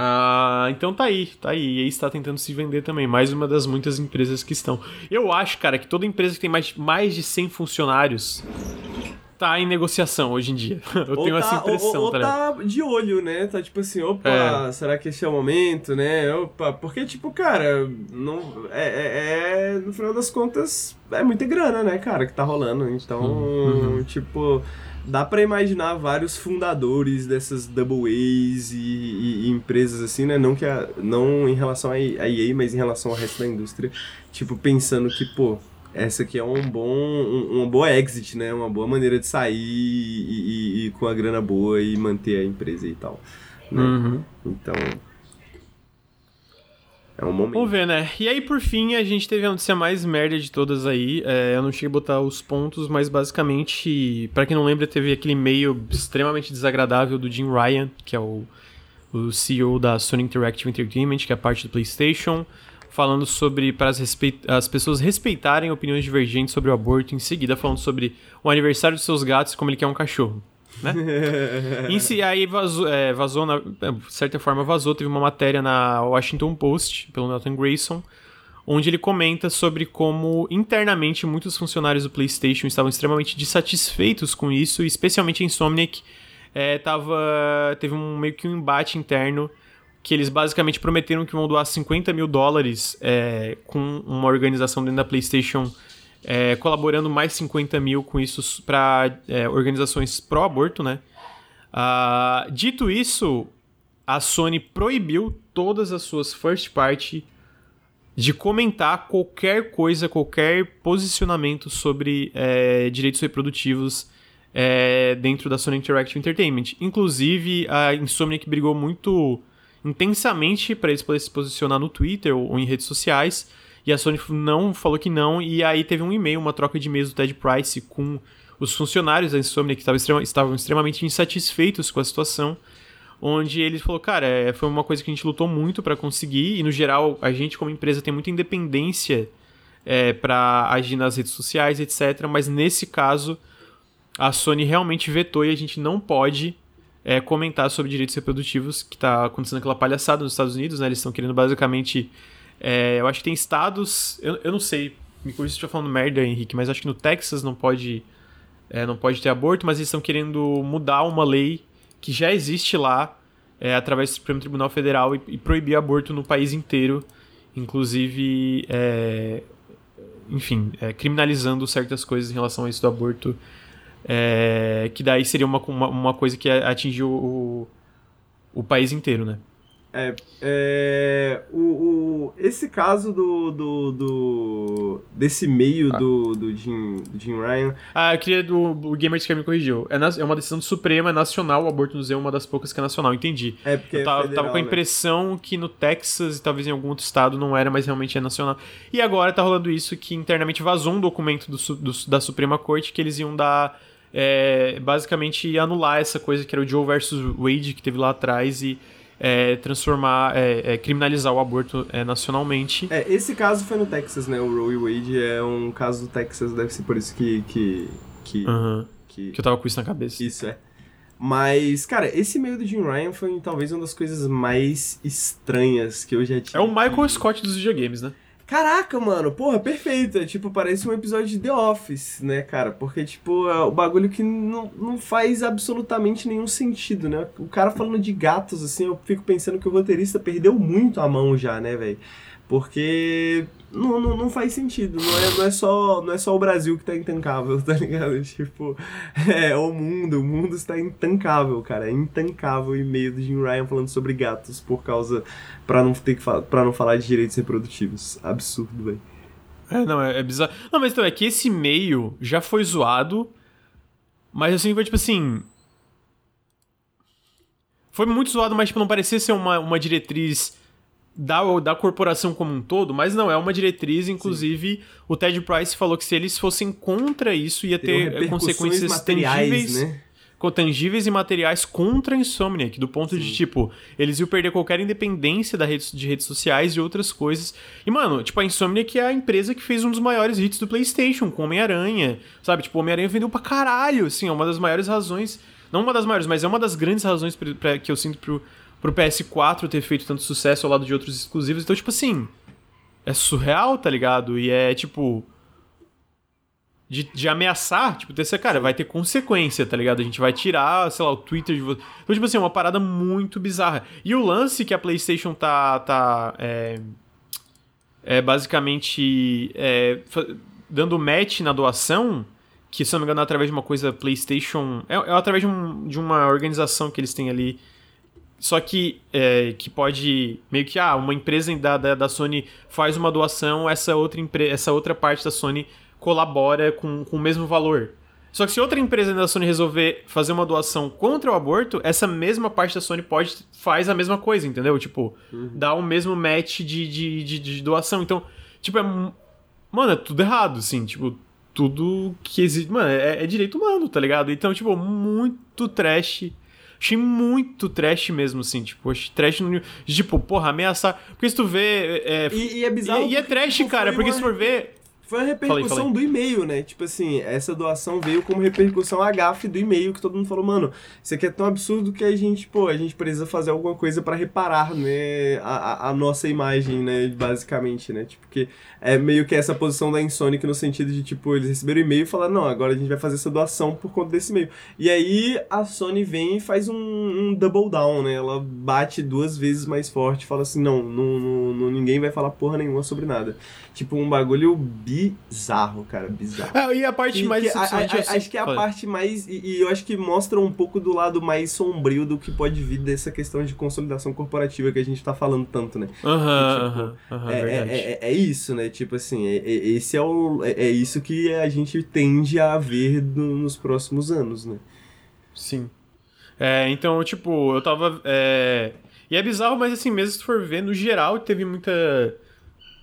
Ah, então tá aí, tá aí. E aí está tentando se vender também. Mais uma das muitas empresas que estão. Eu acho, cara, que toda empresa que tem mais, mais de 100 funcionários tá em negociação hoje em dia. [laughs] Eu Ou tenho tá, essa impressão, ou, ou tá tá de olho, né? Tá tipo assim, opa, será que esse é o momento, né? Opa, porque, tipo, cara, não, é, é- é- no final das contas, é muita grana, né, cara, que tá rolando. Então, Uhum. tipo, dá pra imaginar vários fundadores dessas double A's e, e- e empresas assim, né? Não, que a, não em relação a EA, mas em relação ao resto da indústria, tipo, pensando que, pô, essa aqui é um bom, um, uma boa exit, né? Uma boa maneira de sair e, e- e com a grana boa e manter a empresa e tal. Né? Uhum. Então. É um momento. Vamos ver, né? E aí, por fim, a gente teve a notícia mais merda de todas aí. É, eu não cheguei a botar os pontos, mas basicamente, pra quem não lembra, teve aquele e-mail extremamente desagradável do Jim Ryan, que é o, o CEO da Sony Interactive Entertainment, que é a parte do PlayStation, falando sobre para as, as pessoas respeitarem opiniões divergentes sobre o aborto, em seguida falando sobre o aniversário dos seus gatos e como ele quer um cachorro. Né? [laughs] Em si, aí vazou, é, vazou na, de certa forma vazou, teve uma matéria na Washington Post, pelo Nathan Grayson, onde ele comenta sobre como internamente muitos funcionários do PlayStation estavam extremamente dissatisfeitos com isso, e especialmente a Insomniac é, tava, teve um meio que um embate interno que eles basicamente prometeram que vão doar 50 mil dólares é, com uma organização dentro da PlayStation é, colaborando mais 50 mil com isso para organizações pró-aborto, né? Ah, dito isso, a Sony proibiu todas as suas first party de comentar qualquer coisa, qualquer posicionamento sobre é, direitos reprodutivos é, dentro da Sony Interactive Entertainment. Inclusive, a Insomniac brigou muito intensamente para eles poderem se posicionar no Twitter ou, ou em redes sociais. E a Sony não falou que não. E aí teve um e-mail, uma troca de e-mails do Ted Price com os funcionários da Insomniac que estavam, estavam extremamente insatisfeitos com a situação. Onde ele falou, cara, é, foi uma coisa que a gente lutou muito para conseguir. E no geral, a gente como empresa tem muita independência é, para agir nas redes sociais, etc. Mas nesse caso, a Sony realmente vetou e a gente não pode é, comentar sobre direitos reprodutivos, que tá acontecendo aquela palhaçada nos Estados Unidos, né? Eles estão querendo basicamente. É, eu acho que tem estados. Eu, eu não sei, me corrija se eu estiver falando merda, Henrique, mas acho que no Texas não pode. é, não pode ter aborto, mas eles estão querendo mudar uma lei que já existe lá, é, através do Supremo Tribunal Federal, e, e proibir aborto no país inteiro, inclusive. é, enfim, é, criminalizando certas coisas em relação a isso do aborto. É, que daí seria uma, uma, uma coisa que atingiu o, o país inteiro, né? É, é, o, o- esse caso do, do, do- desse meio do, do, Jim, do Jim Ryan Ah, eu queria do o Gamer que me corrigiu. É, na- é uma decisão do Supremo, é nacional, o aborto no museu é uma das poucas que é nacional, entendi. é porque Eu tava, é federal, tava com a né? impressão que no Texas e talvez em algum outro estado não era, mas realmente é nacional. E agora tá rolando isso que internamente vazou um documento do, do- da Suprema Corte que eles iam dar. é, basicamente anular essa coisa que era o Joe versus Wade que teve lá atrás e é, transformar, é, é, criminalizar o aborto é, nacionalmente. É, esse caso foi no Texas, né? O Roe Wade é um caso do Texas, deve ser por isso que. que, que, Aham. que- Que eu tava com isso na cabeça. Isso é. Mas, cara, esse meio do Jim Ryan foi talvez uma das coisas mais estranhas que eu já tive. É o Michael Scott dos videogames, né? Caraca, mano, porra, perfeito. É, tipo, parece um episódio de The Office, né, cara? Porque, tipo, é o bagulho que não, não faz absolutamente nenhum sentido, né? O cara falando de gatos, assim, eu fico pensando que o roteirista perdeu muito a mão já, né, velho? Porque não, não, não, faz sentido. Não é, não, é só, não é só o Brasil que tá intancável, [laughs] tá ligado? Tipo, é o mundo. O mundo está intancável, cara. É intancável o e-mail do Jim Ryan falando sobre gatos por causa. pra não, ter que pra não falar de direitos reprodutivos. Absurdo, velho. É, não, é, é, bizarro. Não, mas então, é que esse e-mail já foi zoado, mas assim, foi tipo assim. Foi muito zoado, mas tipo, não parecia ser uma, uma diretriz da, da corporação como um todo, mas não, é uma diretriz, inclusive Sim. o Ted Price falou que se eles fossem contra isso, ia ter consequências tangíveis. Né? tangíveis e materiais contra a Insomniac, do ponto Sim. de, tipo, eles iam perder qualquer independência da rede, de redes sociais e outras coisas. E, mano, tipo, a Insomniac é a empresa que fez um dos maiores hits do PlayStation, com Homem-Aranha, sabe? Tipo, Homem-Aranha vendeu pra caralho, assim, é uma das maiores razões, não uma das maiores, mas é uma das grandes razões pra, pra que eu sinto pro, pro PS4 ter feito tanto sucesso ao lado de outros exclusivos. Então, tipo assim, é surreal, tá ligado? E é tipo. De, de ameaçar, tipo, desse cara, vai ter consequência, tá ligado? A gente vai tirar, sei lá, o Twitter de você. Então, tipo assim, é uma parada muito bizarra. E o lance que a PlayStation tá. tá é, é basicamente. É, dando match na doação que se não me engano é através de uma coisa PlayStation. É, é através de, um, de, uma organização que eles têm ali só que, é, que pode meio que, ah, uma empresa da, da, da Sony faz uma doação, essa outra, essa outra parte da Sony colabora com, com o mesmo valor. Só que se outra empresa da Sony resolver fazer uma doação contra o aborto, essa mesma parte da Sony pode faz a mesma coisa, entendeu? Tipo, uhum. dá o mesmo match de, de, de, de, doação. Então, tipo, é. Mano, é tudo errado, assim, tipo, tudo que existe. Mano, é, é direito humano, tá ligado? Então, tipo, muito trash Achei muito trash mesmo, assim, tipo, trash no. Tipo, porra, ameaçar. Porque se tu vê. É, e, e é bizarro. E, e é trash, tipo, cara, porque se for ver. Foi a repercussão falei, falei. do e-mail, né? Tipo assim, essa doação veio como repercussão a gafe do e-mail, que todo mundo falou, mano, isso aqui é tão absurdo que a gente, pô, a gente precisa fazer alguma coisa para reparar, né, a, a, nossa imagem, né, basicamente, né? Tipo, que é meio que essa posição da Insonic no sentido de, tipo, eles receberam e-mail e falaram, não, agora a gente vai fazer essa doação por conta desse e-mail. E aí a Sony vem e faz um, um double down, né? Ela bate duas vezes mais forte fala assim, não, não, não, não ninguém vai falar porra nenhuma sobre nada. Tipo, um bagulho bizarro, cara, bizarro. É, e a parte mais que, a, a, assim, Acho que é a parte mais. E, e, eu acho que mostra um pouco do lado mais sombrio do que pode vir dessa questão de consolidação corporativa que a gente tá falando tanto, né? Aham, aham, é, é, é, é, isso, né? Tipo assim, é, é, esse é, o, é, é, isso que a gente tende a ver no, nos próximos anos, né? Sim. É, então, tipo, eu tava. É... E é bizarro, mas assim, mesmo se for ver, no geral, teve muita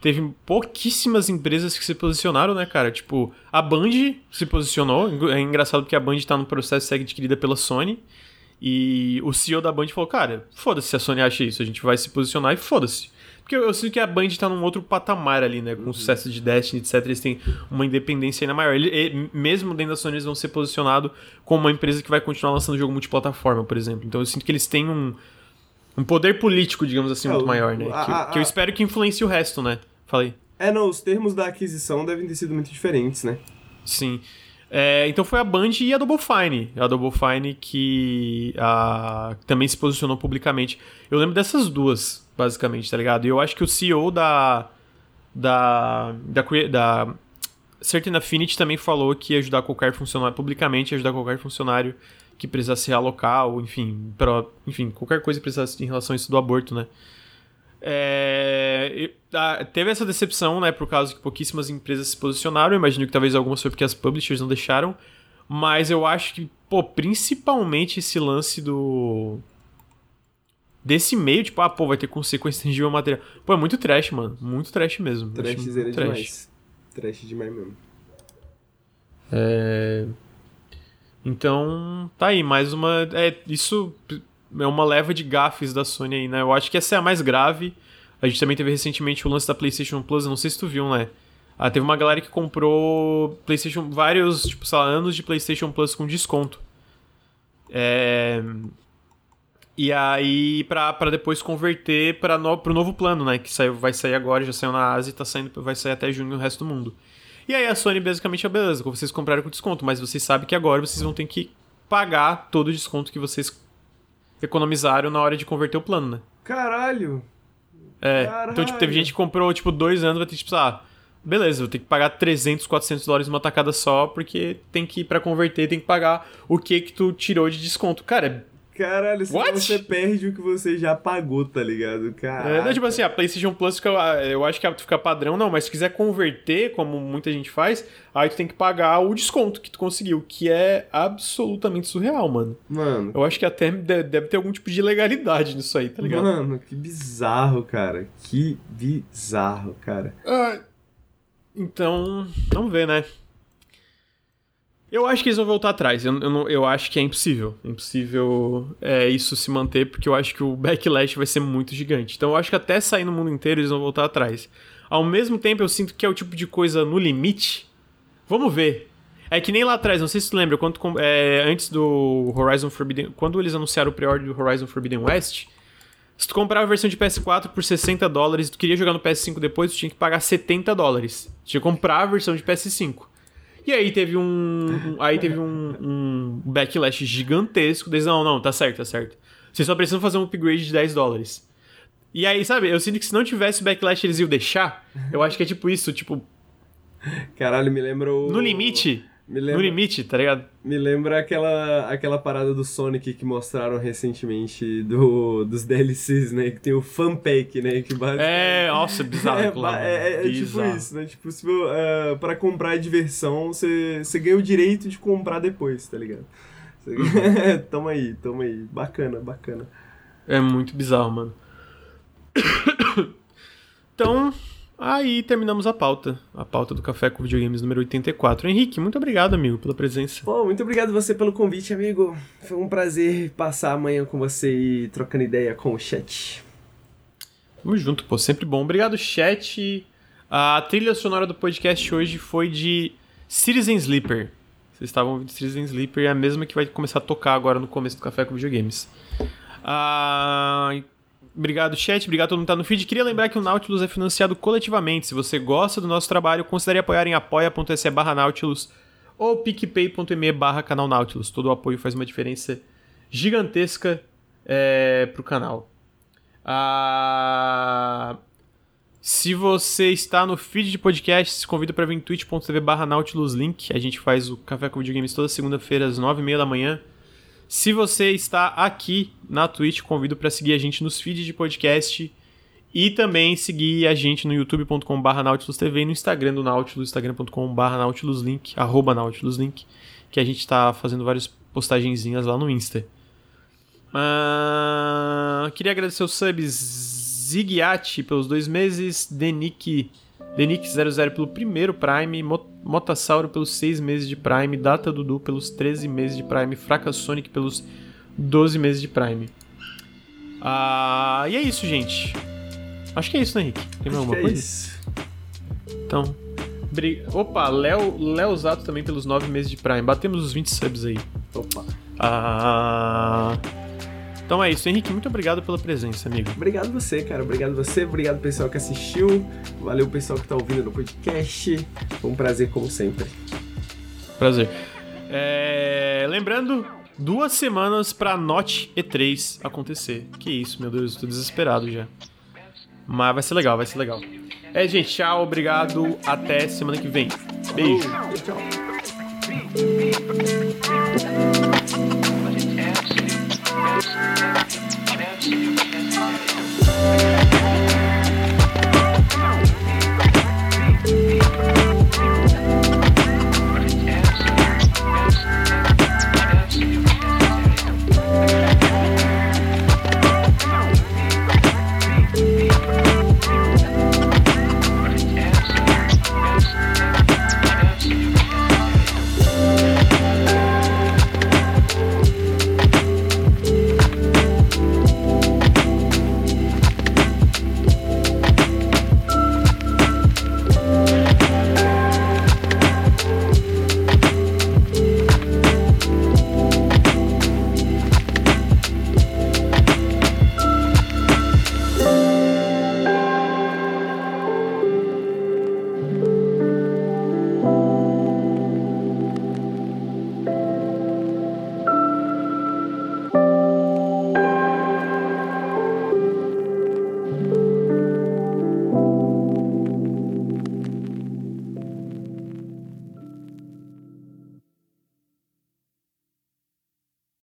teve pouquíssimas empresas que se posicionaram, né, cara? Tipo, a Band se posicionou. É engraçado porque a Band tá no processo de ser adquirida pela Sony. E o CEO da Band falou, cara, foda-se se a Sony acha isso, a gente vai se posicionar e foda-se. Porque eu, sinto que a Band tá num outro patamar ali, né? Com o uhum. sucesso de Destiny, etc. Eles têm uma independência ainda maior. Ele, ele, mesmo dentro da Sony, eles vão ser posicionados como uma empresa que vai continuar lançando jogo multiplataforma, por exemplo. Então eu sinto que eles têm um, um poder político, digamos assim, é, muito maior, né? A, que, a, que, eu espero que influencie o resto, né? Falei. É, não, os termos da aquisição devem ter sido muito diferentes, né? Sim. É, então foi a Band e a Double Fine. A Double Fine que a, também se posicionou publicamente. Eu lembro dessas duas, basicamente, tá ligado? E eu acho que o CEO da. Da. Da. da Certain Affinity também falou que ia ajudar qualquer funcionário, publicamente, ajudar qualquer funcionário que precisasse realocar, ou enfim, pra, enfim, qualquer coisa que precisasse em relação a isso do aborto, né? É, teve essa decepção, né, por causa que pouquíssimas empresas se posicionaram. Eu imagino que talvez algumas foi porque as publishers não deixaram. Mas eu acho que, pô, principalmente esse lance do. Desse meio, tipo, ah, pô, vai ter consequência tangível material. Pô, é muito trash, mano. Muito trash mesmo. Trash trash. demais. Trash demais mesmo. É. Então, tá aí, mais uma. É, isso é uma leva de gafes da Sony aí, né? Eu acho que essa é a mais grave. A gente também teve recentemente o lance da PlayStation Plus, não sei se tu viu, né? Ah, teve uma galera que comprou PlayStation, vários, tipo, sei lá, anos de PlayStation Plus com desconto. É... E aí, pra, pra depois converter para no, pro novo plano, né? Que saiu, vai sair agora, já saiu na Ásia e tá saindo, vai sair até junho no resto do mundo. E aí a Sony basicamente é beleza, vocês compraram com desconto, mas vocês sabem que agora vocês vão ter que pagar todo o desconto que vocês economizaram na hora de converter o plano, né? Caralho! É, Caralho. então tipo, teve gente que comprou, tipo, dois anos, vai ter que, tipo, ah, beleza, vou ter que pagar 300, 400 dólares numa tacada só, porque tem que, para converter, tem que pagar o que que tu tirou de desconto. Cara, é Caralho, senão você perde o que você já pagou, tá ligado? Cara. É, não, tipo assim, a PlayStation Plus fica, eu acho que fica padrão, não, mas se quiser converter, como muita gente faz, aí tu tem que pagar o desconto que tu conseguiu, que é absolutamente surreal, mano. Mano. Eu acho que até deve ter algum tipo de legalidade nisso aí, tá ligado? Mano, que bizarro, cara. Que bizarro, cara. Ah, então, vamos ver, né? Eu acho que eles vão voltar atrás. Eu, eu, não, eu acho que é impossível. É impossível é, isso se manter, porque eu acho que o backlash vai ser muito gigante. Então eu acho que até sair no mundo inteiro eles vão voltar atrás. Ao mesmo tempo, eu sinto que é o tipo de coisa no limite. Vamos ver. É que nem lá atrás, não sei se tu lembra, quando, é, antes do Horizon Forbidden. Quando eles anunciaram o pre-order do Horizon Forbidden West. Se tu comprava a versão de PS4 por 60 dólares e tu queria jogar no PS5 depois, tu tinha que pagar 70 dólares. Tinha que comprar a versão de PS5. E aí teve um. aí teve um, um backlash gigantesco. Desde, não, não, tá certo, tá certo. Vocês só precisam fazer um upgrade de 10 dólares. E aí, sabe, eu sinto que se não tivesse backlash eles iam deixar. Eu acho que é tipo isso, tipo. Caralho, me lembrou. No limite. Lembra, no limite, tá ligado? Me lembra aquela, aquela parada do Sonic que mostraram recentemente do, dos DLCs, né? Que tem o fan pack, né? Que basicamente... É, nossa, bizarro. É, claro. é, é, é tipo isso, né? Tipo, se, uh, pra comprar diversão, você, ganha o direito de comprar depois, tá ligado? [laughs] toma aí, toma aí. Bacana, bacana. É muito bizarro, mano. [coughs] então, Aí terminamos a pauta, a pauta do Café com Videogames número 84. Henrique, muito obrigado, amigo, pela presença. Pô, muito obrigado você pelo convite, amigo. Foi um prazer passar amanhã com você e trocando ideia com o chat. Tamo junto, pô, sempre bom. Obrigado, chat. A trilha sonora do podcast hoje foi de Citizen Sleeper. Vocês estavam ouvindo Citizen Sleeper, é a mesma que vai começar a tocar agora no começo do Café com Videogames. Ah, Obrigado, chat. Obrigado a todo mundo que tá no feed. Queria lembrar que o Nautilus é financiado coletivamente. Se você gosta do nosso trabalho, considere apoiar em apoia.se barra Nautilus ou picpay.me barra canal Nautilus. Todo o apoio faz uma diferença gigantesca é, pro canal. Ah, se você está no feed de podcast, convido para vir em twitch.tv barra Nautilus Link. A gente faz o Café com Videogames toda segunda-feira às nove e meia da manhã. Se você está aqui na Twitch, convido para seguir a gente nos feeds de podcast e também seguir a gente no youtube.com.br nautilusTV e no Instagram do Nautilus, instagram.com.br nautiluslink, arroba nautiluslink, que a gente está fazendo várias postagenzinhas lá no Insta. Uh, queria agradecer os subs Zigiati pelos dois meses, Denick Denick00 pelo primeiro Prime, Motasauro pelos 6 meses de Prime, Data Dudu pelos 13 meses de Prime, Fraca Sonic pelos 12 meses de Prime. Ah, e é isso, gente. Acho que é isso, né, Henrique? Tem mais alguma é coisa? Isso. Então. Opa, Léo, Léo Zato também pelos 9 meses de Prime. Batemos os 20 subs aí. Opa. Ah. Então é isso, Henrique, muito obrigado pela presença, amigo. Obrigado você, cara. Obrigado você, obrigado pessoal que assistiu. Valeu pessoal que tá ouvindo no podcast. Foi um prazer como sempre. Prazer. É... Lembrando, duas semanas pra Note E3 acontecer. Que isso, meu Deus, eu tô desesperado já. Mas vai ser legal, vai ser legal. É, gente, tchau, obrigado. Até semana que vem. Beijo. Tchau. Thank you.